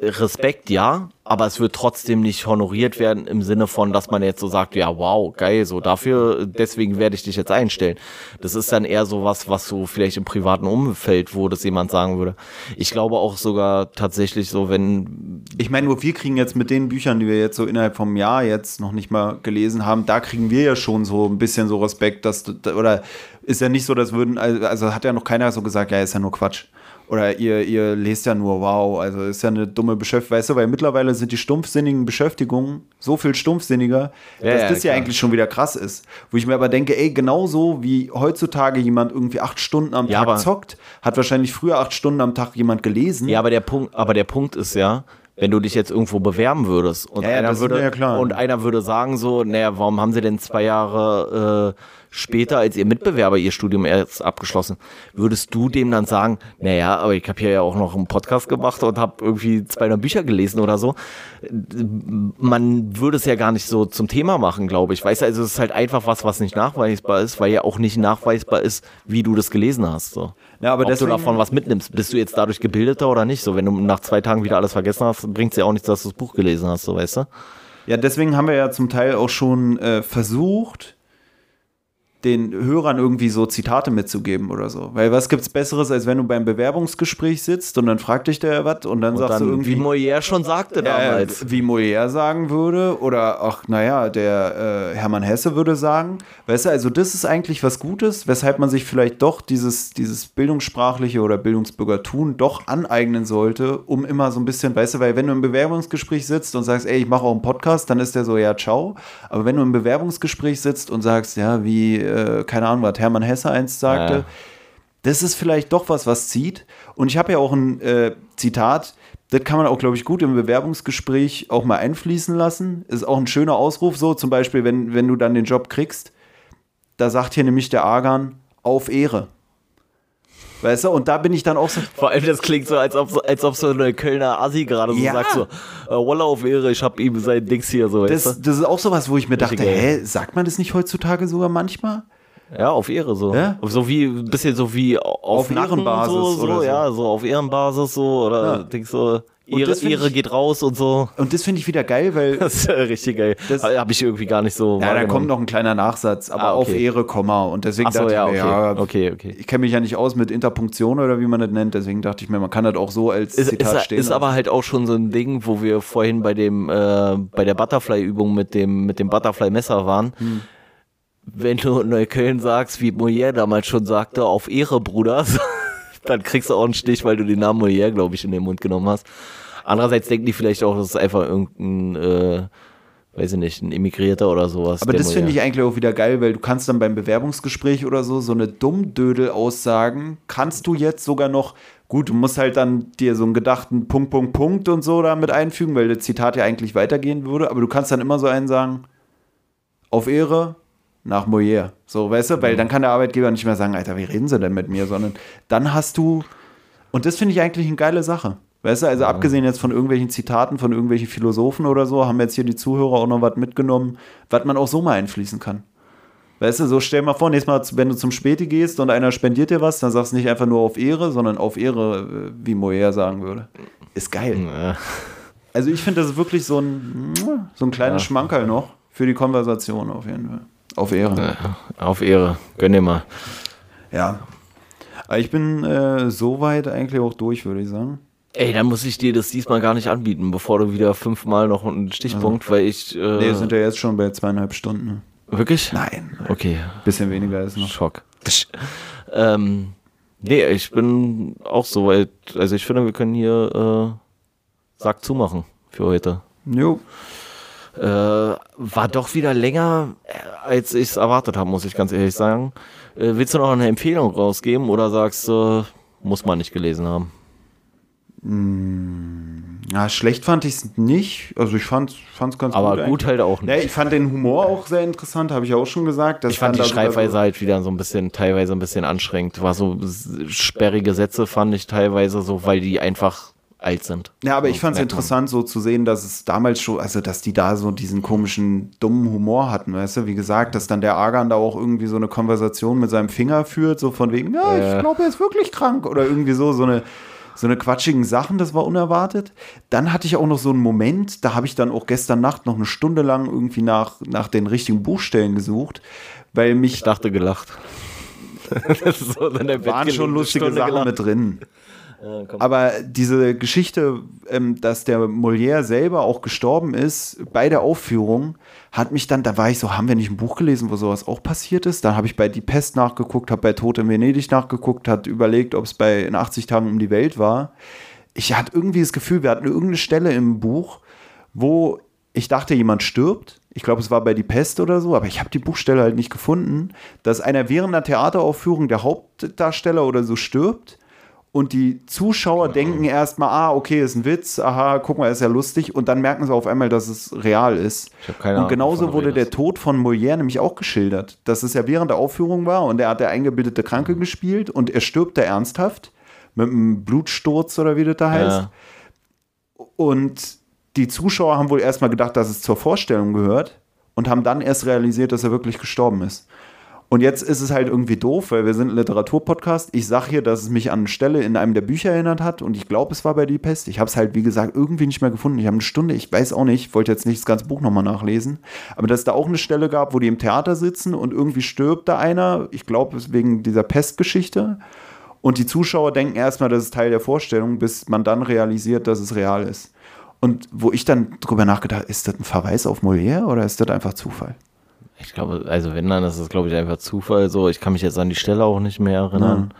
Respekt, ja, aber es wird trotzdem nicht honoriert werden im Sinne von, dass man jetzt so sagt, ja, wow, geil, so dafür, deswegen werde ich dich jetzt einstellen. Das ist dann eher so was, was so vielleicht im privaten Umfeld, wo das jemand sagen würde. Ich glaube auch sogar tatsächlich so, wenn. Ich meine, nur wir kriegen jetzt mit den Büchern, die wir jetzt so innerhalb vom Jahr jetzt noch nicht mal gelesen haben, da kriegen wir ja schon so ein bisschen so Respekt, dass du, oder ist ja nicht so, dass würden, also hat ja noch keiner so gesagt, ja, ist ja nur Quatsch. Oder ihr, ihr lest ja nur, wow, also ist ja eine dumme Beschäftigung, weißt du, weil mittlerweile sind die stumpfsinnigen Beschäftigungen so viel stumpfsinniger, ja, dass ja, das klar. ja eigentlich schon wieder krass ist. Wo ich mir aber denke, ey, genauso wie heutzutage jemand irgendwie acht Stunden am ja, Tag zockt, hat wahrscheinlich früher acht Stunden am Tag jemand gelesen. Ja, aber der Punkt, aber der Punkt ist ja, wenn du dich jetzt irgendwo bewerben würdest und, ja, einer, würde, ja und einer würde sagen so, naja, warum haben sie denn zwei Jahre äh, später als ihr Mitbewerber ihr Studium erst abgeschlossen, würdest du dem dann sagen, naja, aber ich habe hier ja auch noch einen Podcast gemacht und habe irgendwie 200 Bücher gelesen oder so. Man würde es ja gar nicht so zum Thema machen, glaube ich. Weißt du, also es ist halt einfach was, was nicht nachweisbar ist, weil ja auch nicht nachweisbar ist, wie du das gelesen hast. So. Ja, aber Ob deswegen, du davon was mitnimmst. Bist du jetzt dadurch gebildeter oder nicht? So, wenn du nach zwei Tagen wieder alles vergessen hast, bringt es ja auch nichts, dass du das Buch gelesen hast, so weißt du? Ja, deswegen haben wir ja zum Teil auch schon äh, versucht, den Hörern irgendwie so Zitate mitzugeben oder so. Weil was gibt's Besseres, als wenn du beim Bewerbungsgespräch sitzt und dann fragt dich der was und dann und sagst dann, du irgendwie. Wie Molière schon sagte damals. Äh, wie Molière sagen würde oder auch, naja, der äh, Hermann Hesse würde sagen. Weißt du, also das ist eigentlich was Gutes, weshalb man sich vielleicht doch dieses, dieses bildungssprachliche oder Bildungsbürgertun doch aneignen sollte, um immer so ein bisschen, weißt du, weil wenn du im Bewerbungsgespräch sitzt und sagst, ey, ich mache auch einen Podcast, dann ist der so, ja, ciao. Aber wenn du im Bewerbungsgespräch sitzt und sagst, ja, wie äh, keine Ahnung, was Hermann Hesse einst sagte. Ja. Das ist vielleicht doch was, was zieht. Und ich habe ja auch ein äh, Zitat, das kann man auch, glaube ich, gut im Bewerbungsgespräch auch mal einfließen lassen. Ist auch ein schöner Ausruf, so zum Beispiel, wenn, wenn du dann den Job kriegst. Da sagt hier nämlich der Argan, auf Ehre. Weißt du, und da bin ich dann auch so. Vor allem, das klingt so, als ob so, als ob so eine Kölner Assi gerade so ja. sagt: so, äh, Walla auf Ehre, ich hab ihm sein Dings hier so. Das, das ist auch sowas, wo ich mir dachte: Hä, sagt man das nicht heutzutage sogar manchmal? Ja, auf Ehre so. Ja? So wie, ein bisschen so wie auf, auf Ehrenbasis. So, so, so, Ja, so auf Ehrenbasis so. Oder ja. denkst so, Ehre, Ehre ich, geht raus und so. Und das finde ich wieder geil, weil. Das ist ja richtig geil. Das habe ich irgendwie gar nicht so. Ja, da kommt noch ein kleiner Nachsatz, aber ah, okay. auf Ehre, Komma. Und deswegen so, dachte ja, ich mir, okay. ja, okay, okay. ich kenne mich ja nicht aus mit Interpunktion oder wie man das nennt, deswegen dachte ich mir, man kann das auch so als ist, Zitat ist, stehen. Ist aber halt auch schon so ein Ding, wo wir vorhin bei dem, äh, bei der Butterfly-Übung mit dem, mit dem Butterfly-Messer waren. Hm wenn du Neukölln sagst, wie Molière damals schon sagte, auf Ehre, Bruder, dann kriegst du auch einen Stich, weil du den Namen Molière, glaube ich, in den Mund genommen hast. Andererseits denken die vielleicht auch, das ist einfach irgendein, äh, weiß ich nicht, ein Immigrierter oder sowas. Aber das finde ich eigentlich auch wieder geil, weil du kannst dann beim Bewerbungsgespräch oder so so eine Dummdödel-Aussagen, kannst du jetzt sogar noch, gut, du musst halt dann dir so einen gedachten Punkt, Punkt, Punkt und so damit einfügen, weil das Zitat ja eigentlich weitergehen würde, aber du kannst dann immer so einen sagen, auf Ehre, nach Molière. So, weißt du, weil dann kann der Arbeitgeber nicht mehr sagen, Alter, wie reden sie denn mit mir, sondern dann hast du Und das finde ich eigentlich eine geile Sache. Weißt du, also ja. abgesehen jetzt von irgendwelchen Zitaten von irgendwelchen Philosophen oder so, haben jetzt hier die Zuhörer auch noch was mitgenommen, was man auch so mal einfließen kann. Weißt du, so stell mal vor, nächstes Mal, wenn du zum Späti gehst und einer spendiert dir was, dann sagst du nicht einfach nur auf Ehre, sondern auf Ehre, wie Moyer sagen würde. Ist geil. Ja. Also ich finde, das ist wirklich so ein, so ein kleines ja. Schmankerl noch für die Konversation auf jeden Fall. Auf Ehre. Auf Ehre. Gönn dir mal. Ja. Aber ich bin äh, soweit eigentlich auch durch, würde ich sagen. Ey, dann muss ich dir das diesmal gar nicht anbieten, bevor du wieder fünfmal noch einen Stichpunkt, also, weil ich. Äh, nee, sind ja jetzt schon bei zweieinhalb Stunden. Wirklich? Nein. Okay. Bisschen weniger ist noch. Schock. ähm, nee, ich bin auch soweit. Also ich finde, wir können hier äh, Sack zumachen für heute. Jo. Äh, war doch wieder länger, äh, als ich es erwartet habe, muss ich ganz ehrlich sagen. Äh, willst du noch eine Empfehlung rausgeben oder sagst du, muss man nicht gelesen haben? Hm, ja, schlecht fand ich es nicht. Also ich fand es ganz Aber gut. Aber gut halt auch nicht. Ja, ich fand den Humor auch sehr interessant, habe ich auch schon gesagt. ich fand die Schreibweise so halt wieder so ein bisschen, teilweise ein bisschen anstrengend. War so sperrige Sätze fand ich teilweise so, weil die einfach alt sind. Ja, aber ich fand es interessant, so zu sehen, dass es damals schon, also dass die da so diesen komischen, dummen Humor hatten, weißt du? Wie gesagt, dass dann der Argan da auch irgendwie so eine Konversation mit seinem Finger führt, so von wegen, ja, ich glaube, er ist wirklich krank oder irgendwie so, so eine so eine quatschigen Sachen, das war unerwartet. Dann hatte ich auch noch so einen Moment, da habe ich dann auch gestern Nacht noch eine Stunde lang irgendwie nach, nach den richtigen Buchstellen gesucht, weil mich. Ich dachte gelacht. so, waren schon lustige Sachen gelacht. mit drin. Aber diese Geschichte, ähm, dass der Molière selber auch gestorben ist bei der Aufführung, hat mich dann, da war ich so, haben wir nicht ein Buch gelesen, wo sowas auch passiert ist? Dann habe ich bei Die Pest nachgeguckt, habe bei Tod in Venedig nachgeguckt, hat überlegt, ob es bei in 80 Tagen um die Welt war. Ich hatte irgendwie das Gefühl, wir hatten irgendeine Stelle im Buch, wo ich dachte, jemand stirbt. Ich glaube, es war bei Die Pest oder so, aber ich habe die Buchstelle halt nicht gefunden, dass einer während einer Theateraufführung der Hauptdarsteller oder so stirbt und die Zuschauer denken erstmal, ah, okay, ist ein Witz, aha, guck mal, ist ja lustig und dann merken sie auf einmal, dass es real ist. und genauso wurde der Tod von Molière nämlich auch geschildert, dass es ja während der Aufführung war und er hat der eingebildete Kranke mhm. gespielt und er stirbt da ernsthaft mit einem Blutsturz oder wie das da heißt. Ja. Und die Zuschauer haben wohl erstmal gedacht, dass es zur Vorstellung gehört und haben dann erst realisiert, dass er wirklich gestorben ist. Und jetzt ist es halt irgendwie doof, weil wir sind ein Literaturpodcast. Ich sage hier, dass es mich an eine Stelle in einem der Bücher erinnert hat und ich glaube, es war bei Die Pest. Ich habe es halt, wie gesagt, irgendwie nicht mehr gefunden. Ich habe eine Stunde, ich weiß auch nicht, wollte jetzt nicht das ganze Buch nochmal nachlesen, aber dass es da auch eine Stelle gab, wo die im Theater sitzen und irgendwie stirbt da einer. Ich glaube, es wegen dieser Pestgeschichte. Und die Zuschauer denken erstmal, das ist Teil der Vorstellung, bis man dann realisiert, dass es real ist. Und wo ich dann drüber nachgedacht, ist das ein Verweis auf Molière oder ist das einfach Zufall? Ich glaube, also wenn dann, das ist glaube ich einfach Zufall so. Ich kann mich jetzt an die Stelle auch nicht mehr erinnern. Ja.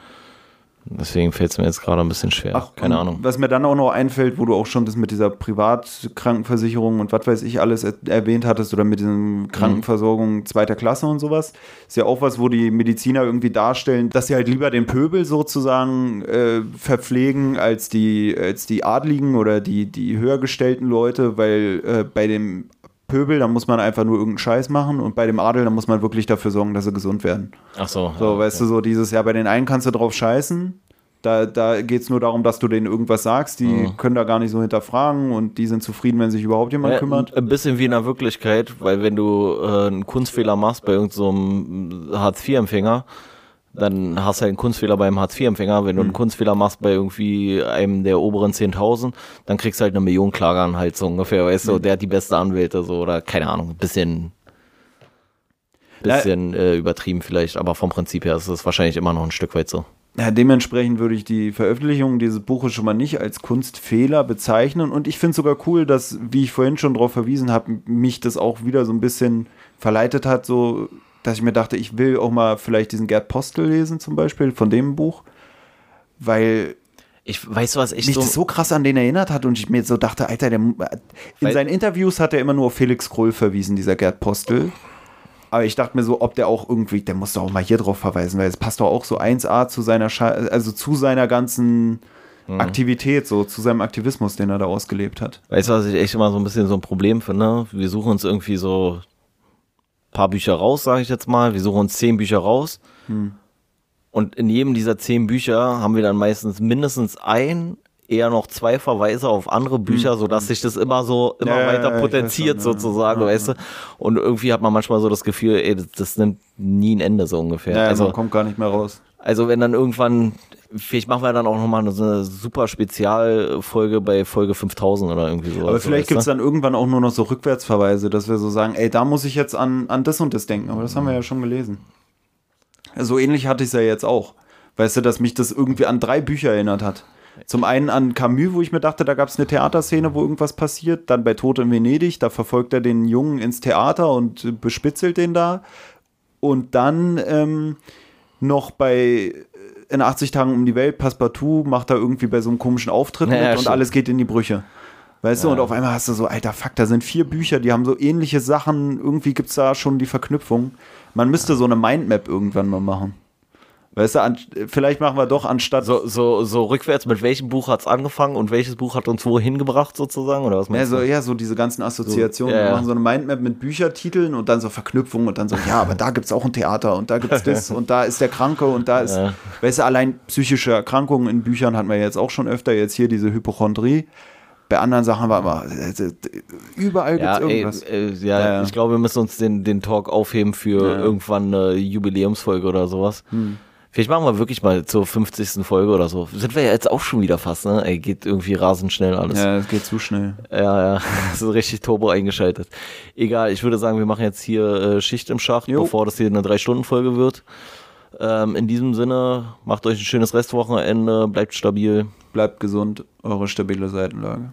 Deswegen fällt es mir jetzt gerade ein bisschen schwer. Ach, Keine Ahnung. Was mir dann auch noch einfällt, wo du auch schon das mit dieser Privatkrankenversicherung und was weiß ich alles er erwähnt hattest oder mit diesen Krankenversorgung mhm. zweiter Klasse und sowas, ist ja auch was, wo die Mediziner irgendwie darstellen, dass sie halt lieber den Pöbel sozusagen äh, verpflegen als die, als die Adligen oder die, die höher gestellten Leute, weil äh, bei dem Pöbel, dann muss man einfach nur irgendeinen Scheiß machen und bei dem Adel, dann muss man wirklich dafür sorgen, dass sie gesund werden. Ach so. So, ja, weißt okay. du, so dieses Jahr bei den einen kannst du drauf scheißen. Da, da geht es nur darum, dass du denen irgendwas sagst. Die mhm. können da gar nicht so hinterfragen und die sind zufrieden, wenn sich überhaupt jemand ja, kümmert. Ein bisschen wie in der Wirklichkeit, weil wenn du äh, einen Kunstfehler machst bei irgendeinem so Hartz-IV-Empfänger, dann hast du halt einen Kunstfehler beim Hartz-IV-Empfänger. Wenn du einen mhm. Kunstfehler machst bei irgendwie einem der oberen 10.000, dann kriegst du halt eine Million Klage an halt so ungefähr, weißt du, mhm. der hat die beste Anwälte so oder keine Ahnung, ein bisschen, bisschen äh, übertrieben vielleicht, aber vom Prinzip her ist es wahrscheinlich immer noch ein Stück weit so. Ja, dementsprechend würde ich die Veröffentlichung dieses Buches schon mal nicht als Kunstfehler bezeichnen. Und ich finde es sogar cool, dass, wie ich vorhin schon darauf verwiesen habe, mich das auch wieder so ein bisschen verleitet hat, so dass ich mir dachte, ich will auch mal vielleicht diesen Gerd Postel lesen, zum Beispiel, von dem Buch, weil ich weiß was ich mich so, das so krass an den erinnert hat und ich mir so dachte, Alter, der, in seinen Interviews hat er immer nur auf Felix Krull verwiesen, dieser Gerd Postel. Aber ich dachte mir so, ob der auch irgendwie, der muss doch auch mal hier drauf verweisen, weil es passt doch auch so 1A zu seiner, Scha also zu seiner ganzen mhm. Aktivität, so zu seinem Aktivismus, den er da ausgelebt hat. Weißt du, was ich echt immer so ein bisschen so ein Problem finde? Wir suchen uns irgendwie so paar Bücher raus, sage ich jetzt mal. Wir suchen uns zehn Bücher raus. Hm. Und in jedem dieser zehn Bücher haben wir dann meistens mindestens ein, eher noch zwei Verweise auf andere Bücher, mhm. sodass sich das immer so immer ja, weiter potenziert schon, sozusagen, ja. weißt du. Und irgendwie hat man manchmal so das Gefühl, ey, das, das nimmt nie ein Ende so ungefähr. Ja, also man kommt gar nicht mehr raus. Also wenn dann irgendwann, vielleicht machen wir dann auch nochmal so eine super Spezialfolge bei Folge 5000 oder irgendwie so. Aber vielleicht gibt es dann irgendwann auch nur noch so Rückwärtsverweise, dass wir so sagen, ey, da muss ich jetzt an, an das und das denken. Aber das haben wir ja schon gelesen. So ähnlich hatte ich es ja jetzt auch. Weißt du, dass mich das irgendwie an drei Bücher erinnert hat. Zum einen an Camus, wo ich mir dachte, da gab es eine Theaterszene, wo irgendwas passiert. Dann bei Tod in Venedig, da verfolgt er den Jungen ins Theater und bespitzelt den da. Und dann ähm, noch bei in 80 Tagen um die Welt, Passepartout macht da irgendwie bei so einem komischen Auftritt ja, mit und alles geht in die Brüche. Weißt ja. du, und auf einmal hast du so, alter Fuck, da sind vier Bücher, die haben so ähnliche Sachen, irgendwie gibt es da schon die Verknüpfung. Man müsste so eine Mindmap irgendwann mal machen. Weißt du, an, vielleicht machen wir doch anstatt. So, so, so rückwärts, mit welchem Buch hat es angefangen und welches Buch hat uns wohin gebracht, sozusagen? Oder was ja, so, ja, so diese ganzen Assoziationen. So, ja, wir machen so eine Mindmap mit Büchertiteln und dann so Verknüpfungen und dann so, ja, aber da gibt es auch ein Theater und da gibt es das und da ist der Kranke und da ist. Ja. Weißt du, allein psychische Erkrankungen in Büchern hatten wir jetzt auch schon öfter, jetzt hier diese Hypochondrie. Bei anderen Sachen war immer, äh, überall ja, gibt es irgendwas. Ey, äh, ja, ja, ich glaube, wir müssen uns den, den Talk aufheben für irgendwann eine Jubiläumsfolge oder sowas. Hm. Vielleicht machen wir wirklich mal zur 50. Folge oder so. Sind wir ja jetzt auch schon wieder fast, ne? Ey, geht irgendwie rasend schnell alles. Ja, es geht zu schnell. Ja, ja. Es ist richtig Turbo eingeschaltet. Egal, ich würde sagen, wir machen jetzt hier äh, Schicht im Schacht, jo. bevor das hier eine 3-Stunden-Folge wird. Ähm, in diesem Sinne, macht euch ein schönes Restwochenende, bleibt stabil. Bleibt gesund, eure stabile Seitenlage.